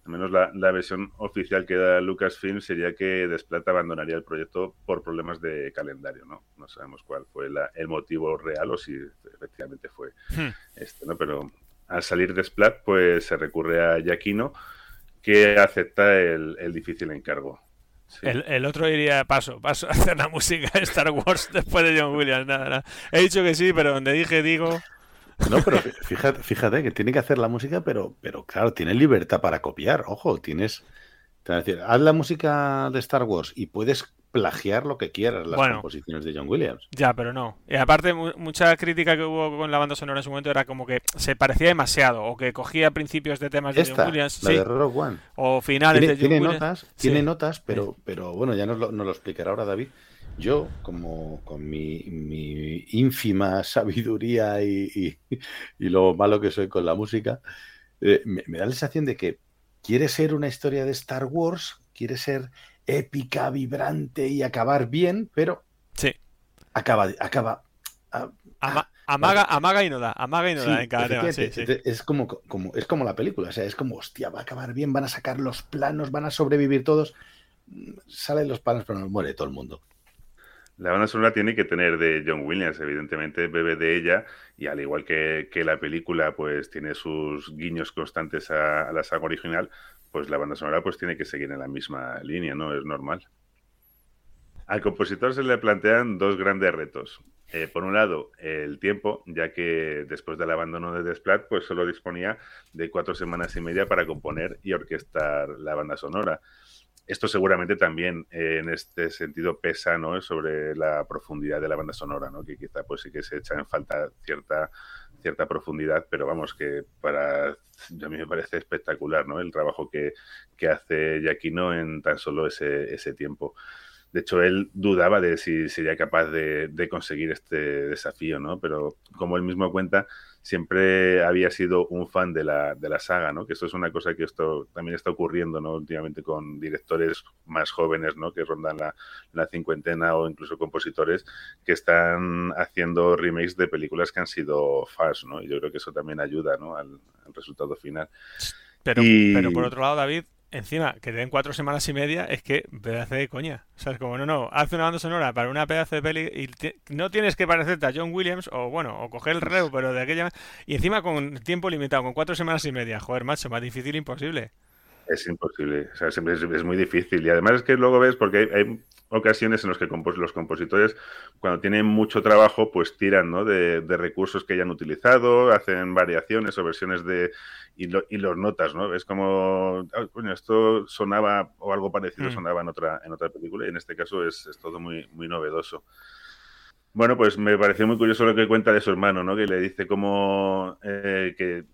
al menos la, versión oficial que da Lucasfilm sería que Desplata abandonaría el proyecto por problemas de calendario, ¿no? No sabemos cuál fue el motivo real o si efectivamente fue hmm. este, ¿no? Pero al salir Desplat, pues se recurre a Yaquino, que acepta el, difícil encargo. El, otro diría paso, paso a hacer la música de Star Wars después de John Williams. Nada, nada. He dicho que sí, pero donde dije digo. No, pero fíjate, fíjate que tiene que hacer la música, pero, pero claro, tiene libertad para copiar. Ojo, tienes. decir, haz la música de Star Wars y puedes plagiar lo que quieras las composiciones de John Williams. Ya, pero no. Y aparte, mucha crítica que hubo con la banda sonora en su momento era como que se parecía demasiado o que cogía principios de temas de John Williams. La de Rogue One. O finales de John tiene Notas, Tiene notas, pero, pero bueno, ya nos lo, nos lo explicará ahora David. Yo, como con mi, ínfima sabiduría y, lo malo que soy con la música, eh, me, da la sensación de que quiere ser una historia de Star Wars, quiere ser épica, vibrante y acabar bien, pero sí. acaba, acaba ah, amaga, amaga y no da, amaga y no da en cada tema. Es como, como, es como la película, o sea, es como, hostia, va a acabar bien, van a sacar los planos, van a sobrevivir todos. Salen los planos, pero no muere todo el mundo. La banda sonora tiene que tener de John Williams, evidentemente bebe de ella, y al igual que, la película pues tiene sus guiños constantes a, la saga original, pues la banda sonora pues tiene que seguir en la misma línea, ¿no? Es normal. Al compositor se le plantean dos grandes retos. Eh, por un lado, el tiempo, ya que después del abandono de Desplat, pues solo disponía de cuatro semanas y media para componer y orquestar la banda sonora esto seguramente también eh, en este sentido pesa ¿no? sobre la profundidad de la banda sonora, ¿no? que quizá pues sí que se echa en falta cierta, cierta profundidad, pero vamos, que para a mí me parece espectacular ¿no? el trabajo que, que hace Giaquino en tan solo ese, ese tiempo. De hecho, él dudaba de si sería capaz de, de conseguir este desafío, ¿no? Pero como él mismo cuenta, siempre había sido un fan de la, de la saga, ¿no? Que esto es una cosa que esto también está ocurriendo, ¿no? Últimamente con directores más jóvenes, ¿no? Que rondan la, la cincuentena o incluso compositores que están haciendo remakes de películas que han sido fans, ¿no? Y yo creo que eso también ayuda, ¿no? Al, resultado final. Pero, pero por otro lado, David, encima, que te den cuatro semanas y media, es que pedazo de coña. O sea, es como, no, no, haz una banda sonora para una pedazo de peli y no tienes que parecerte a John Williams o, bueno, o coger el relevo, pero de aquella... Y encima con tiempo limitado, con cuatro semanas y media. Joder, macho, más difícil imposible. Es imposible, o sea, siempre es, es, muy difícil. Y además es que luego ves, porque hay, hay ocasiones en las que compos los compositores, cuando tienen mucho trabajo, pues tiran ¿no? de, de, recursos que ya han utilizado, hacen variaciones o versiones de... y, lo, y los notas, ¿no? Es como, oh, coño, esto sonaba o algo parecido mm. sonaba en otra, en otra película y en este caso es, es todo muy, muy novedoso. Bueno, pues me pareció muy curioso lo que cuenta de su hermano, ¿no? Que le dice como eh, que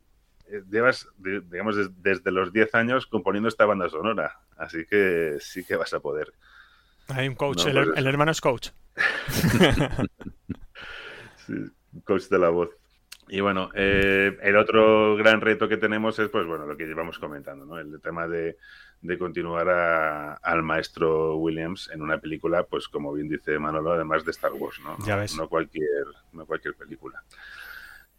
llevas, digamos, desde los 10 años componiendo esta banda sonora. Así que sí que vas a poder. Hay un coach, no, el, pues el, hermano es coach. sí, coach de la voz. Y bueno, eh, el otro gran reto que tenemos es, pues bueno, lo que llevamos comentando, ¿no? El tema de, de continuar a, al maestro Williams en una película, pues como bien dice Manolo, además de Star Wars, ¿no? Ya ves. No, no cualquier, no cualquier película.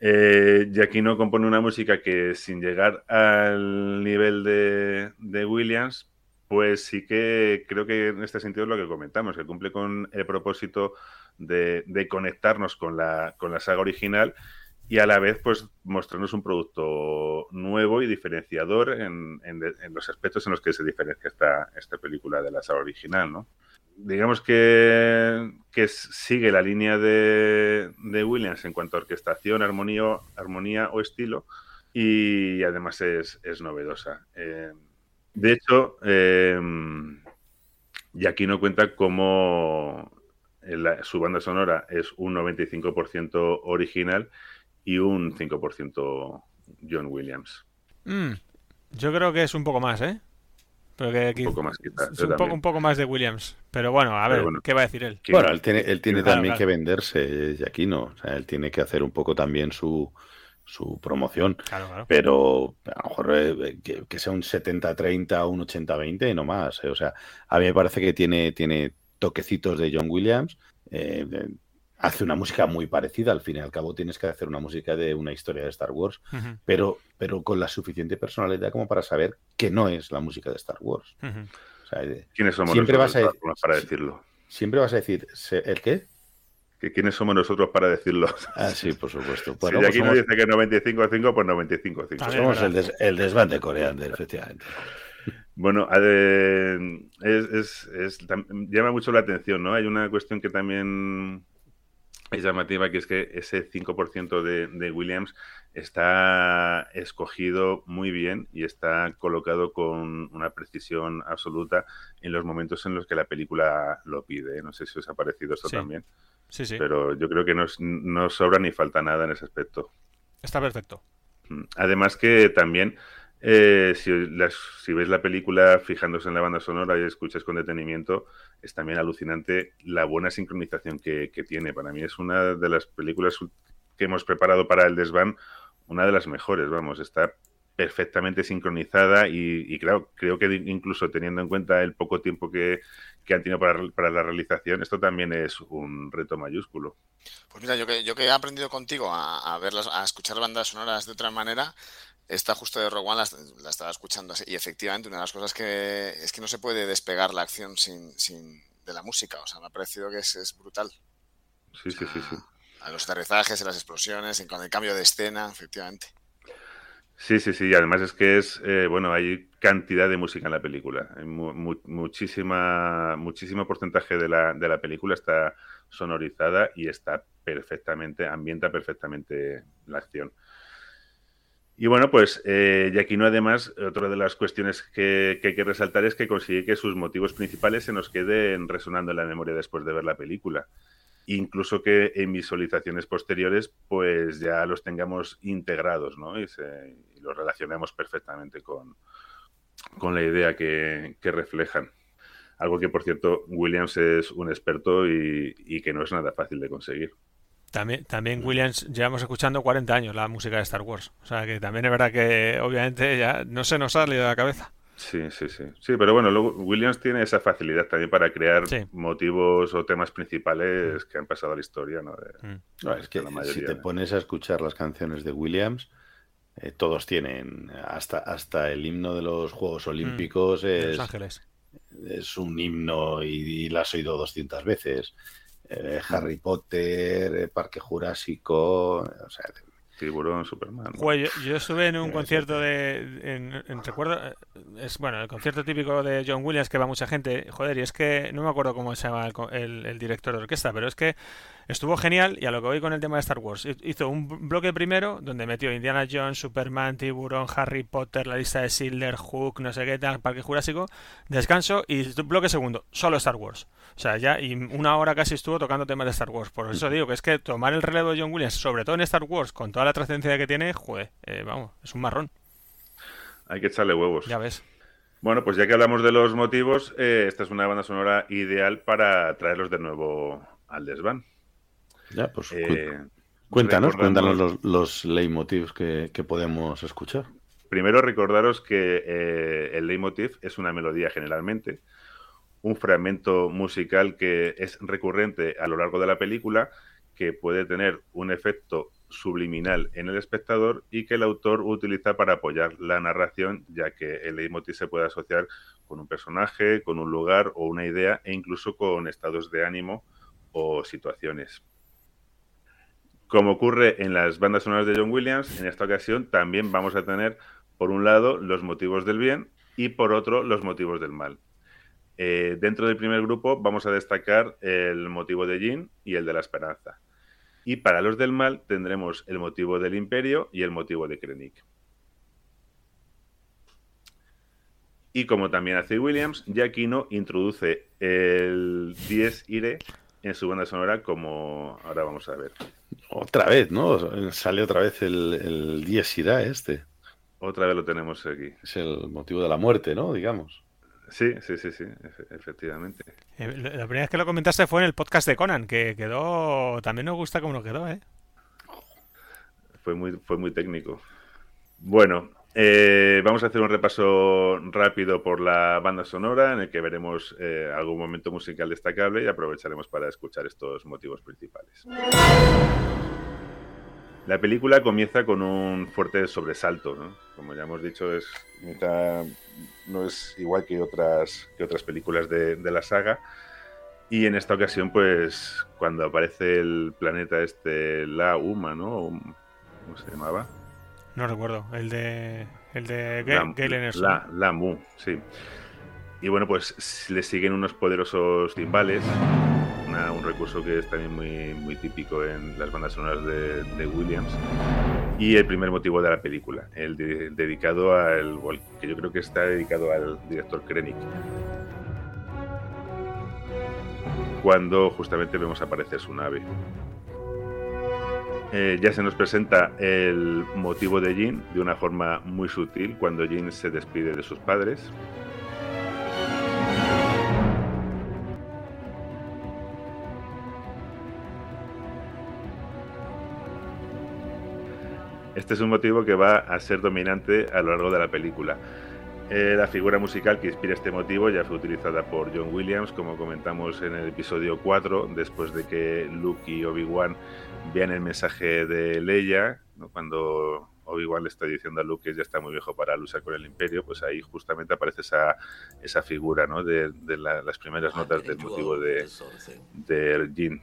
Eh, Giacchino compone una música que sin llegar al nivel de, de, Williams, pues sí que creo que en este sentido es lo que comentamos, que cumple con el propósito de, de conectarnos con la, con la saga original y a la vez pues mostrarnos un producto nuevo y diferenciador en, en, en los aspectos en los que se diferencia esta, esta película de la saga original, ¿no? Digamos que, que, sigue la línea de, de, Williams en cuanto a orquestación, armonía, armonía o estilo y además es, es novedosa. Eh, de hecho, eh, y aquí no cuenta cómo la, su banda sonora es un 95% original y un 5% John Williams. Mm, yo creo que es un poco más, ¿eh? Pero que, un poco más, quizás. Es un poco, un poco, más de Williams. Pero bueno, a ver, bueno, ¿qué va a decir él? Bueno, él tiene, él tiene claro, también claro. que venderse, y aquí no. O sea, él tiene que hacer un poco también su, su promoción. Claro, pero a lo mejor eh, que, que, sea un 70-30 o un 80-20, no más. Eh. O sea, a mí me parece que tiene, tiene toquecitos de John Williams. Eh, hace una música muy parecida, al fin y al cabo tienes que hacer una música de una historia de Star Wars, uh -huh. pero, pero con la suficiente personalidad como para saber que no es la música de Star Wars. Uh -huh. o sea, ¿Quiénes somos siempre vas a, para decirlo? Siempre vas a decir, ¿el qué? que quiénes somos nosotros para decirlo. Ah, sí, por supuesto. Bueno, si aquí pues somos... dice que 95 5, pues 95 5. Somos el, des, el desván de Coreander, efectivamente. Bueno, es, es, es, llama mucho la atención, ¿no? Hay una cuestión que también es llamativa, que es que ese 5% de, de, Williams está escogido muy bien y está colocado con una precisión absoluta en los momentos en los que la película lo pide. No sé si os ha parecido esto sí. también. Sí, sí. Pero yo creo que no, no sobra ni falta nada en ese aspecto. Está perfecto. Además que también eh, si, las, si ves la película fijándose en la banda sonora y escuchas con detenimiento, es también alucinante la buena sincronización que, tiene. Para mí es una de las películas que hemos preparado para el desván, una de las mejores, vamos, está perfectamente sincronizada y, claro, creo que incluso teniendo en cuenta el poco tiempo que, que han tenido para, para, la realización, esto también es un reto mayúsculo. Pues mira, yo que, yo que he aprendido contigo a, a, verlas, a escuchar bandas sonoras de otra manera, esta justo de Rogue One la, la, estaba escuchando y efectivamente una de las cosas que es que no se puede despegar la acción sin, sin de la música, o sea, me ha parecido que es, es brutal. Sí, sí, sí, sí. A los aterrizajes, a las explosiones, con el cambio de escena, efectivamente. Sí, sí, sí, y además es que es, eh, bueno, hay cantidad de música en la película, hay mu mu muchísima, muchísimo porcentaje de la, de la película está sonorizada y está perfectamente, ambienta perfectamente la acción. Y bueno, pues eh, Giacchino además, otra de las cuestiones que, hay que resaltar es que consigue que sus motivos principales se nos queden resonando en la memoria después de ver la película. Incluso que en visualizaciones posteriores pues ya los tengamos integrados ¿no? y, se, y los relacionemos perfectamente con, con la idea que, que, reflejan. Algo que, por cierto, Williams es un experto y que no es nada fácil de conseguir. También, también Williams llevamos escuchando 40 años la música de Star Wars. O sea que también es verdad que obviamente ya no se nos ha salido de la cabeza. Sí, sí, sí. Sí, pero bueno, luego Williams tiene esa facilidad también para crear sí. motivos o temas principales que han pasado a la historia, ¿no? De, mm. no es que mayoría, si te pones a escuchar las canciones de Williams, eh, todos tienen, hasta, hasta el himno de los Juegos Olímpicos mm. es, Los Ángeles. es un himno y, y la has oído 200 veces eh, Harry Potter, eh, Parque Jurásico, o sea, Tiburón, Superman. yo, estuve en un concierto de. En, recuerdo. Eh, es bueno, el concierto típico de John Williams que va mucha gente. Joder, y es que no me acuerdo cómo se llama el, el director de orquesta, pero es que Estuvo genial y a lo que voy con el tema de Star Wars. Hizo un bloque primero donde metió Indiana Jones, Superman, Tiburón, Harry Potter, la lista de Silver, Hook, no sé qué, tal, Parque Jurásico, descanso y bloque segundo, solo Star Wars. O sea, ya y una hora casi estuvo tocando temas de Star Wars. Por eso digo que es que tomar el relevo de John Williams, sobre todo en Star Wars, con toda la trascendencia que tiene, joder, eh, vamos, es un marrón. Hay que echarle huevos. Ya ves. Bueno, pues ya que hablamos de los motivos, eh, esta es una banda sonora ideal para traerlos de nuevo al desván. Ya, pues eh, cuéntanos, cuéntanos los, los leitmotivs que, podemos escuchar. Primero recordaros que eh, el leitmotiv es una melodía generalmente, un fragmento musical que es recurrente a lo largo de la película, que puede tener un efecto subliminal en el espectador y que el autor utiliza para apoyar la narración, ya que el leitmotiv se puede asociar con un personaje, con un lugar o una idea e incluso con estados de ánimo o situaciones. Como ocurre en las bandas sonoras de John Williams, en esta ocasión también vamos a tener, por un lado, los motivos del bien y por otro, los motivos del mal. Eh, dentro del primer grupo vamos a destacar el motivo de Jean y el de la esperanza. Y para los del mal tendremos el motivo del imperio y el motivo de Krennic. Y como también hace Williams, Giacchino introduce el 10 ire en su banda sonora como ahora vamos a ver. Otra vez, ¿no? Sale otra vez el, el Dies este. Otra vez lo tenemos aquí. Es el motivo de la muerte, ¿no? Digamos. Sí, sí, sí, sí, efectivamente. Eh, la primera vez que lo comentaste fue en el podcast de Conan, que quedó, también nos gusta cómo nos quedó, ¿eh? Fue muy, fue muy técnico. Bueno, eh, vamos a hacer un repaso rápido por la banda sonora en el que veremos eh, algún momento musical destacable y aprovecharemos para escuchar estos motivos principales. La película comienza con un fuerte sobresalto, como ya hemos dicho, es no es igual que otras, que otras películas de, de la saga. Y en esta ocasión, pues, cuando aparece el planeta este, la Uma, ¿no? ¿Cómo se llamaba? No recuerdo. El de. El de Galen La, la Mu, sí. Y bueno, pues le siguen unos poderosos timbales. un recurso que es también muy, muy típico en las bandas sonoras de, Williams. Y el primer motivo de la película, el dedicado al. que yo creo que está dedicado al director Krennic. Cuando justamente vemos aparecer su nave. Eh, ya se nos presenta el motivo de Jean de una forma muy sutil cuando Jean se despide de sus padres. Este es un motivo que va a ser dominante a lo largo de la película. Eh, la figura musical que inspira este motivo ya fue utilizada por John Williams, como comentamos en el episodio 4, después de que Luke y Obi-Wan vean el mensaje de Leia, cuando Obi-Wan le está diciendo a Luke que ya está muy viejo para luchar con el Imperio, pues ahí justamente aparece esa, esa figura ¿no? de, las primeras notas del motivo de, de Jean.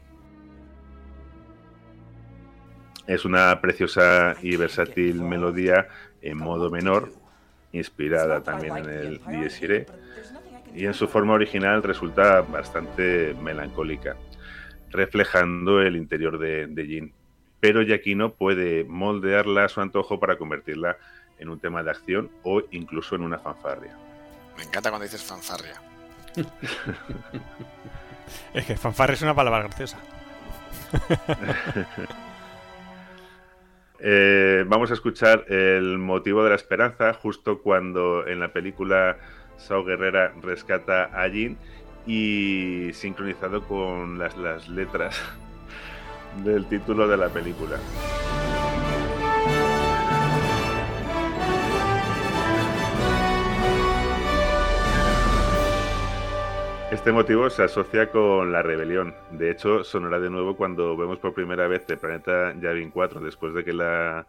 Es una preciosa y versátil melodía en modo menor, inspirada también en el Dies Irae, y en su forma original resulta bastante melancólica, reflejando el interior de, de Jin. Pero Giacchino puede moldearla a su antojo para convertirla en un tema de acción o incluso en una fanfarria. Me encanta cuando dices fanfarria. es que fanfarria es una palabra graciosa. Eh, vamos a escuchar el motivo de la esperanza justo cuando en la película Sao Guerrera rescata a Jin y sincronizado con las, las letras del título de la película. Este motivo se asocia con la rebelión. De hecho, sonará de nuevo cuando vemos por primera vez el planeta Yavin 4, después de que la,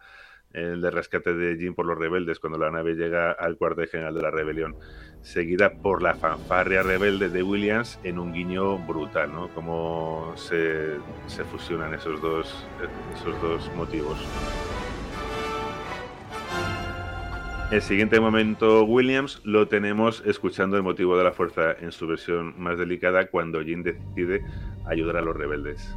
el rescate de Jin por los rebeldes, cuando la nave llega al cuartel general de la rebelión, seguida por la fanfarria rebelde de Williams en un guiño brutal, ¿no? Cómo se, se fusionan esos dos, esos dos motivos. El siguiente momento Williams lo tenemos escuchando el motivo de la fuerza en su versión más delicada cuando Jin decide ayudar a los rebeldes.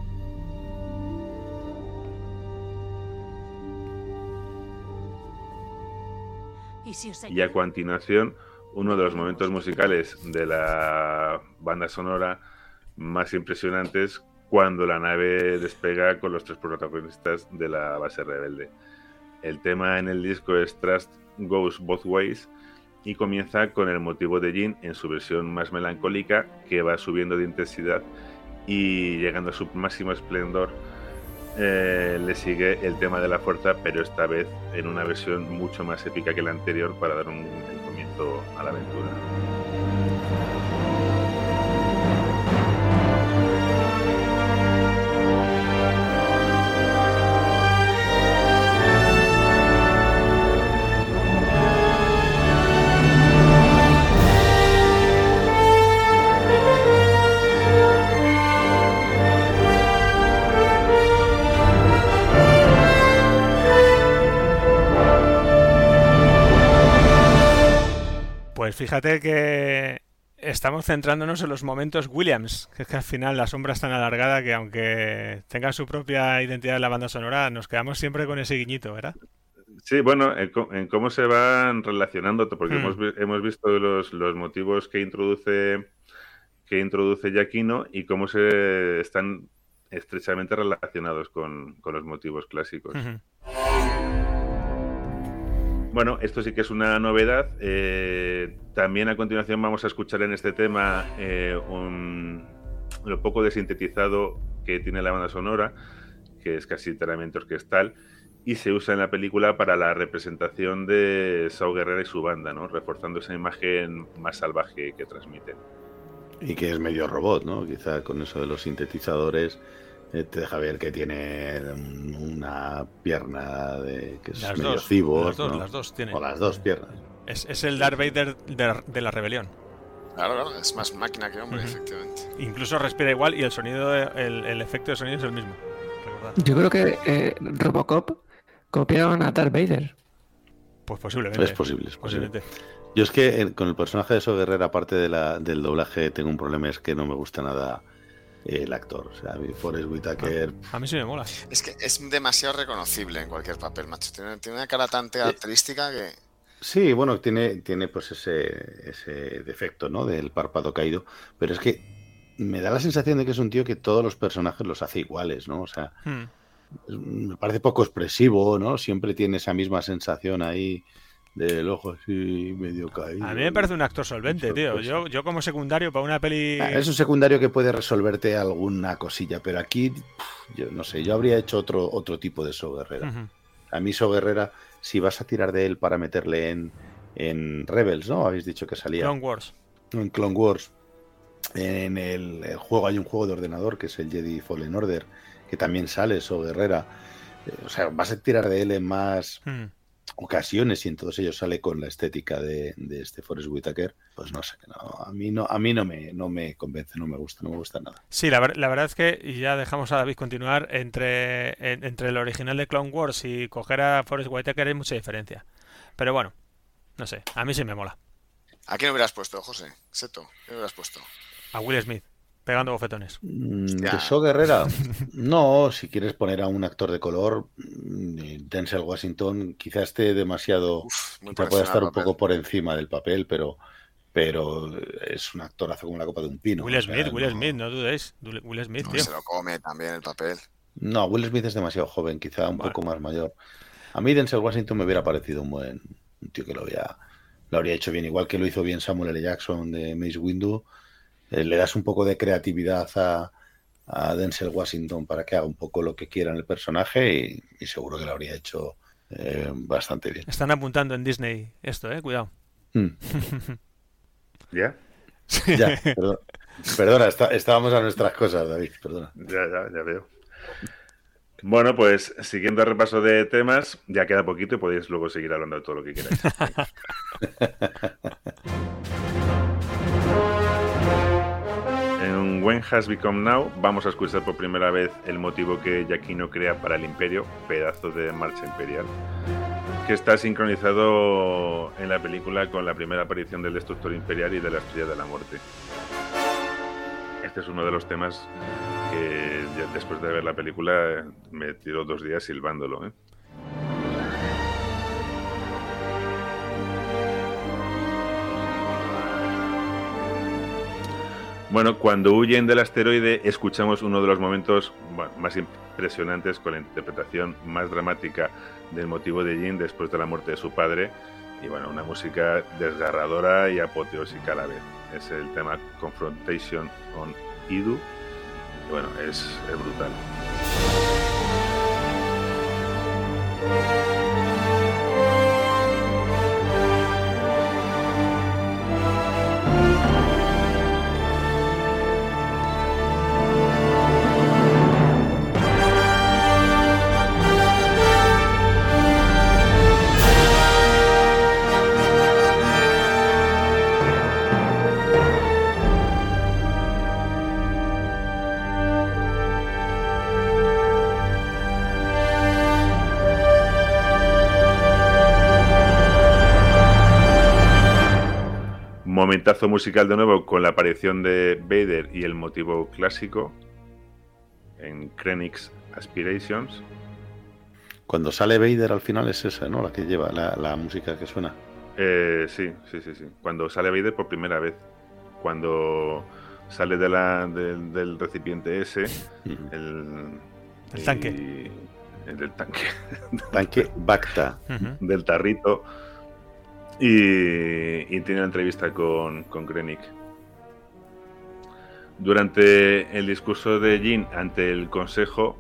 Y a continuación, uno de los momentos musicales de la banda sonora más impresionantes cuando la nave despega con los tres protagonistas de la base rebelde. El tema en el disco es Trust Goes Both Ways y comienza con el motivo de Jin en su versión más melancólica que va subiendo de intensidad y llegando a su máximo esplendor eh, le sigue el tema de la fuerza, pero esta vez en una versión mucho más épica que la anterior para dar un a la aventura. Pues fíjate que estamos centrándonos en los momentos Williams, que es que al final la sombra es tan alargada que aunque tenga su propia identidad en la banda sonora, nos quedamos siempre con ese guiñito, ¿verdad? Sí, bueno, en, cómo se van relacionando, porque Hmm. hemos, hemos visto los, los motivos que introduce que introduce Giacchino y cómo se están estrechamente relacionados con, con los motivos clásicos. Ujú. Bueno, esto sí que es una novedad. Eh, también a continuación vamos a escuchar en este tema eh, un- lo poco de sintetizado que tiene la banda sonora, que es casi enteramente orquestal, y se usa en la película para la representación de Sao Guerrera y su banda, ¿no? reforzando esa imagen más salvaje que transmiten. Y que es medio robot, ¿no? Quizá con eso de los sintetizadores te deja ver que tiene un- una pierna de, que es Las medio dos, cyborg, las dos, ¿no? las dos tiene. O las dos piernas. Es, es el Darth Vader de, de la rebelión. Claro, claro, es más máquina que hombre, efectivamente. Incluso respira igual y el sonido, el, el efecto de sonido es el mismo. Recordad. Yo creo que eh, Robocop copiaron a Darth Vader. Pues posiblemente. Es posible, es posible. posiblemente. Yo es que eh, con el personaje de So Guerrera, aparte de la, del doblaje, tengo un problema, es que no me gusta nada el actor. O sea, a mí Forrest Whitaker... A mí sí me mola. Es que es demasiado reconocible en cualquier papel, macho. Tiene, tiene una cara tan característica que. Sí, bueno, tiene, tiene pues ese, ese defecto, ¿no? Del párpado caído. Pero es que me da la sensación de que es un tío que todos los personajes los hace iguales, ¿no? O sea, Hmm. me parece poco expresivo, ¿no? Siempre tiene esa misma sensación ahí del ojo así medio caído. A mí me parece un actor solvente, tío. Yo, yo como secundario para una peli... Ah, Es un secundario que puede resolverte alguna cosilla, pero aquí, yo no sé, yo habría hecho otro, otro tipo de So Guerrera. A mí So Guerrera, si vas a tirar de él para meterle en, en Rebels, ¿no? Habéis dicho que salía Clone Wars. en Clone Wars. En el, el juego hay un juego de ordenador que es el Jedi Fallen Order, que también sale So Guerrera. Eh, O sea, vas a tirar de él en más. Ocasiones y en todos ellos sale con la estética de, de este Forrest Whitaker. Pues no sé, no, a mí no, a mí no me, no me convence, no me gusta, no me gusta nada. Sí, la, ver- la verdad es que, y ya dejamos a David continuar, entre, en- entre el original de Clone Wars y coger a Forrest Whitaker hay mucha diferencia. Pero bueno, no sé, a mí sí me mola. ¿A quién hubieras puesto, José? Seto, ¿qué hubieras puesto? A Will Smith, pegando bofetones. Mm. ¿De So Guerrera? No, si quieres poner a un actor de color, mm, Denzel Washington quizás esté demasiado, Uf, quizá pueda estar un poco por encima del papel, pero, pero es un actorazo como la copa de un pino. Will o sea, Smith, Will no- Smith, no dudéis. Will Smith, No, tío. se lo come también el papel. No, Will Smith es demasiado joven, quizá un Bueno. poco más mayor. A mí Denzel Washington me hubiera parecido un buen un tío que lo había, lo habría hecho bien, igual que lo hizo bien Samuel L. Jackson de Mace Windu. Eh, le das un poco de creatividad a, a Denzel Washington para que haga un poco lo que quiera en el personaje y, y seguro que lo habría hecho eh, bastante bien. Están apuntando en Disney esto, eh, cuidado. Mm. ¿Ya? Ya, perdona, perdona, está- estábamos a nuestras cosas, David, perdona. Ya, ya, ya veo. Bueno, pues siguiendo el repaso de temas, ya queda poquito y podéis luego seguir hablando de todo lo que queráis. En When Has Become Now vamos a escuchar por primera vez el motivo que Giacchino crea para el Imperio, pedazo de marcha imperial, que está sincronizado en la película con la primera aparición del Destructor Imperial y de la Estrella de la Muerte. Este es uno de los temas que después de ver la película me tiró dos días silbándolo. ¿eh? Bueno, cuando huyen del asteroide escuchamos uno de los momentos más impresionantes con la interpretación más dramática del motivo de Jin después de la muerte de su padre y bueno, una música desgarradora y apoteósica a la vez. Es el tema Confrontation on Idu bueno, es brutal. Momentazo musical de nuevo con la aparición de Vader y el motivo clásico en Krennic's Aspirations. Cuando sale Vader al final es esa, ¿no? La que lleva la, música que suena. Eh, sí, sí, sí, sí. Cuando sale Vader por primera vez. Cuando sale de la, del recipiente ese, el, el tanque. El del tanque. Tanque Bacta. Del tarrito y, tiene una entrevista con, con Krennic. Durante el discurso de Jin ante el Consejo,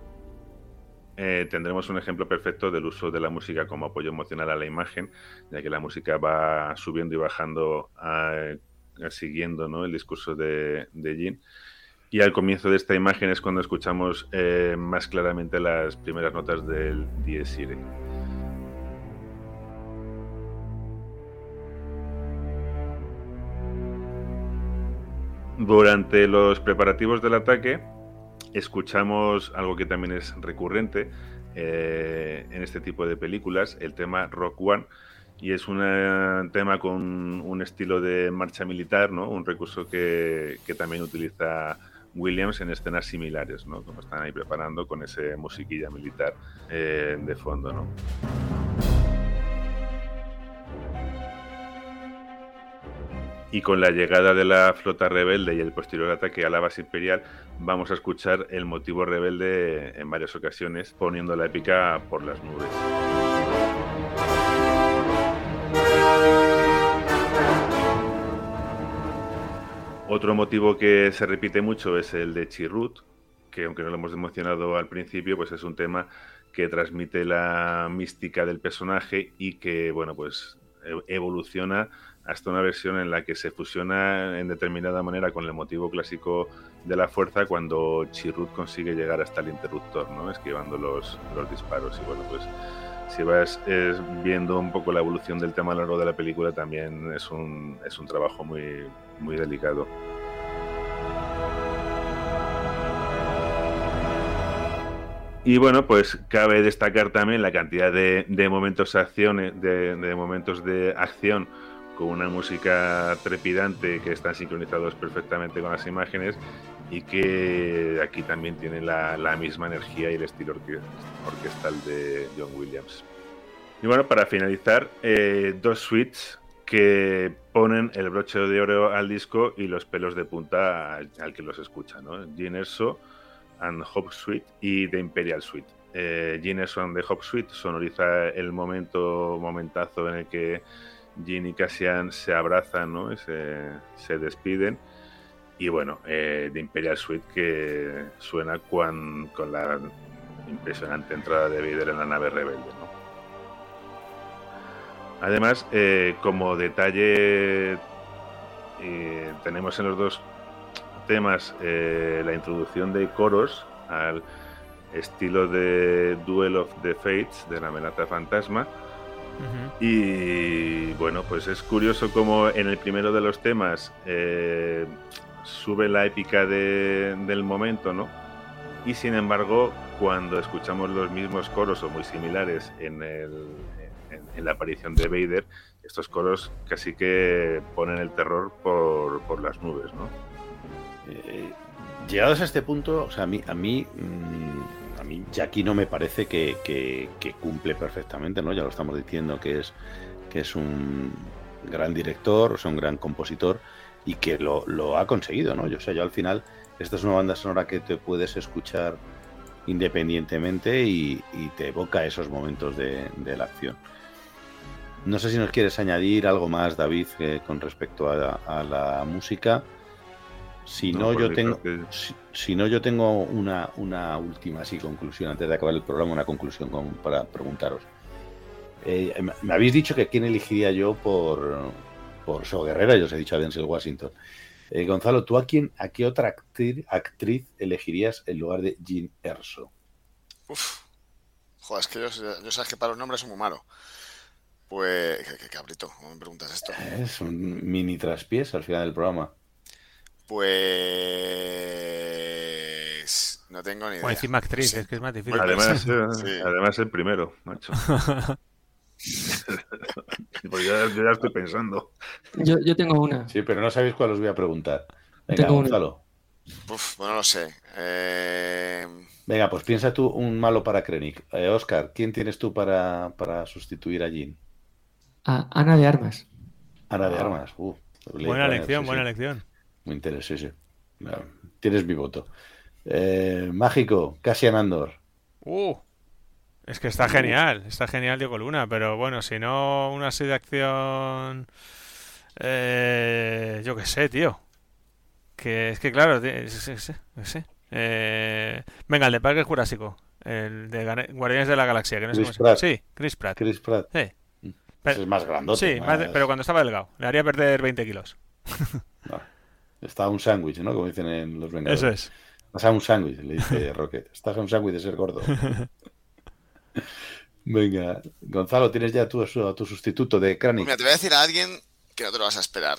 eh, tendremos un ejemplo perfecto del uso de la música como apoyo emocional a la imagen, ya que la música va subiendo y bajando siguiendo el discurso de, de Jin. Y al comienzo de esta imagen es cuando escuchamos eh, más claramente las primeras notas del Dies Irae. Durante los preparativos del ataque, escuchamos algo que también es recurrente eh, en este tipo de películas, el tema Rock One, y es un tema con un estilo de marcha militar, ¿no? un recurso que, también utiliza Williams en escenas similares, ¿no? como están ahí preparando con ese musiquilla militar eh, de fondo. ¿no? Y con la llegada de la flota rebelde y el posterior ataque a la base imperial, vamos a escuchar el motivo rebelde en varias ocasiones, poniendo la épica por las nubes. Otro motivo que se repite mucho es el de Chirrut, que aunque no lo hemos mencionado al principio, pues es un tema que transmite la mística del personaje y que, bueno, pues e-, evoluciona hasta una versión en la que se fusiona en determinada manera con el motivo clásico de la fuerza cuando Chirrut consigue llegar hasta el interruptor, ¿no? esquivando los, los disparos. Y bueno, pues si vas viendo un poco la evolución del tema a lo largo de la película, también es un, es un trabajo muy, muy delicado. Y bueno, pues cabe destacar también la cantidad de, de momentos acciones, de momentos de acción con una música trepidante que están sincronizados perfectamente con las imágenes y que aquí también tiene la, misma energía y el estilo orquestal de John Williams. Y bueno, para finalizar, eh, dos suites que ponen el broche de oro al disco y los pelos de punta al, que los escucha, ¿no? Erso and Hop Suite y The Imperial Suite. Eh, Erso and The Hop Suite sonoriza el momento, momentazo en el que Jin y Cassian se abrazan, ¿no? se, se despiden. Y bueno, eh, de Imperial Suite que suena con la impresionante entrada de Vader en la nave rebelde. Además, eh, como detalle, eh, tenemos en los dos temas la introducción de coros al estilo de Duel of the Fates de la amenaza fantasma y bueno, pues es curioso como en el primero de los temas eh, sube la épica del momento, ¿no? Y sin embargo, cuando escuchamos los mismos coros o muy similares en el, en la aparición de Vader, estos coros casi que ponen el terror por, por las nubes, ¿no? Eh, llegados a este punto, o sea, a mí, a mí, mm, mí Jackie no me parece que, cumple perfectamente, ¿no? Ya lo estamos diciendo que es, es un gran director, sea, un gran compositor y que lo, ha conseguido, ¿no? Yo, o sea, yo al final, esta es una banda sonora que te puedes escuchar independientemente y, te evoca esos momentos de, la acción. No sé si nos quieres añadir algo más, David, eh, con respecto a la música. Si no, por yo tengo, parte, si, si no, yo tengo una, una última así conclusión antes de acabar el programa, una conclusión con- para preguntaros. Eh, me- me habéis dicho que quién elegiría yo por, por So Guerrera, yo os he dicho a Denzel Washington. Eh, Gonzalo, ¿tú a quién, a qué otra actriz, actriz elegirías en lugar de Jean Erso? Uf. Joder, es que yo, yo sabes que para los nombres soy muy malo. Pues, qué cabrito, ¿cómo me preguntas esto? Es un mini traspiés al final del programa. Pues, no tengo ni idea. O encima actriz, Sí. es que es más difícil. Además, eh, Sí. además el primero, macho. pues ya, yo ya estoy pensando. Yo, yo tengo una. Sí, pero no sabéis cuál os voy a preguntar. Venga, Tengo una. Gonzalo. Uf, bueno, no lo sé. Eh, Venga, pues piensa tú un malo para Krennic. Eh, Oscar, ¿quién tienes tú para, para sustituir a Jean? A Ana de Armas. Ana de Ah. Armas. Uh, Buena elección, sí, buena sí. elección. Sí. Bueno, Tienes mi voto. Eh, mágico, Cassian Andor. Uh, es que está genial, está genial Diego Luna, pero bueno, si no una así de acción, eh, yo qué sé, tío. Que es que claro, sí, sí, sí. Eh, venga, el de Parque Jurásico, el de Guardianes de la Galaxia, que no sé Chris. Pratt. Sí, Chris Pratt. Chris Pratt. Sí, Pero- es más grandote. sí, más- pero cuando estaba delgado, le haría perder 20 kilos. no. Está un sándwich, ¿no? Como dicen en Los Vengadores. Eso es. Estás a un sándwich, le dice Rocket. Estás a un sándwich de ser gordo. Venga, Gonzalo, tienes ya tu, a tu sustituto de Krennic. mira, te voy a decir a alguien que no te lo vas a esperar.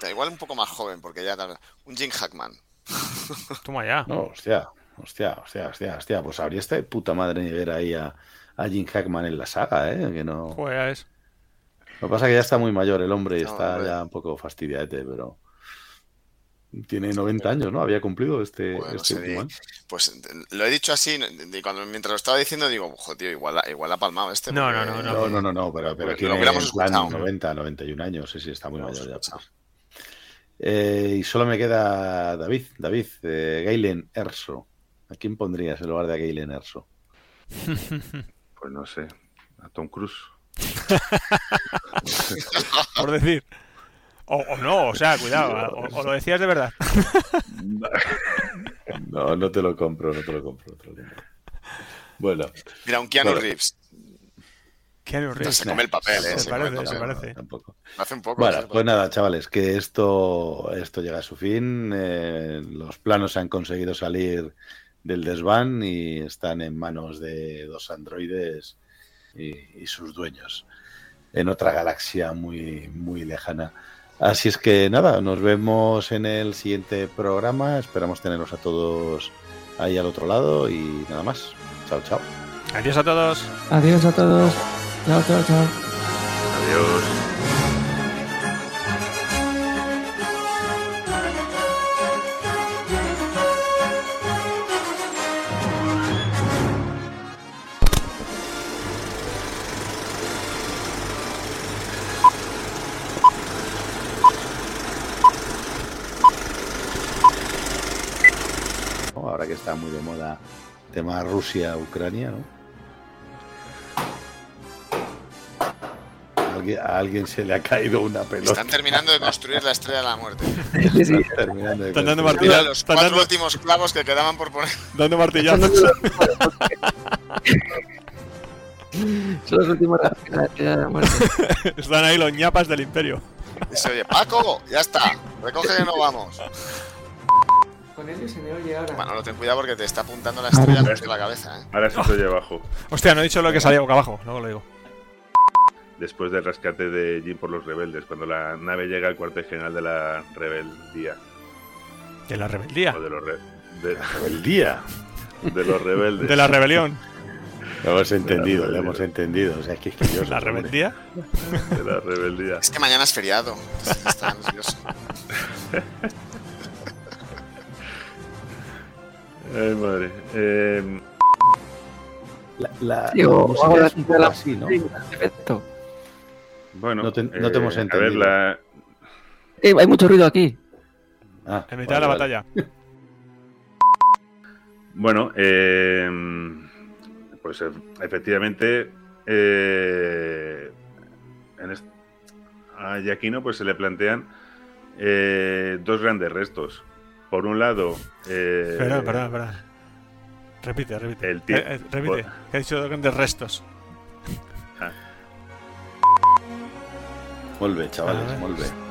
Da igual un poco más joven, porque ya Un Jim Hackman. Toma ya. No, hostia, hostia, hostia, hostia, hostia. Pues habría esta de puta madre ni ver ahí a, a Jim Hackman en la saga, ¿eh? Que no... Joder, es. Lo que pasa es que ya está muy mayor el hombre y No, está hombre. ya un poco fastidiadete, pero... Tiene 90 años, ¿no? Había cumplido este, Bueno, este último año. Pues lo he dicho así, y cuando, mientras lo estaba diciendo, digo, joder, tío, igual, ha- igual ha palmado este. No, no, no, No, no, no, no, pero, pero tiene lo hubiéramos en plan escuchado. 90, 91 años, sí, sí, está muy mayor ya. pues. Eh, y solo me queda David, David, eh, Gailen Erso. ¿A quién pondrías en lugar de a Gailen Erso? Pues no sé, a Tom Cruise. Por decir. O, o no, o sea, cuidado, o, o lo decías de verdad. No, no te lo compro, no te lo compro. no te lo compro. Bueno, Mira, un Keanu Bueno. Reeves. Keanu Reeves. Se come el papel, ¿eh? Se Se parece, se papel. parece. tampoco. Lo hace un poco. Bueno, pues nada, chavales, que esto, esto llega a su fin. eh, los planos han conseguido salir del desván y están en manos de dos androides y, y sus dueños en otra galaxia muy, muy lejana. Así es que nada, nos vemos en el siguiente programa. Esperamos teneros a todos ahí al otro lado y nada más. Chao, chao. Adiós a todos. Adiós a todos. Chao, chao, chao. Adiós. Tema Rusia-Ucrania, ¿no? A alguien, se le ha caído una pelota. Están terminando de construir la estrella de la muerte. Sí, sí. Están terminando de Están dando martillo- los están cuatro dando- últimos clavos que quedaban por poner. Dando martillazos. Son los últimos de la estrella de la muerte. Están ahí los ñapas del imperio. Y se oye, Paco, ya está. Recoge que no vamos. Con oye ahora. Bueno, no ten cuidado porque te está apuntando la estrella desde la cabeza, ¿eh? Ahora se te oye abajo. Hostia, no he dicho lo que salía boca abajo. Luego lo digo. Después del rescate de Jim por los rebeldes, cuando la nave llega al cuartel general de la rebeldía. De la rebeldía. O de los, re- de, El día. de los rebeldes. De la rebelión. Lo hemos entendido, lo hemos entendido. O sea, es que es que yo ¿La rebeldía? De la rebeldía. Es que mañana es feriado. está nervioso. Ay, madre. Eh, La, la, música es un poco así, ¿no? Perfecto. bueno, No te- no te hemos eh, entendido. A ver, la, Eh, hay mucho ruido aquí. Ah, En mitad de vale, la vale. batalla. Bueno, eh, pues eh, efectivamente eh, en est- a Giacchino pues se le plantean eh, dos grandes restos. Por un lado, eh, Perdón, perdón, perdón. Repite, repite. El Eh, eh, repite. Que ha dicho grandes restos. Molt bé, A chavales, molt bé.